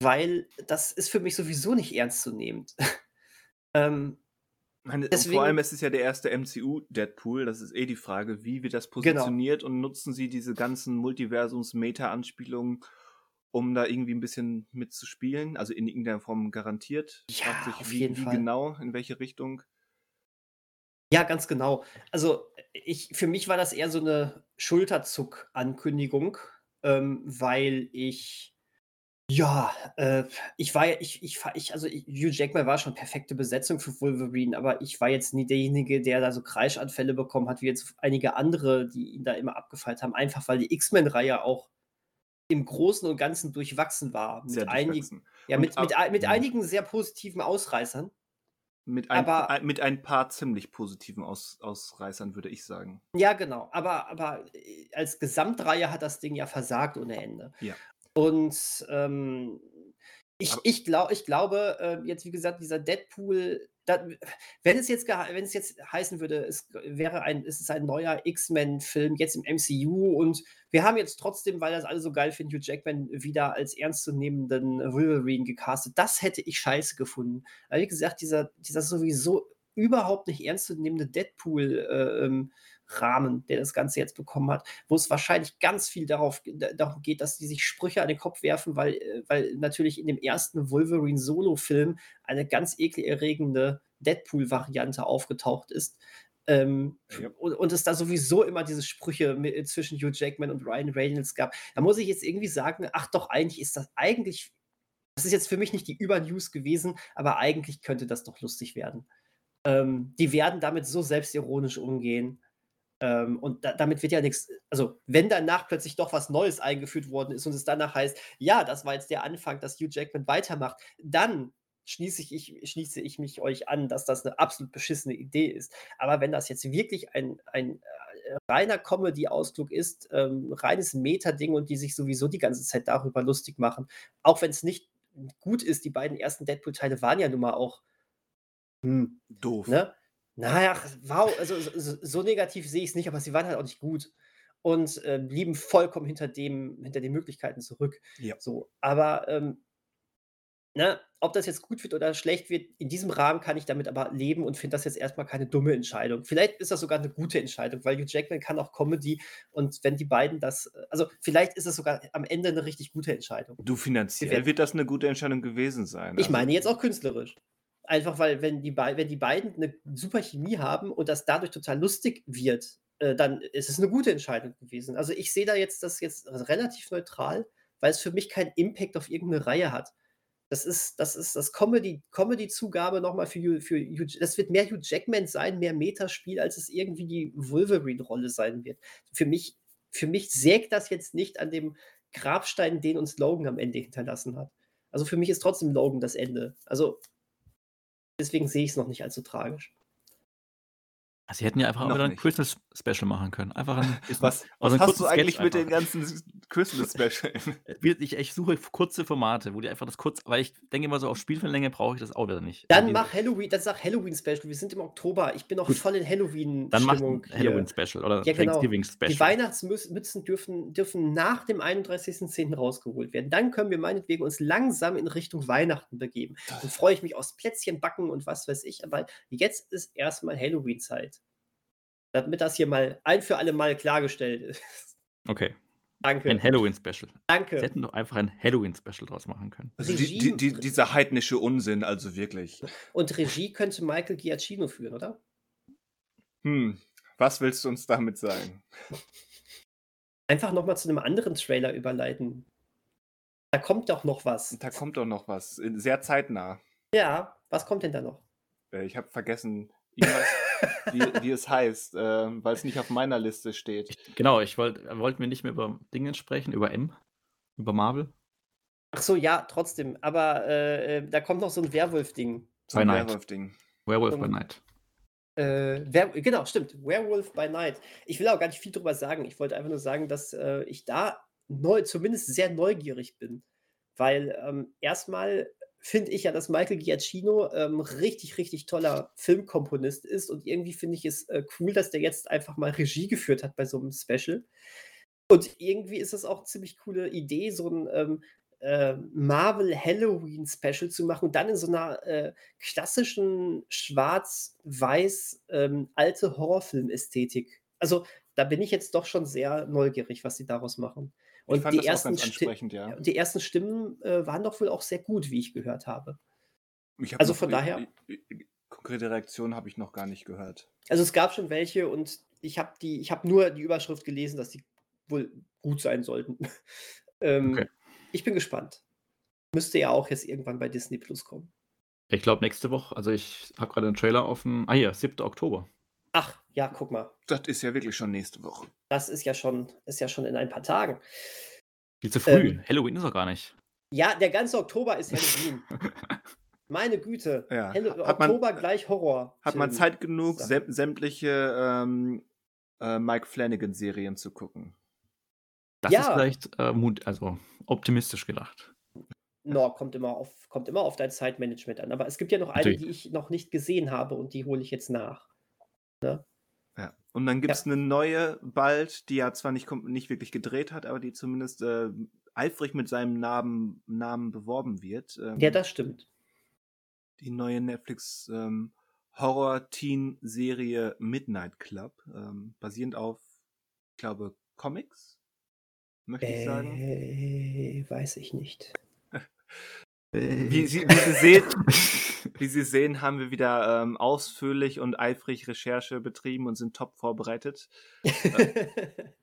Weil das ist für mich sowieso nicht ernstzunehmend. ähm, Meine, Deswegen- vor allem es ist ja der erste MCU-Deadpool. Das ist eh die Frage, wie wird das Genau. positioniert und nutzen sie diese ganzen Multiversums-Meta-Anspielungen, um da irgendwie ein bisschen mitzuspielen? Also in irgendeiner Form garantiert. Ja, Fragt sich, auf wie, jeden wie Fall. genau, in welche Richtung. Ja, ganz genau. Also ich, für mich war das eher so eine Schulterzuck-Ankündigung, ähm, weil ich, ja, äh, ich war ja, ich, ich, ich, also ich, Hugh Jackman war schon perfekte Besetzung für Wolverine, aber ich war jetzt nie derjenige, der da so Kreischanfälle bekommen hat, wie jetzt einige andere, die ihn da immer abgefeiert haben, einfach weil die X-Men-Reihe auch im Großen und Ganzen durchwachsen war. Mit, Sehr einig, durchwachsen. ja, mit, mit, mit einigen sehr positiven Ausreißern. Mit ein, Aber- mit ein paar ziemlich positiven Aus, Ausreißern, würde ich sagen. Ja, genau. Aber, aber äh, als Gesamtreihe hat das Ding ja versagt ohne Ende. Ja. Und ähm, ich, Aber- ich, glaub, ich glaube, äh, jetzt wie gesagt, dieser Deadpool, da, wenn es jetzt wenn es jetzt heißen würde, es wäre ein, es ist ein neuer X-Men-Film jetzt im MCU und wir haben jetzt trotzdem, weil das alle so geil finden, Hugh Jackman wieder als ernstzunehmenden Wolverine gecastet. Das hätte ich scheiße gefunden. Aber wie gesagt, dieser, dieser sowieso überhaupt nicht ernstzunehmende Deadpool-Rahmen, der das Ganze jetzt bekommen hat, wo es wahrscheinlich ganz viel darauf, da- darum geht, dass die sich Sprüche an den Kopf werfen, weil, äh, weil natürlich in dem ersten Wolverine-Solo-Film eine ganz ekelerregende Deadpool-Variante aufgetaucht ist. Ähm, Ja. und, und es da sowieso immer diese Sprüche mit, zwischen Hugh Jackman und Ryan Reynolds gab. Da muss ich jetzt irgendwie sagen, ach doch, eigentlich ist das eigentlich, das ist jetzt für mich nicht die Übernews gewesen, aber eigentlich könnte das doch lustig werden. Ähm, die werden damit so selbstironisch umgehen. Ähm, und da, damit wird ja nichts, also wenn danach plötzlich doch was Neues eingeführt worden ist und es danach heißt, ja, das war jetzt der Anfang, dass Hugh Jackman weitermacht, dann schließe ich, schließe ich mich euch an, dass das eine absolut beschissene Idee ist. Aber wenn das jetzt wirklich ein, ein äh, reiner Comedy-Ausflug ist, ähm, reines Meta-Ding und die sich sowieso die ganze Zeit darüber lustig machen, auch wenn es nicht gut ist, die beiden ersten Deadpool-Teile waren ja nun mal auch hm, Doof. Ne? Naja, wow, also so, so negativ sehe ich es nicht, aber sie waren halt auch nicht gut und äh, blieben vollkommen hinter dem, hinter den Möglichkeiten zurück. Ja. So, aber ähm, ne, ob das jetzt gut wird oder schlecht wird, in diesem Rahmen kann ich damit aber leben und finde das jetzt erstmal keine dumme Entscheidung. Vielleicht ist das sogar eine gute Entscheidung, weil Hugh Jackman kann auch Comedy und wenn die beiden das, also vielleicht ist es sogar am Ende eine richtig gute Entscheidung. Du finanziell wird das eine gute Entscheidung gewesen sein. Ich Also, meine jetzt auch künstlerisch. Einfach weil, wenn die, wenn die beiden eine super Chemie haben und das dadurch total lustig wird, äh, dann ist es eine gute Entscheidung gewesen. Also ich sehe da jetzt das jetzt relativ neutral, weil es für mich keinen Impact auf irgendeine Reihe hat. Das ist, das ist das Comedy, Comedy-Zugabe nochmal für, für Hugh, das wird mehr Hugh Jackman sein, mehr Metaspiel, als es irgendwie die Wolverine-Rolle sein wird. Für mich, für mich sägt das jetzt nicht an dem Grabstein, den uns Logan am Ende hinterlassen hat. Also für mich ist trotzdem Logan das Ende. Also deswegen sehe ich es noch nicht allzu tragisch. Also, Sie hätten ja einfach auch Noch wieder ein. Christmas-Special machen können. Einfach ein. Was, Also was hast du eigentlich Sketch mit den einfach. ganzen Christmas-Special? Wir- Ich, ich suche kurze Formate, wo die einfach das kurz, weil ich denke immer so, auf Spielfilmlänge brauche ich das auch wieder nicht. Dann Die- mach Halloween, das sag Halloween-Special. Wir sind im Oktober. Ich bin noch Gut. voll in Dann Halloween-Stimmung. ein Halloween-Special oder Ja, genau. Thanksgiving-Special. Die Weihnachtsmützen dürfen, dürfen nach dem 31.10. rausgeholt werden. Dann können wir meinetwegen uns langsam in Richtung Weihnachten begeben. Dann freue ich mich aufs Plätzchen backen und was weiß ich. Aber jetzt ist erstmal Halloween-Zeit. Damit das hier mal ein für alle Mal klargestellt ist. Okay, Danke. ein Halloween-Special. Sie Danke. hätten doch einfach ein Halloween-Special draus machen können. Also die, die, die, dieser heidnische Unsinn, also wirklich. Und Regie könnte Michael Giacchino führen, oder? Hm, was willst du uns damit sagen? Einfach nochmal zu einem anderen Trailer überleiten. Da kommt doch noch was. Da kommt doch noch was, sehr zeitnah. Ja, was kommt denn da noch? Äh, Ich habe vergessen, irgendwas, wie, wie es heißt, ähm, weil es nicht auf meiner Liste steht. Ich, genau, ich wollte wollt mir nicht mehr über Dinge sprechen, über M, über Marvel. Ach so, ja, trotzdem. Aber äh, äh, da kommt noch so ein Werwolf-Ding. So ein. Werwolf-Ding. Werewolf by Night. Äh, Wer genau, stimmt. Werewolf by Night. Ich will auch gar nicht viel drüber sagen. Ich wollte einfach nur sagen, dass äh, ich da neu, zumindest sehr neugierig bin. Weil ähm, erstmal finde ich ja, dass Michael Giacchino ähm, richtig, richtig toller Filmkomponist ist. Und irgendwie finde ich es äh, cool, dass der jetzt einfach mal Regie geführt hat bei so einem Special. Und irgendwie ist es auch eine ziemlich coole Idee, so ein ähm, äh, Marvel Halloween Special zu machen dann in so einer äh, klassischen schwarz-weiß ähm, alte Horrorfilm-Ästhetik. Also da bin ich jetzt doch schon sehr neugierig, was sie daraus machen. Ich Und fand die das auch ersten, ganz Sti ansprechend, ja. die ersten Stimmen äh, waren doch wohl auch sehr gut, wie ich gehört habe. Ich hab Also von daher- äh, Konkrete Reaktionen habe ich noch gar nicht gehört. Also es gab schon welche und ich habe die, ich habe nur die Überschrift gelesen, dass die wohl gut sein sollten. ähm, Okay. Ich bin gespannt. Müsste ja auch jetzt irgendwann bei Disney Plus kommen. Ich glaube, nächste Woche, also ich habe gerade einen Trailer offen. Ah, hier, 7. Oktober. Ach, ja, guck mal. Das ist ja wirklich schon nächste Woche. Das ist ja schon, ist ja schon in ein paar Tagen. Viel zu früh. Ähm, Halloween ist doch gar nicht. Ja, der ganze Oktober ist Halloween. Meine Güte. Ja. Helle, Hat man- Oktober gleich Horror. Hat man Zeit genug, säm sämtliche ähm, äh, Mike Flanagan-Serien zu gucken? Das Ja. ist vielleicht äh, Mut, also optimistisch gedacht. No, kommt immer auf, kommt immer auf dein Zeitmanagement an. Aber es gibt ja noch eine, die ich noch nicht gesehen habe und die hole ich jetzt nach. Ja. Und dann gibt es eine neue bald, die er zwar nicht, nicht wirklich gedreht hat, aber die zumindest äh, eifrig mit seinem Namen, Namen beworben wird. Ähm, Ja, das stimmt. die neue Netflix ähm, Horror-Teen-Serie Midnight Club, ähm, basierend auf, ich glaube, Comics, möchte ich sagen. Äh, weiß ich nicht. Wie Sie, wie, Sie sehen, wie Sie sehen, haben wir wieder ähm, ausführlich und eifrig Recherche betrieben und sind top vorbereitet.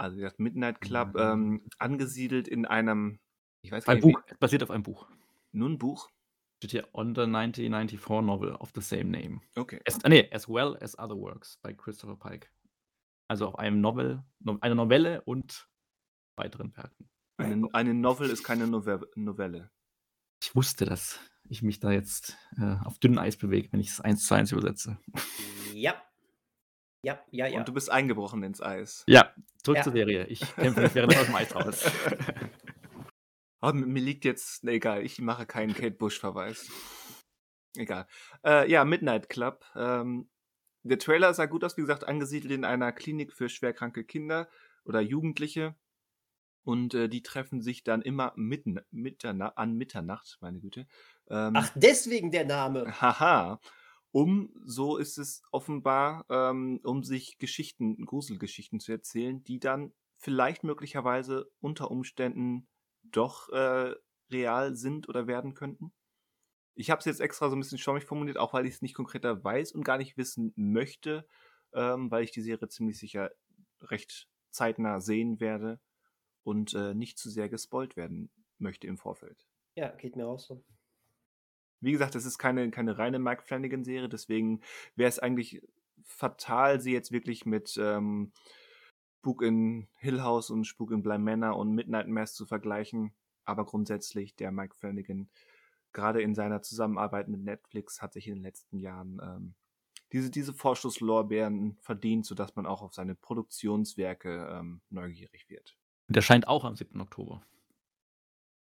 Also das Midnight Club, ähm, angesiedelt in einem, ich weiß gar Ein nicht, Buch, basiert auf einem Buch. Wie, nur ein Buch? Steht hier on the 1994 novel of the same name. Okay. As, ah, nee, as well as other works by Christopher Pike. Also auf einem Novel, no, eine Novelle und weiteren Werken. Eine, eine Novel ist keine Nove Novelle. Ich wusste, dass ich mich da jetzt äh, auf dünnem Eis bewege, wenn ich es eins zu eins übersetze. ja. Ja, ja, ja. Und du bist eingebrochen ins Eis. Ja, zurück Ja. zur Serie. Ich kämpfe mich während aus dem Eis raus. Oh, mir liegt jetzt, ne, egal, ich mache keinen Kate Bush-Verweis. Egal. Äh, ja, Midnight Club. Ähm, der Trailer sah gut aus, wie gesagt, angesiedelt in einer Klinik für schwerkranke Kinder oder Jugendliche. Und äh, die treffen sich dann immer mitten, mitterna an Mitternacht, meine Güte. Ähm, Ach, deswegen der Name. Haha. Um, so ist es offenbar, ähm, um sich Geschichten, Gruselgeschichten zu erzählen, die dann vielleicht möglicherweise unter Umständen doch äh, real sind oder werden könnten. Ich habe es jetzt extra so ein bisschen schwammig formuliert, auch weil ich es nicht konkreter weiß und gar nicht wissen möchte, ähm, weil ich die Serie ziemlich sicher recht zeitnah sehen werde und äh, nicht zu sehr gespoilt werden möchte im Vorfeld. Ja, geht mir auch so. Wie gesagt, es ist keine, keine reine Mike Flanagan-Serie, deswegen wäre es eigentlich fatal, sie jetzt wirklich mit ähm, Spuk in Hill House und Spuk in Bly Manor und Midnight Mass zu vergleichen. Aber grundsätzlich, der Mike Flanagan, gerade in seiner Zusammenarbeit mit Netflix, hat sich in den letzten Jahren ähm, diese, diese Vorschusslorbeeren verdient, sodass man auch auf seine Produktionswerke ähm, neugierig wird. Und der scheint auch am 7. Oktober.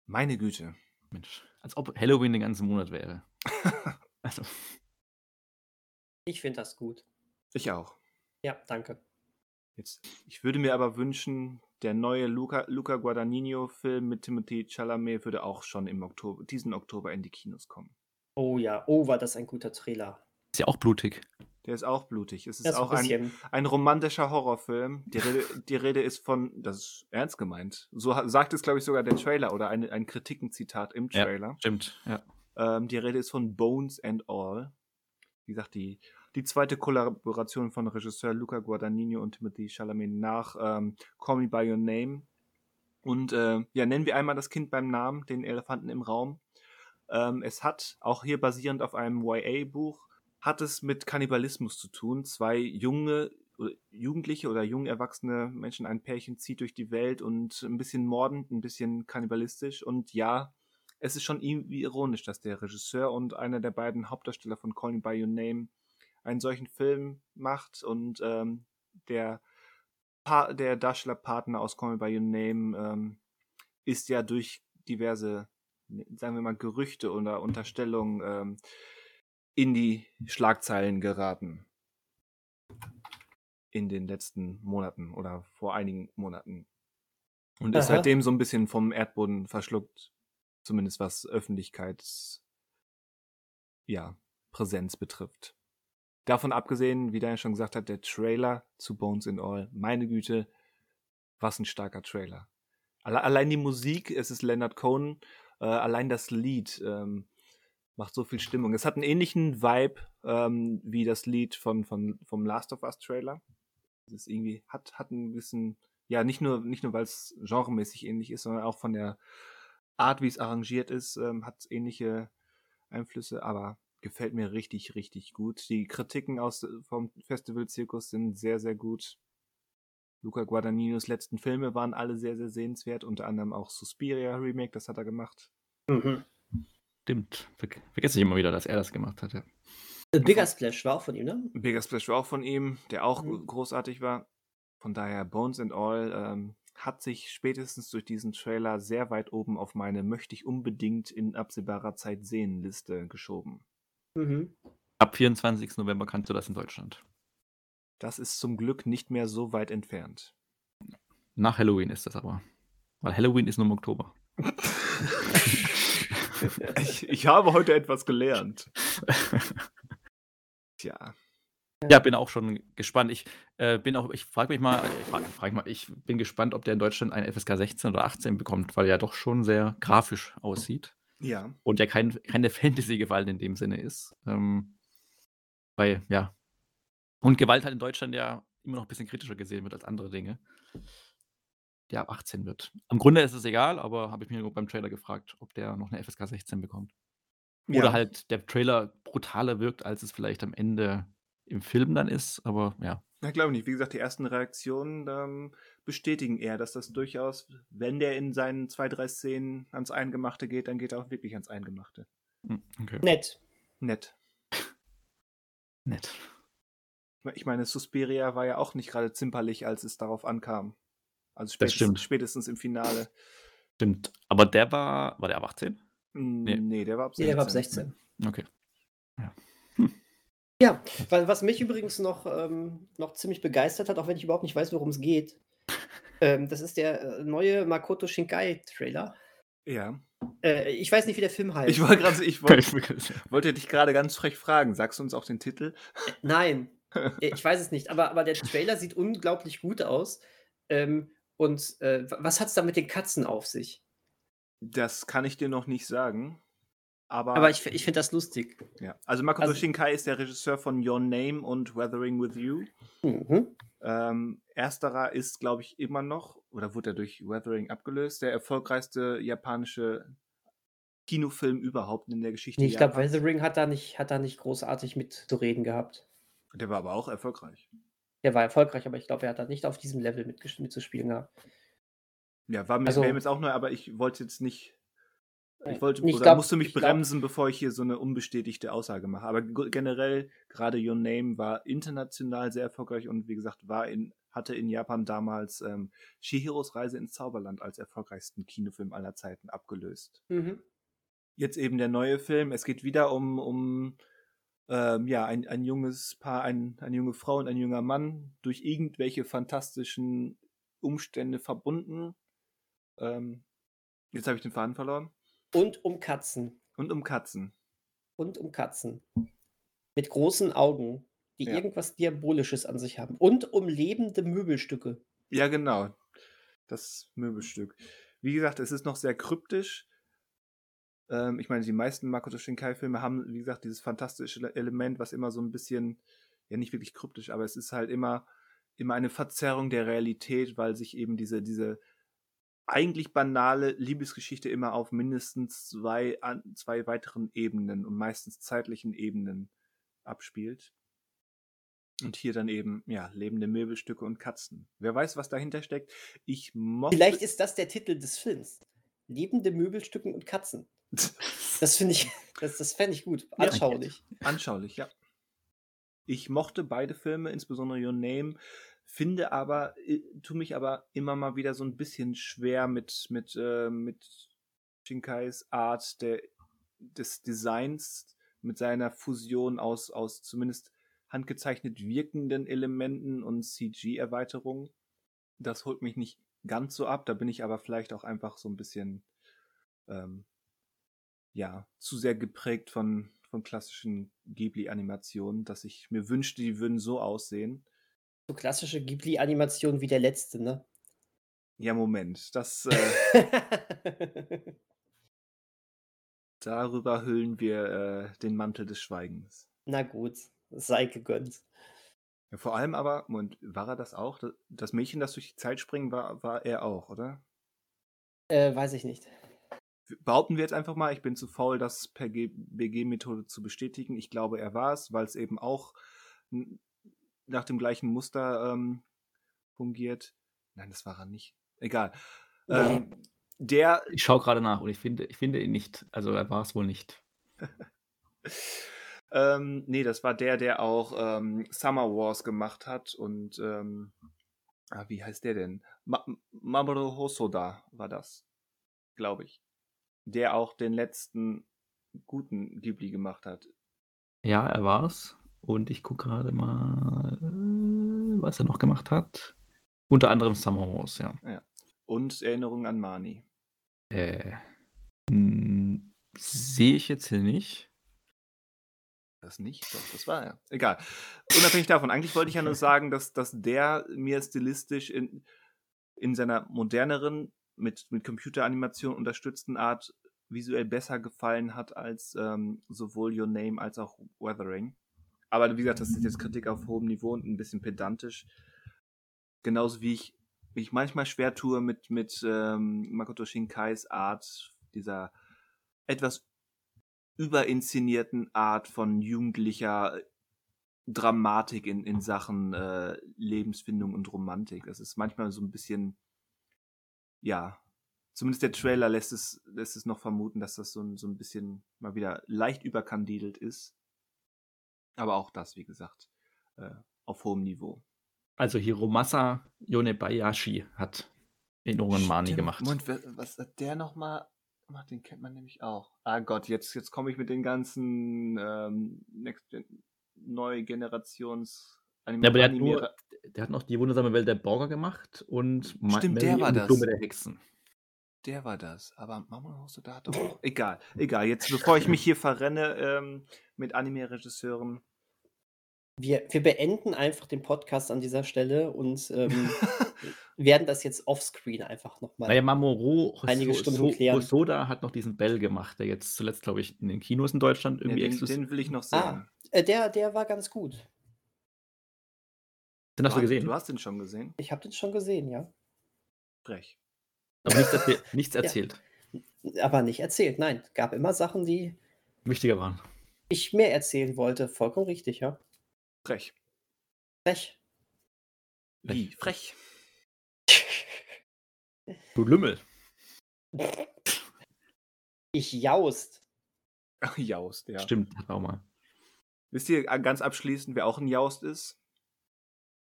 Meine Güte. Mensch, als ob Halloween den ganzen Monat wäre. Also, Ich finde das gut. ich auch. Ja, danke. Jetzt, ich würde mir aber wünschen, der neue Luca, Luca Guadagnino-Film mit Timothy Chalamet würde auch schon im Oktober, diesen Oktober in die Kinos kommen. Oh ja, oh, war das ein guter Trailer. ist ja auch blutig. Der ist auch blutig. Es ist Das auch ein, bisschen. ein romantischer Horrorfilm. Die Rede, die Rede ist von, das ist ernst gemeint. So sagt es, glaube ich, sogar der Trailer oder eine, ein Kritikenzitat im Ja. Trailer. Stimmt, ja. Ähm, die Rede ist von Bones and All. Wie gesagt, die, die zweite Kollaboration von Regisseur Luca Guadagnino und Timothy Chalamet nach ähm, Call Me By Your Name. Und äh, ja, nennen wir einmal das Kind beim Namen, den Elefanten im Raum. Ähm, es hat, auch hier basierend auf einem YA-Buch, hat es mit Kannibalismus zu tun. Zwei junge, Jugendliche oder jung erwachsene Menschen, ein Pärchen zieht durch die Welt und ein bisschen mordend, ein bisschen kannibalistisch. Und ja, es ist schon irgendwie ironisch, dass der Regisseur und einer der beiden Hauptdarsteller von Calling by Your Name einen solchen Film macht und ähm, der, der Darstellerpartner aus Call Me by Your Name ähm, ist ja durch diverse, sagen wir mal, Gerüchte oder Unterstellungen ähm, in die Schlagzeilen geraten. In den letzten Monaten oder vor einigen Monaten. Und ist Aha. seitdem so ein bisschen vom Erdboden verschluckt, zumindest was Öffentlichkeits, ja, Präsenz betrifft. Davon abgesehen, wie Daniel schon gesagt hat, der Trailer zu Bones in All, meine Güte, was ein starker Trailer. Alle, allein die Musik, es ist Leonard Cohen, äh, allein das Lied ähm, macht so viel Stimmung. Es hat einen ähnlichen Vibe ähm, wie das Lied von, von, vom Last of Us Trailer. Es irgendwie, hat, hat ein bisschen, ja, nicht nur, nicht nur weil es genremäßig ähnlich ist, sondern auch von der Art, wie es arrangiert ist, ähm, hat ähnliche Einflüsse, aber gefällt mir richtig, richtig gut. Die Kritiken aus vom Festival-Zirkus sind sehr, sehr gut. Luca Guadagninos letzten Filme waren alle sehr, sehr sehenswert, unter anderem auch Suspiria Remake, das hat er gemacht. Mhm. Stimmt. Ver vergesse ich immer wieder, dass er das gemacht hat, ja. The Bigger Splash war auch von ihm, ne? Bigger Splash war auch von ihm, der auch Mhm. großartig war. Von daher, Bones and All ähm, hat sich spätestens durch diesen Trailer sehr weit oben auf meine möchte ich unbedingt in absehbarer Zeit sehen Liste geschoben. Mhm. Ab 24. November kannst du das in Deutschland. Das ist zum Glück nicht mehr so weit entfernt. Nach Halloween ist das aber. Weil Halloween ist nur im Oktober. ich, ich habe heute etwas gelernt. Tja. Ja, bin auch schon gespannt. Ich äh, bin auch, ich frage mich mal, ich frage frag mal, ich bin gespannt, ob der in Deutschland eine FSK 16 oder 18 bekommt, weil er ja doch schon sehr grafisch aussieht Ja. und ja kein, keine Fantasy-Gewalt in dem Sinne ist. Ähm, weil, ja. Und Gewalt halt in Deutschland ja immer noch ein bisschen kritischer gesehen wird als andere Dinge. Der ab 18 wird. Am Grunde ist es egal, aber habe ich mir beim Trailer gefragt, ob der noch eine FSK 16 bekommt. Oder ja. halt der Trailer brutaler wirkt, als es vielleicht am Ende im Film dann ist, aber ja. Ja, glaube nicht. Wie gesagt, die ersten Reaktionen ähm, bestätigen eher, dass das durchaus, wenn der in seinen zwei, drei Szenen ans Eingemachte geht, dann geht er auch wirklich ans Eingemachte. Hm, Okay. Nett. Nett. Nett. Ich meine, Suspiria war ja auch nicht gerade zimperlich, als es darauf ankam. Also Das spätestens, stimmt. spätestens im Finale. Stimmt. Aber der war, war der ab 18? Nee, nee der war ab Nee, 16. der war ab 16. Okay. Ja, weil was mich übrigens noch, ähm, noch ziemlich begeistert hat, auch wenn ich überhaupt nicht weiß, worum es geht, ähm, das ist der äh, neue Makoto Shinkai-Trailer. Ja. Äh, ich weiß nicht, wie der Film heißt. Ich wollte gerade, ich wollte, wollte dich gerade ganz frech fragen. Sagst du uns auch den Titel? Nein, äh, ich weiß es nicht, aber, aber der Trailer sieht unglaublich gut aus. Ähm, und äh, wa- was hat es da mit den Katzen auf sich? Das kann ich dir noch nicht sagen. Aber, Aber ich, ich finde das lustig. ja. Also Makoto also- Shinkai ist der Regisseur von Your Name und Weathering with You. Mhm. Ähm, ersterer ist, glaube ich, immer noch, oder wurde er durch Weathering abgelöst, der erfolgreichste japanische Kinofilm überhaupt in der Geschichte. Nee, ich glaube. Weathering hat da, nicht, hat da nicht großartig mitzureden gehabt. Der war aber auch erfolgreich. Der war erfolgreich, aber ich glaube, er hat da nicht auf diesem Level mitzuspielen gehabt. Ja, war mir Also- jetzt auch neu, aber ich wollte jetzt nicht. Ich wollte, Ich glaub- musste mich ich glaub- bremsen, bevor ich hier so eine unbestätigte Aussage mache. Aber generell, gerade Your Name war international sehr erfolgreich und wie gesagt, war in, hatte in Japan damals ähm, Shihiros Reise ins Zauberland als erfolgreichsten Kinofilm aller Zeiten abgelöst. Mhm. Jetzt eben der neue Film. Es geht wieder um, um ähm, ja, ein, ein junges Paar, ein, eine junge Frau und ein junger Mann, durch irgendwelche fantastischen Umstände verbunden. Ähm, jetzt habe ich den Faden verloren. Und um Katzen. Und um Katzen. Und um Katzen. Mit großen Augen, die Ja. irgendwas Diabolisches an sich haben. Und um lebende Möbelstücke. Ja, genau. Das Möbelstück. Wie gesagt, es ist noch sehr kryptisch. Ähm, ich meine, die meisten Makoto Shinkai-Filme haben, wie gesagt, dieses fantastische Element, was immer so ein bisschen, ja nicht wirklich kryptisch, aber es ist halt immer, immer eine Verzerrung der Realität, weil sich eben diese, diese eigentlich banale Liebesgeschichte immer auf mindestens zwei, an, zwei weiteren Ebenen und meistens zeitlichen Ebenen abspielt. Und hier dann eben, ja, lebende Möbelstücke und Katzen. Wer weiß, was dahinter steckt. Ich mochte. Vielleicht ist das der Titel des Films. Lebende Möbelstücken und Katzen. Das finde ich, das, das fände ich gut. Ja. Anschaulich. Anschaulich, ja. Ich mochte beide Filme, insbesondere Your Name, finde aber, äh, tu mich aber immer mal wieder so ein bisschen schwer mit, mit, äh, mit Shinkais Art der, des Designs, mit seiner Fusion aus, aus zumindest handgezeichnet wirkenden Elementen und CG-Erweiterungen. Das holt mich nicht ganz so ab, da bin ich aber vielleicht auch einfach so ein bisschen ähm, ja, zu sehr geprägt von, von klassischen Ghibli-Animationen, dass ich mir wünschte, die würden so aussehen. So klassische Ghibli-Animation wie der letzte, ne? Ja, Moment, das, äh, darüber hüllen wir äh, den Mantel des Schweigens. Na gut, sei gegönnt. Ja, vor allem aber, Moment, war er das auch? Das- Mädchen, das durch die Zeit springen, war, war er auch, oder? Äh, weiß ich nicht. Behaupten wir jetzt einfach mal, ich bin zu faul, das per BG-Methode zu bestätigen. Ich glaube, er war es, weil es eben auch nach dem gleichen Muster ähm, fungiert. Nein, das war er nicht. Egal. Ähm, der. Ich schaue gerade nach und ich finde, ich finde ihn nicht. Also er war es wohl nicht. ähm, nee, das war der, der auch ähm, Summer Wars gemacht hat und ähm, ah, wie heißt der denn? Ma Mamoru Hosoda war das, glaube ich. Der auch den letzten guten Ghibli gemacht hat. Ja, er war's. Und ich gucke gerade mal, was er noch gemacht hat. Unter anderem Summer Wars, ja. ja. Und Erinnerungen an Mani. Äh, hm, sehe ich jetzt hier nicht. Das nicht? Doch, das war ja. Egal. Unabhängig davon, eigentlich wollte ich ja nur sagen, dass, dass der mir stilistisch in, in seiner moderneren, mit, mit Computeranimation unterstützten Art visuell besser gefallen hat als ähm, sowohl Your Name als auch Weathering. Aber wie gesagt, das ist jetzt Kritik auf hohem Niveau und ein bisschen pedantisch. Genauso wie ich mich manchmal schwer tue mit, mit ähm, Makoto Shinkais Art, dieser etwas überinszenierten Art von jugendlicher Dramatik in, in Sachen äh, Lebensfindung und Romantik. Das ist manchmal so ein bisschen, ja, zumindest der Trailer lässt es, lässt es noch vermuten, dass das so ein, so ein bisschen mal wieder leicht überkandidelt ist. Aber auch das, wie gesagt, äh, auf hohem Niveau. Also Hiromasa Yonebayashi hat Erinnerungen Mani gemacht. Moment, was hat der nochmal? Den kennt man nämlich auch. Ah Gott, jetzt, jetzt komme ich mit den ganzen ähm, Next neue Generations ja, aber der hat, nur, der hat noch die wundersame Welt der Borger gemacht und Stimmt, der war das. Blume der Hexen. Der war das. Aber Mama da hat doch. Egal, egal. Jetzt, bevor ich mich hier verrenne ähm, mit Anime-Regisseuren, wir, wir beenden einfach den Podcast an dieser Stelle und ähm, werden das jetzt offscreen einfach nochmal. Naja, Mamoru einige Stunden so, klären. Hosoda hat noch diesen Bell gemacht, der jetzt zuletzt, glaube ich, in den Kinos in Deutschland irgendwie ja, den, den will ich noch sehen. Ah, äh, der, der war ganz gut. Den hast du, gesehen? Du hast den schon gesehen? Ich habe den schon gesehen, ja. Frech. Aber nichts, erzähl nichts erzählt. Ja. Aber nicht erzählt, nein. Gab immer Sachen, die wichtiger waren. Ich mehr erzählen wollte. Vollkommen richtig, ja. Frech. Frech. Wie? Frech. Du Lümmel. Ich jaust. Ach, Jaust, ja. Stimmt, auch mal. Wisst ihr äh, ganz abschließend, wer auch ein Jaust ist?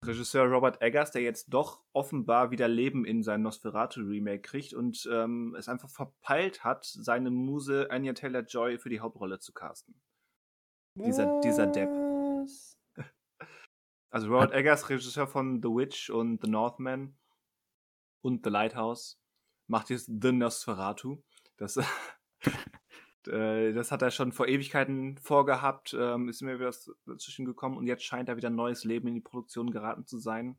Regisseur Robert Eggers, der jetzt doch offenbar wieder Leben in sein Nosferatu-Remake kriegt und ähm, es einfach verpeilt hat, seine Muse Anya Taylor-Joy für die Hauptrolle zu casten. Dieser, dieser Depp. Also Robert Eggers, Regisseur von The Witch und The Northman und The Lighthouse, macht jetzt The Nosferatu. Das, äh, das hat er schon vor Ewigkeiten vorgehabt, ähm, ist mir wieder dazwischen gekommen und jetzt scheint da wieder neues Leben in die Produktion geraten zu sein.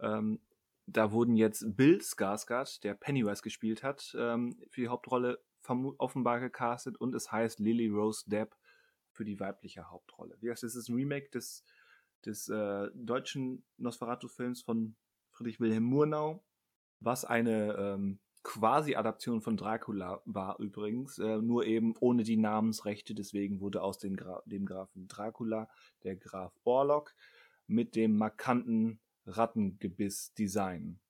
Ähm, da wurden jetzt Bill Skarsgård, der Pennywise gespielt hat, ähm, für die Hauptrolle offenbar gecastet und es heißt Lily Rose Depp für die weibliche Hauptrolle. Wie gesagt, es ist ein Remake des des äh, deutschen Nosferatu-Films von Friedrich Wilhelm Murnau, was eine ähm, Quasi-Adaption von Dracula war übrigens, äh, nur eben ohne die Namensrechte. Deswegen wurde aus dem, Gra dem Grafen Dracula der Graf Orlok mit dem markanten Rattengebiss-Design.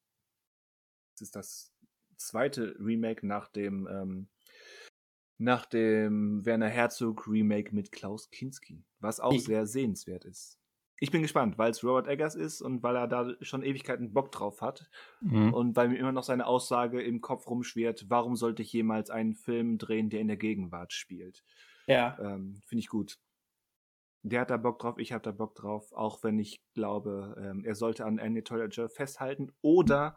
Das ist das zweite Remake nach dem ähm, nach dem Werner Herzog Remake mit Klaus Kinski, was auch sehr sehenswert ist ich bin gespannt, weil es Robert Eggers ist und weil er da schon Ewigkeiten Bock drauf hat. Mhm. Und weil mir immer noch seine Aussage im Kopf rumschwirrt, warum sollte ich jemals einen Film drehen, der in der Gegenwart spielt? Ja. Ähm, Finde ich gut. Der hat da Bock drauf, ich habe da Bock drauf, auch wenn ich glaube, ähm, er sollte an Annie Toiler festhalten oder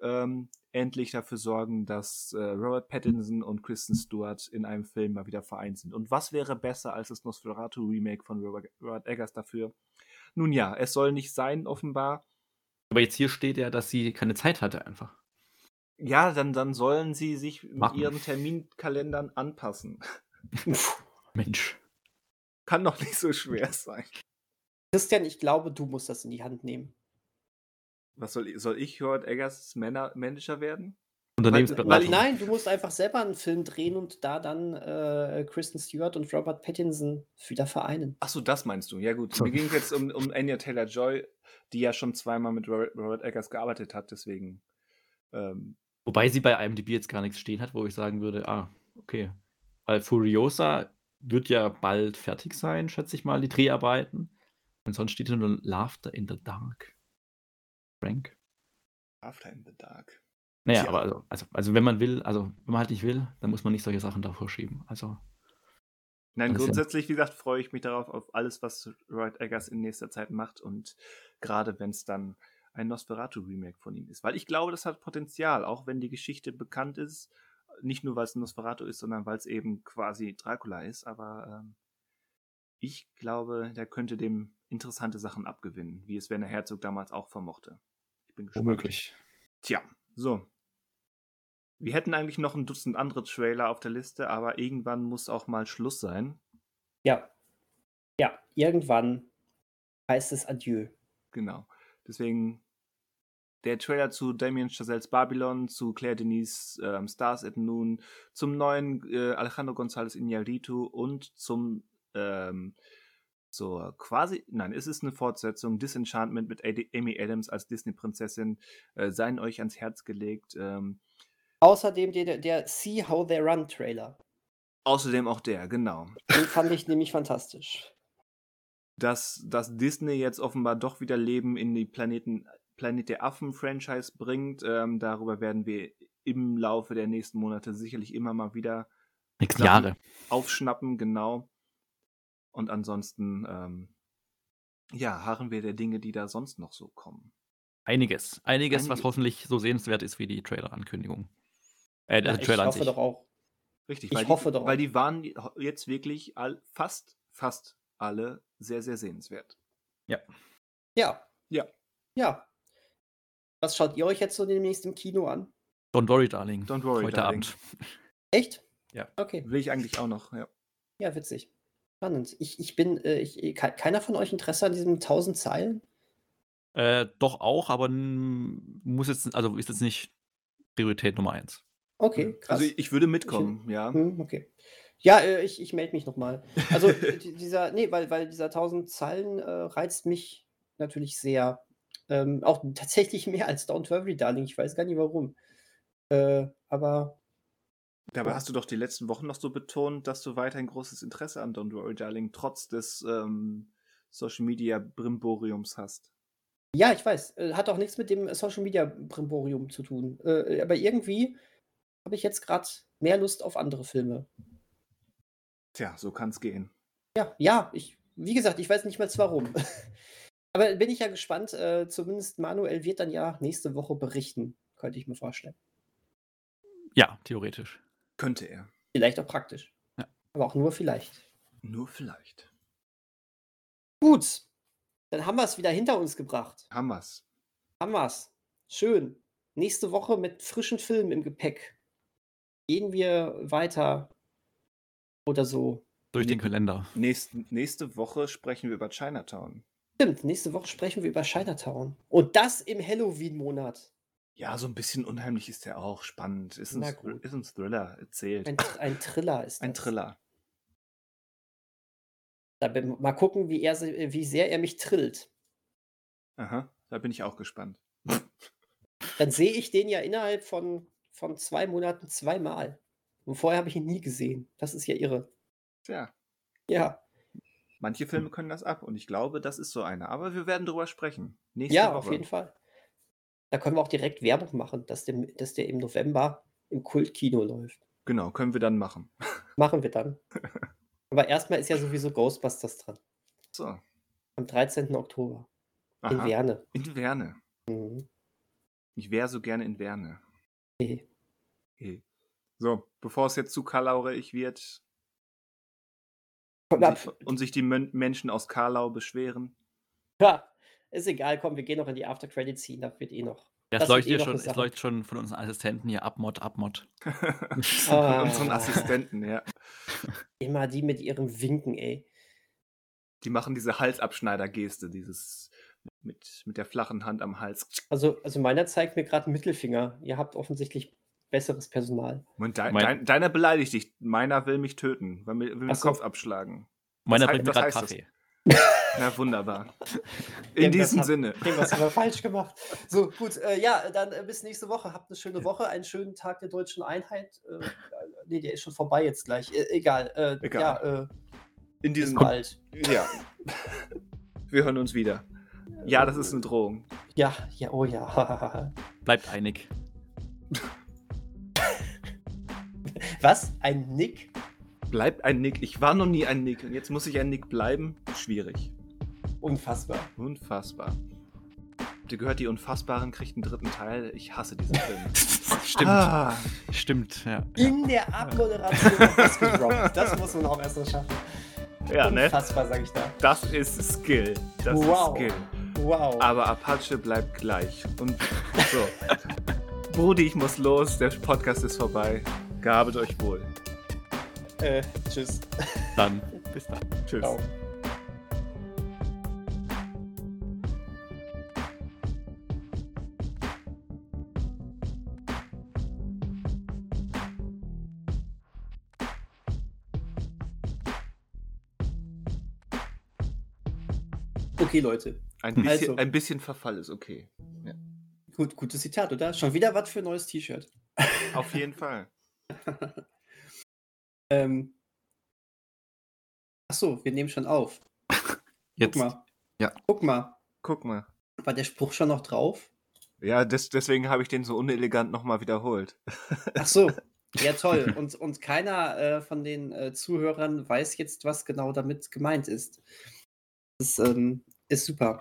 ähm, endlich dafür sorgen, dass äh, Robert Pattinson und Kristen Stewart in einem Film mal wieder vereint sind. Und was wäre besser als das Nosferatu-Remake von Robert, Robert Eggers dafür? Nun ja, es soll nicht sein, offenbar. Aber jetzt hier steht ja, dass sie keine Zeit hatte einfach. Ja, dann, dann sollen sie sich Machen. mit ihren Terminkalendern anpassen. Mensch. Kann doch nicht so schwer sein. Christian, ich glaube, du musst das in die Hand nehmen. Was soll ich, soll ich Robert Eggers Männer, Manager werden? Unternehmensberatung. Weil, nein, du musst einfach selber einen Film drehen und da dann äh, Kristen Stewart und Robert Pattinson wieder vereinen. Ach so, das meinst du. Ja gut, mir ging es jetzt um, um Anya Taylor-Joy, die ja schon zweimal mit Robert, Robert Eggers gearbeitet hat, deswegen. Ähm, Wobei sie bei IMDb jetzt gar nichts stehen hat, wo ich sagen würde, ah, okay. Weil Furiosa wird ja bald fertig sein, schätze ich mal, die Dreharbeiten. Und sonst steht nur Laughter in the Dark. Frank? After in the Dark. Naja, aber also, also, also wenn man will, also wenn man halt nicht will, dann muss man nicht solche Sachen davor schieben. Also, Nein, ist ja- grundsätzlich, wie gesagt, freue ich mich darauf, auf alles, was Robert Eggers in nächster Zeit macht und gerade wenn es dann ein Nosferatu-Remake von ihm ist. Weil ich glaube, das hat Potenzial, auch wenn die Geschichte bekannt ist. Nicht nur, weil es ein Nosferatu ist, sondern weil es eben quasi Dracula ist. Aber ähm, ich glaube, der könnte dem interessante Sachen abgewinnen, wie es Werner Herzog damals auch vermochte. Bin gespannt. womöglich. Tja, so. Wir hätten eigentlich noch ein Dutzend andere Trailer auf der Liste, aber irgendwann muss auch mal Schluss sein. Ja. Ja, irgendwann heißt es Adieu. Genau. Deswegen der Trailer zu Damien Chazelles Babylon, zu Claire Denis ähm, Stars at Noon, zum neuen äh, Alejandro González Iñárritu und zum ähm, zur quasi, nein, es ist eine Fortsetzung, Disenchantment mit Amy Adams als Disney-Prinzessin, äh, seien euch ans Herz gelegt. Ähm, Außerdem der, der See How They Run Trailer. außerdem auch der, genau. Den fand ich nämlich fantastisch. dass, dass Disney jetzt offenbar doch wieder Leben in die Planeten, Planet der Affen-Franchise bringt. Ähm, darüber werden wir im Laufe der nächsten Monate sicherlich immer mal wieder Jahre. aufschnappen, genau. Und ansonsten, ähm, ja, harren wir der Dinge, die da sonst noch so kommen. Einiges. Einiges, was Einiges. hoffentlich so sehenswert ist wie die Trailer-Ankündigung. Äh, der Ja, ich Trailer an hoffe doch auch. Richtig, Ich weil, hoffe die, doch weil die waren jetzt wirklich all, fast, fast alle sehr, sehr sehenswert. Ja. Ja. Ja. Was schaut ihr euch jetzt so demnächst im Kino an? Don't worry, Darling. Don't worry, Heute darling. Abend. Echt? Ja. Okay. Will ich eigentlich auch noch, ja. Ja, witzig. Spannend. Ich, ich bin, äh, ich, ke- keiner von euch Interesse an diesen 1000 Zeilen? Äh, doch auch, aber muss jetzt, also ist jetzt nicht Priorität Nummer eins. Okay, krass. Also ich, ich würde mitkommen, ja. Hm, okay. Ja, äh, ich, ich melde mich nochmal. Also äh, di- dieser, nee, weil, weil dieser 1000 Zeilen äh, reizt mich natürlich sehr. Ähm, auch tatsächlich mehr als Don't Worry, Darling. Ich weiß gar nicht warum. Äh, aber Dabei hast du doch die letzten Wochen noch so betont, dass du weiterhin großes Interesse an Don't Worry Darling trotz des ähm, Social Media Brimboriums hast. ja, ich weiß. Äh, hat auch nichts mit dem Social Media Brimborium zu tun. Äh, aber irgendwie habe ich jetzt gerade mehr Lust auf andere Filme. Tja, so kann's gehen. Ja, ja, ich, wie gesagt, ich weiß nicht mal warum. Aber bin ich ja gespannt. Äh, zumindest Manuel wird dann ja nächste Woche berichten, könnte ich mir vorstellen. Ja, theoretisch. Könnte er. Vielleicht auch praktisch. Ja. Aber auch nur vielleicht. Nur vielleicht. Gut, dann haben wir es wieder hinter uns gebracht. Haben wir's. Haben wir es. Schön. Nächste Woche mit frischen Filmen im Gepäck. Gehen wir weiter oder so. Durch den. Kalender. Nächste, nächste Woche sprechen wir über Chinatown. Stimmt, nächste Woche sprechen wir über Chinatown. Und das im Halloween-Monat. Ja, so ein bisschen unheimlich ist der auch. Spannend. Ist ein, Na Thr- gut. ist ein Thriller erzählt. Ein, ein Triller ist das. Ein Thriller. Da bin, mal gucken, wie, er, wie sehr er mich trillt. Aha, da bin ich auch gespannt. Dann sehe ich den ja innerhalb von, von zwei Monaten zweimal. Und vorher habe ich ihn nie gesehen. Das ist ja irre. Tja, Ja, manche Filme können das ab und ich glaube, das ist so einer. Aber wir werden drüber sprechen. Nächste ja Woche. auf jeden Fall. Da können wir auch direkt Werbung machen, dass der, dass der im November im Kultkino läuft. Genau, können wir dann machen. Machen wir dann. Aber erstmal ist ja sowieso Ghostbusters dran. So. Am 13. Oktober. In Aha. Werne. In Werne. Mhm. Ich wäre so gerne in Werne. Okay. Okay. So, bevor es jetzt zu kalaurig wird und ab. sich, und sich die Menschen aus Karlau beschweren. Ja, ist egal, komm, wir gehen noch in die After-Credit-Scene, da wird eh noch. Ja, Das es wird leuchtet, eh schon, Sache. leuchtet schon von unseren Assistenten hier Abmod, Abmod. Von Ah. unseren Assistenten, ja. Immer die mit ihrem Winken, ey. Die machen diese Halsabschneider-Geste, dieses mit, mit der flachen Hand am Hals. Also, also meiner zeigt mir gerade einen Mittelfinger. Ihr habt offensichtlich besseres Personal. Und dein, Mein- dein, deiner beleidigt dich, meiner will mich töten, will mir, will mir den. Kopf abschlagen. Meiner bringt mir gerade heißt das? Na wunderbar. In diesem Sinne. Irgendwas haben wir falsch gemacht. So, gut, äh, ja, dann äh, bis nächste Woche. Habt eine schöne Woche, einen schönen Tag der deutschen Einheit. Äh, nee, der ist schon vorbei jetzt gleich. Äh, egal. Äh, Egal. Ja, äh, In bis diesem bald. Ja. Wir hören uns wieder. Ja, das ist eine Drohung. Ja, ja, oh ja. Bleibt einig. Was? Ein Nick? Bleibt ein Nick. Ich war noch nie ein Nick und jetzt muss ich ein Nick bleiben. Schwierig. Unfassbar. Unfassbar. Habt ihr gehört, die Unfassbaren kriegt einen dritten Teil? Ich hasse diesen Film. Stimmt. Ah, Stimmt, ja. In der Abmoderation was gedroppt. Das muss man auch erst noch schaffen. ja, ne? Unfassbar, sag ich da. Das ist Skill. Das Wow. ist Skill. Wow. Aber Apache bleibt gleich. Und so. Brudi, ich muss los. Der Podcast ist vorbei. Gabet euch wohl. Äh, tschüss. Dann bis dann. Tschüss. Ciao. Okay, Leute. Ein bisschen, Also. ein bisschen Verfall ist okay. Gut, gutes Zitat, oder? Schon wieder was für ein neues T-Shirt. Auf jeden Fall. Ähm. Ach so, wir nehmen schon auf. Jetzt. Guck mal. Ja. Guck mal. Guck mal. War der Spruch schon noch drauf? Ja, des, deswegen habe ich den so unelegant nochmal wiederholt. Ach so. Ja, toll. Und, und keiner äh, von den äh, Zuhörern weiß jetzt, was genau damit gemeint ist. Das ähm, ist super.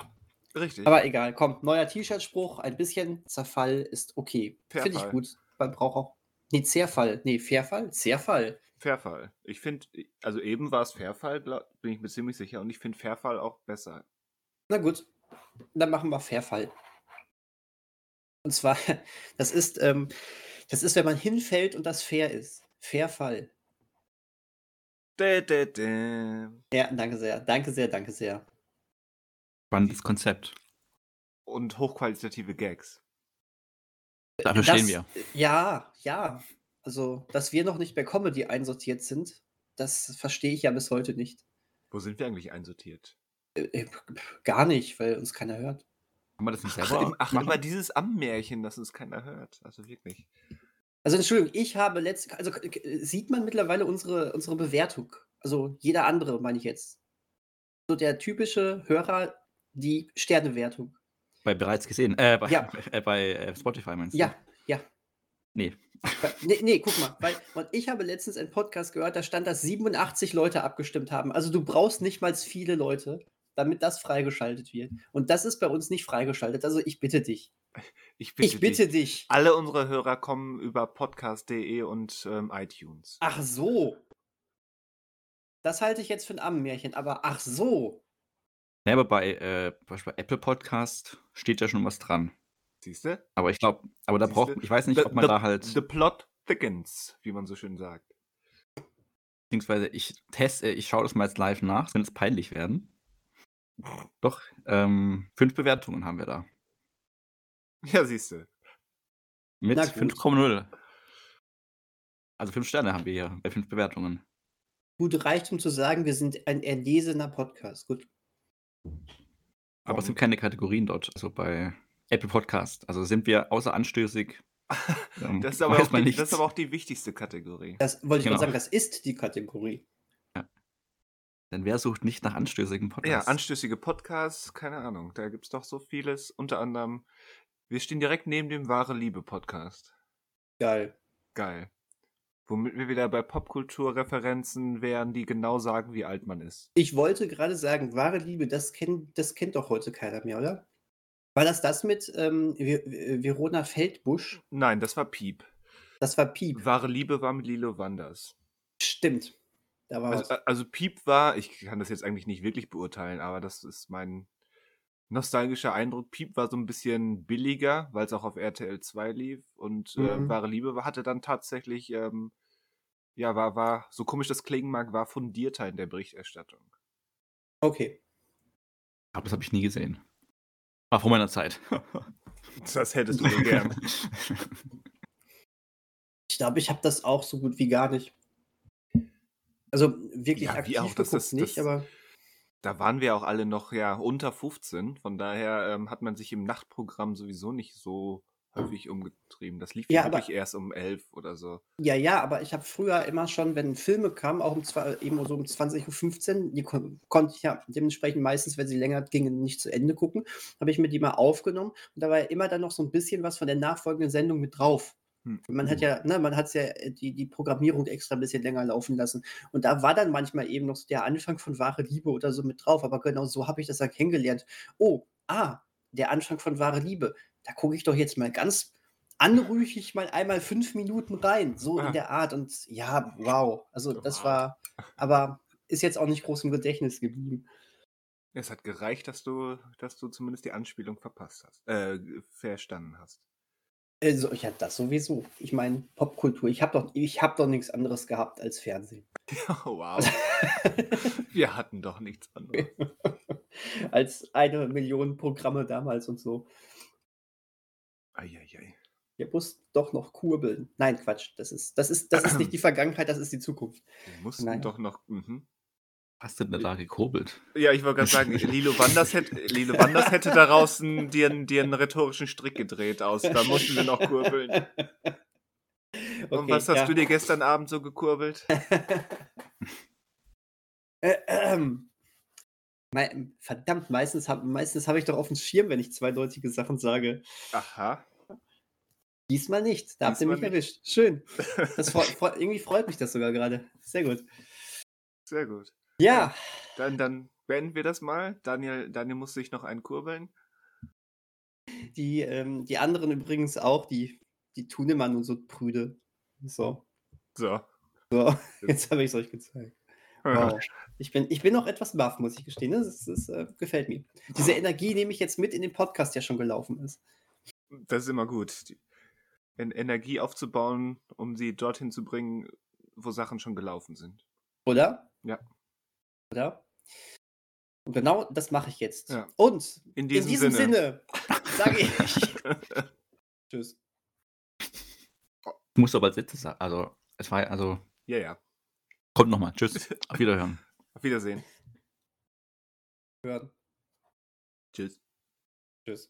Richtig. Aber egal, komm, neuer T-Shirt-Spruch, ein bisschen Zerfall ist okay. Finde ich Verfall. gut. Man braucht auch. Nee, Zerfall. Nee, Fairfall? Zerfall. Fairfall. Ich finde, also eben war es Fairfall, glaub, bin ich mir ziemlich sicher. Und ich finde Fairfall auch besser. Na gut, dann machen wir Fairfall. Und zwar, das ist, ähm, das ist, wenn man hinfällt und das fair ist. Fairfall. Dä, dä, dä. Ja, danke sehr, danke sehr, danke sehr. Spannendes Konzept. Und hochqualitative Gags. Dafür Das- stehen wir. Ja, ja. Also, dass wir noch nicht bei Comedy einsortiert sind, das verstehe ich ja bis heute nicht. Wo sind wir eigentlich einsortiert? Äh, äh, Gar nicht, weil uns keiner hört. Kann man das nicht Ach, selber im, ach machen? immer dieses Ammärchen, dass es keiner hört. Also wirklich. Also Entschuldigung, ich habe letzt, also sieht man mittlerweile unsere, unsere Bewertung. Also jeder andere, meine ich jetzt. So der typische Hörer, die Sternewertung. Bei bereits gesehen. Äh, bei, Ja. äh, bei äh, Spotify meinst du? Ja, ja. Nee. Nee, nee, guck mal, weil und ich habe letztens einen Podcast gehört, da stand, dass 87 Leute abgestimmt haben. Also du brauchst nicht mal viele Leute, damit das freigeschaltet wird. Und das ist bei uns nicht freigeschaltet. Also ich bitte dich. Ich bitte, ich bitte dich. dich. Alle unsere Hörer kommen über podcast.de und ähm, iTunes. Ach so. Das halte ich jetzt für ein Ammenmärchen, aber ach so. Nee, aber bei, äh, bei Apple Podcast steht ja schon was dran. Siehst du? Aber ich glaube, aber da Siehste? braucht, ich weiß nicht, The- ob man the- da halt, The plot thickens, wie man so schön sagt. beziehungsweise ich teste, ich schaue das mal jetzt live nach, wenn es peinlich werden. Doch, ähm, fünf Bewertungen haben wir da. Ja, siehst du. Mit Na gut. 5,0. Also fünf Sterne haben wir hier bei fünf Bewertungen. Gut, reicht um zu sagen, wir sind ein erlesener Podcast. Gut. Aber es sind keine Kategorien dort, also bei Apple Podcast. Also sind wir außer anstößig. ähm, Das ist, aber auch die, nichts. das ist aber auch die wichtigste Kategorie. Das wollte ich Genau. mal sagen, das ist die Kategorie. Denn wer sucht nicht nach anstößigen Ja, Podcasts? anstößige Podcasts, keine Ahnung. Da gibt es doch so vieles. Unter anderem, wir stehen direkt neben dem Wahre Liebe Podcast. Geil. Geil. Womit wir wieder bei Popkulturreferenzen wären, die genau sagen, wie alt man ist. Ich wollte gerade sagen, wahre Liebe, das, kenn, das kennt doch heute keiner mehr, oder? War das das mit ähm, Vi- Verona Feldbusch? Nein, das war Piep. Das war Piep. Wahre Liebe war mit Lilo Wanders. Stimmt. Da war Also, was. also Piep war, ich kann das jetzt eigentlich nicht wirklich beurteilen, aber das ist mein nostalgischer Eindruck. Piep war so ein bisschen billiger, weil es auch auf RTL 2 lief und äh, Mhm. Wahre Liebe war- hatte dann tatsächlich, ähm, ja, war, war, so komisch das klingen mag, war fundierter in der Berichterstattung. Okay. Aber das habe ich nie gesehen. War vor meiner Zeit. Das hättest du so gern. Ich glaube, ich habe das auch so gut wie gar nicht. Also wirklich Ja, wie aktiv auch, das- geguckt das- nicht, das- aber Da waren wir auch alle noch ja unter 15, von daher ähm, hat man sich im Nachtprogramm sowieso nicht so häufig umgetrieben. Das lief Ja, ja aber- wirklich erst um 11 oder so. Ja, ja, aber ich habe früher immer schon, wenn Filme kamen, auch um zwei, eben so um 20.15 Uhr, die kon konnte ich ja dementsprechend meistens, wenn sie länger gingen, nicht zu Ende gucken, habe ich mir die mal aufgenommen und da war ja immer dann noch so ein bisschen was von der nachfolgenden Sendung mit drauf. Hm. Man hat ja, ne, man hat ja äh, die, die Programmierung extra ein bisschen länger laufen lassen. Und da war dann manchmal eben noch so der Anfang von Wahre Liebe oder so mit drauf. Aber genau so habe ich das ja kennengelernt. Oh, ah, der Anfang von Wahre Liebe. Da gucke ich doch jetzt mal ganz anrüchig mal einmal fünf Minuten rein. So Ah. in der Art. Und ja, wow. Also das war, aber ist jetzt auch nicht groß im Gedächtnis geblieben. Es hat gereicht, dass du, dass du zumindest die Anspielung verpasst hast, äh, verstanden hast. Also, ja, das sowieso. Ich meine, Popkultur. Ich habe doch, ich hab doch nichts anderes gehabt als Fernsehen. Ja, wow. wir hatten doch nichts anderes. als eine Million Programme damals und so. Eieiei. Wir mussten doch noch kurbeln. Nein, Quatsch. Das ist, das ist, das ist nicht die Vergangenheit, das ist die Zukunft. Wir mussten Nein. doch noch. Mhm. Hast du denn da gekurbelt? Ja, ich wollte gerade sagen, Lilo Wanders hätte, Lilo Wanders hätte daraus einen, dir, einen- dir einen rhetorischen Strick gedreht aus. Da mussten wir noch kurbeln. Und Okay, was hast ja. du dir gestern Abend so gekurbelt? Äh, ähm. Mei- Verdammt, meistens habe meistens hab ich doch auf dem Schirm, wenn ich zweideutige Sachen sage. Aha. Diesmal nicht. Da habt ihr mich nicht. erwischt. Schön. Das freu, freu, irgendwie freut mich das sogar gerade. Sehr gut. Sehr gut. Ja, Dann, dann beenden wir das mal. Daniel, Daniel muss sich noch einen kurbeln. die, ähm, die anderen übrigens auch, die, die Tunemann und so prüde. So, So. so. jetzt habe ich es euch gezeigt. Wow. Ich bin, ich bin noch etwas baff, muss ich gestehen. Das, ist, das äh, gefällt mir. Diese Energie nehme ich jetzt mit in den Podcast, der schon gelaufen ist. Das ist immer gut. Die En- Energie aufzubauen, um sie dorthin zu bringen, wo Sachen schon gelaufen sind. Oder? Ja. Oder? Und genau das mache ich jetzt. Ja. Und In diesem, in diesem Sinne. Sinne, sage ich Tschüss. Ich muss aber als letztes sagen, also, es war, also, ja, ja. kommt nochmal. Tschüss. Auf Wiederhören. Auf Wiedersehen. Hören. Tschüss. Tschüss.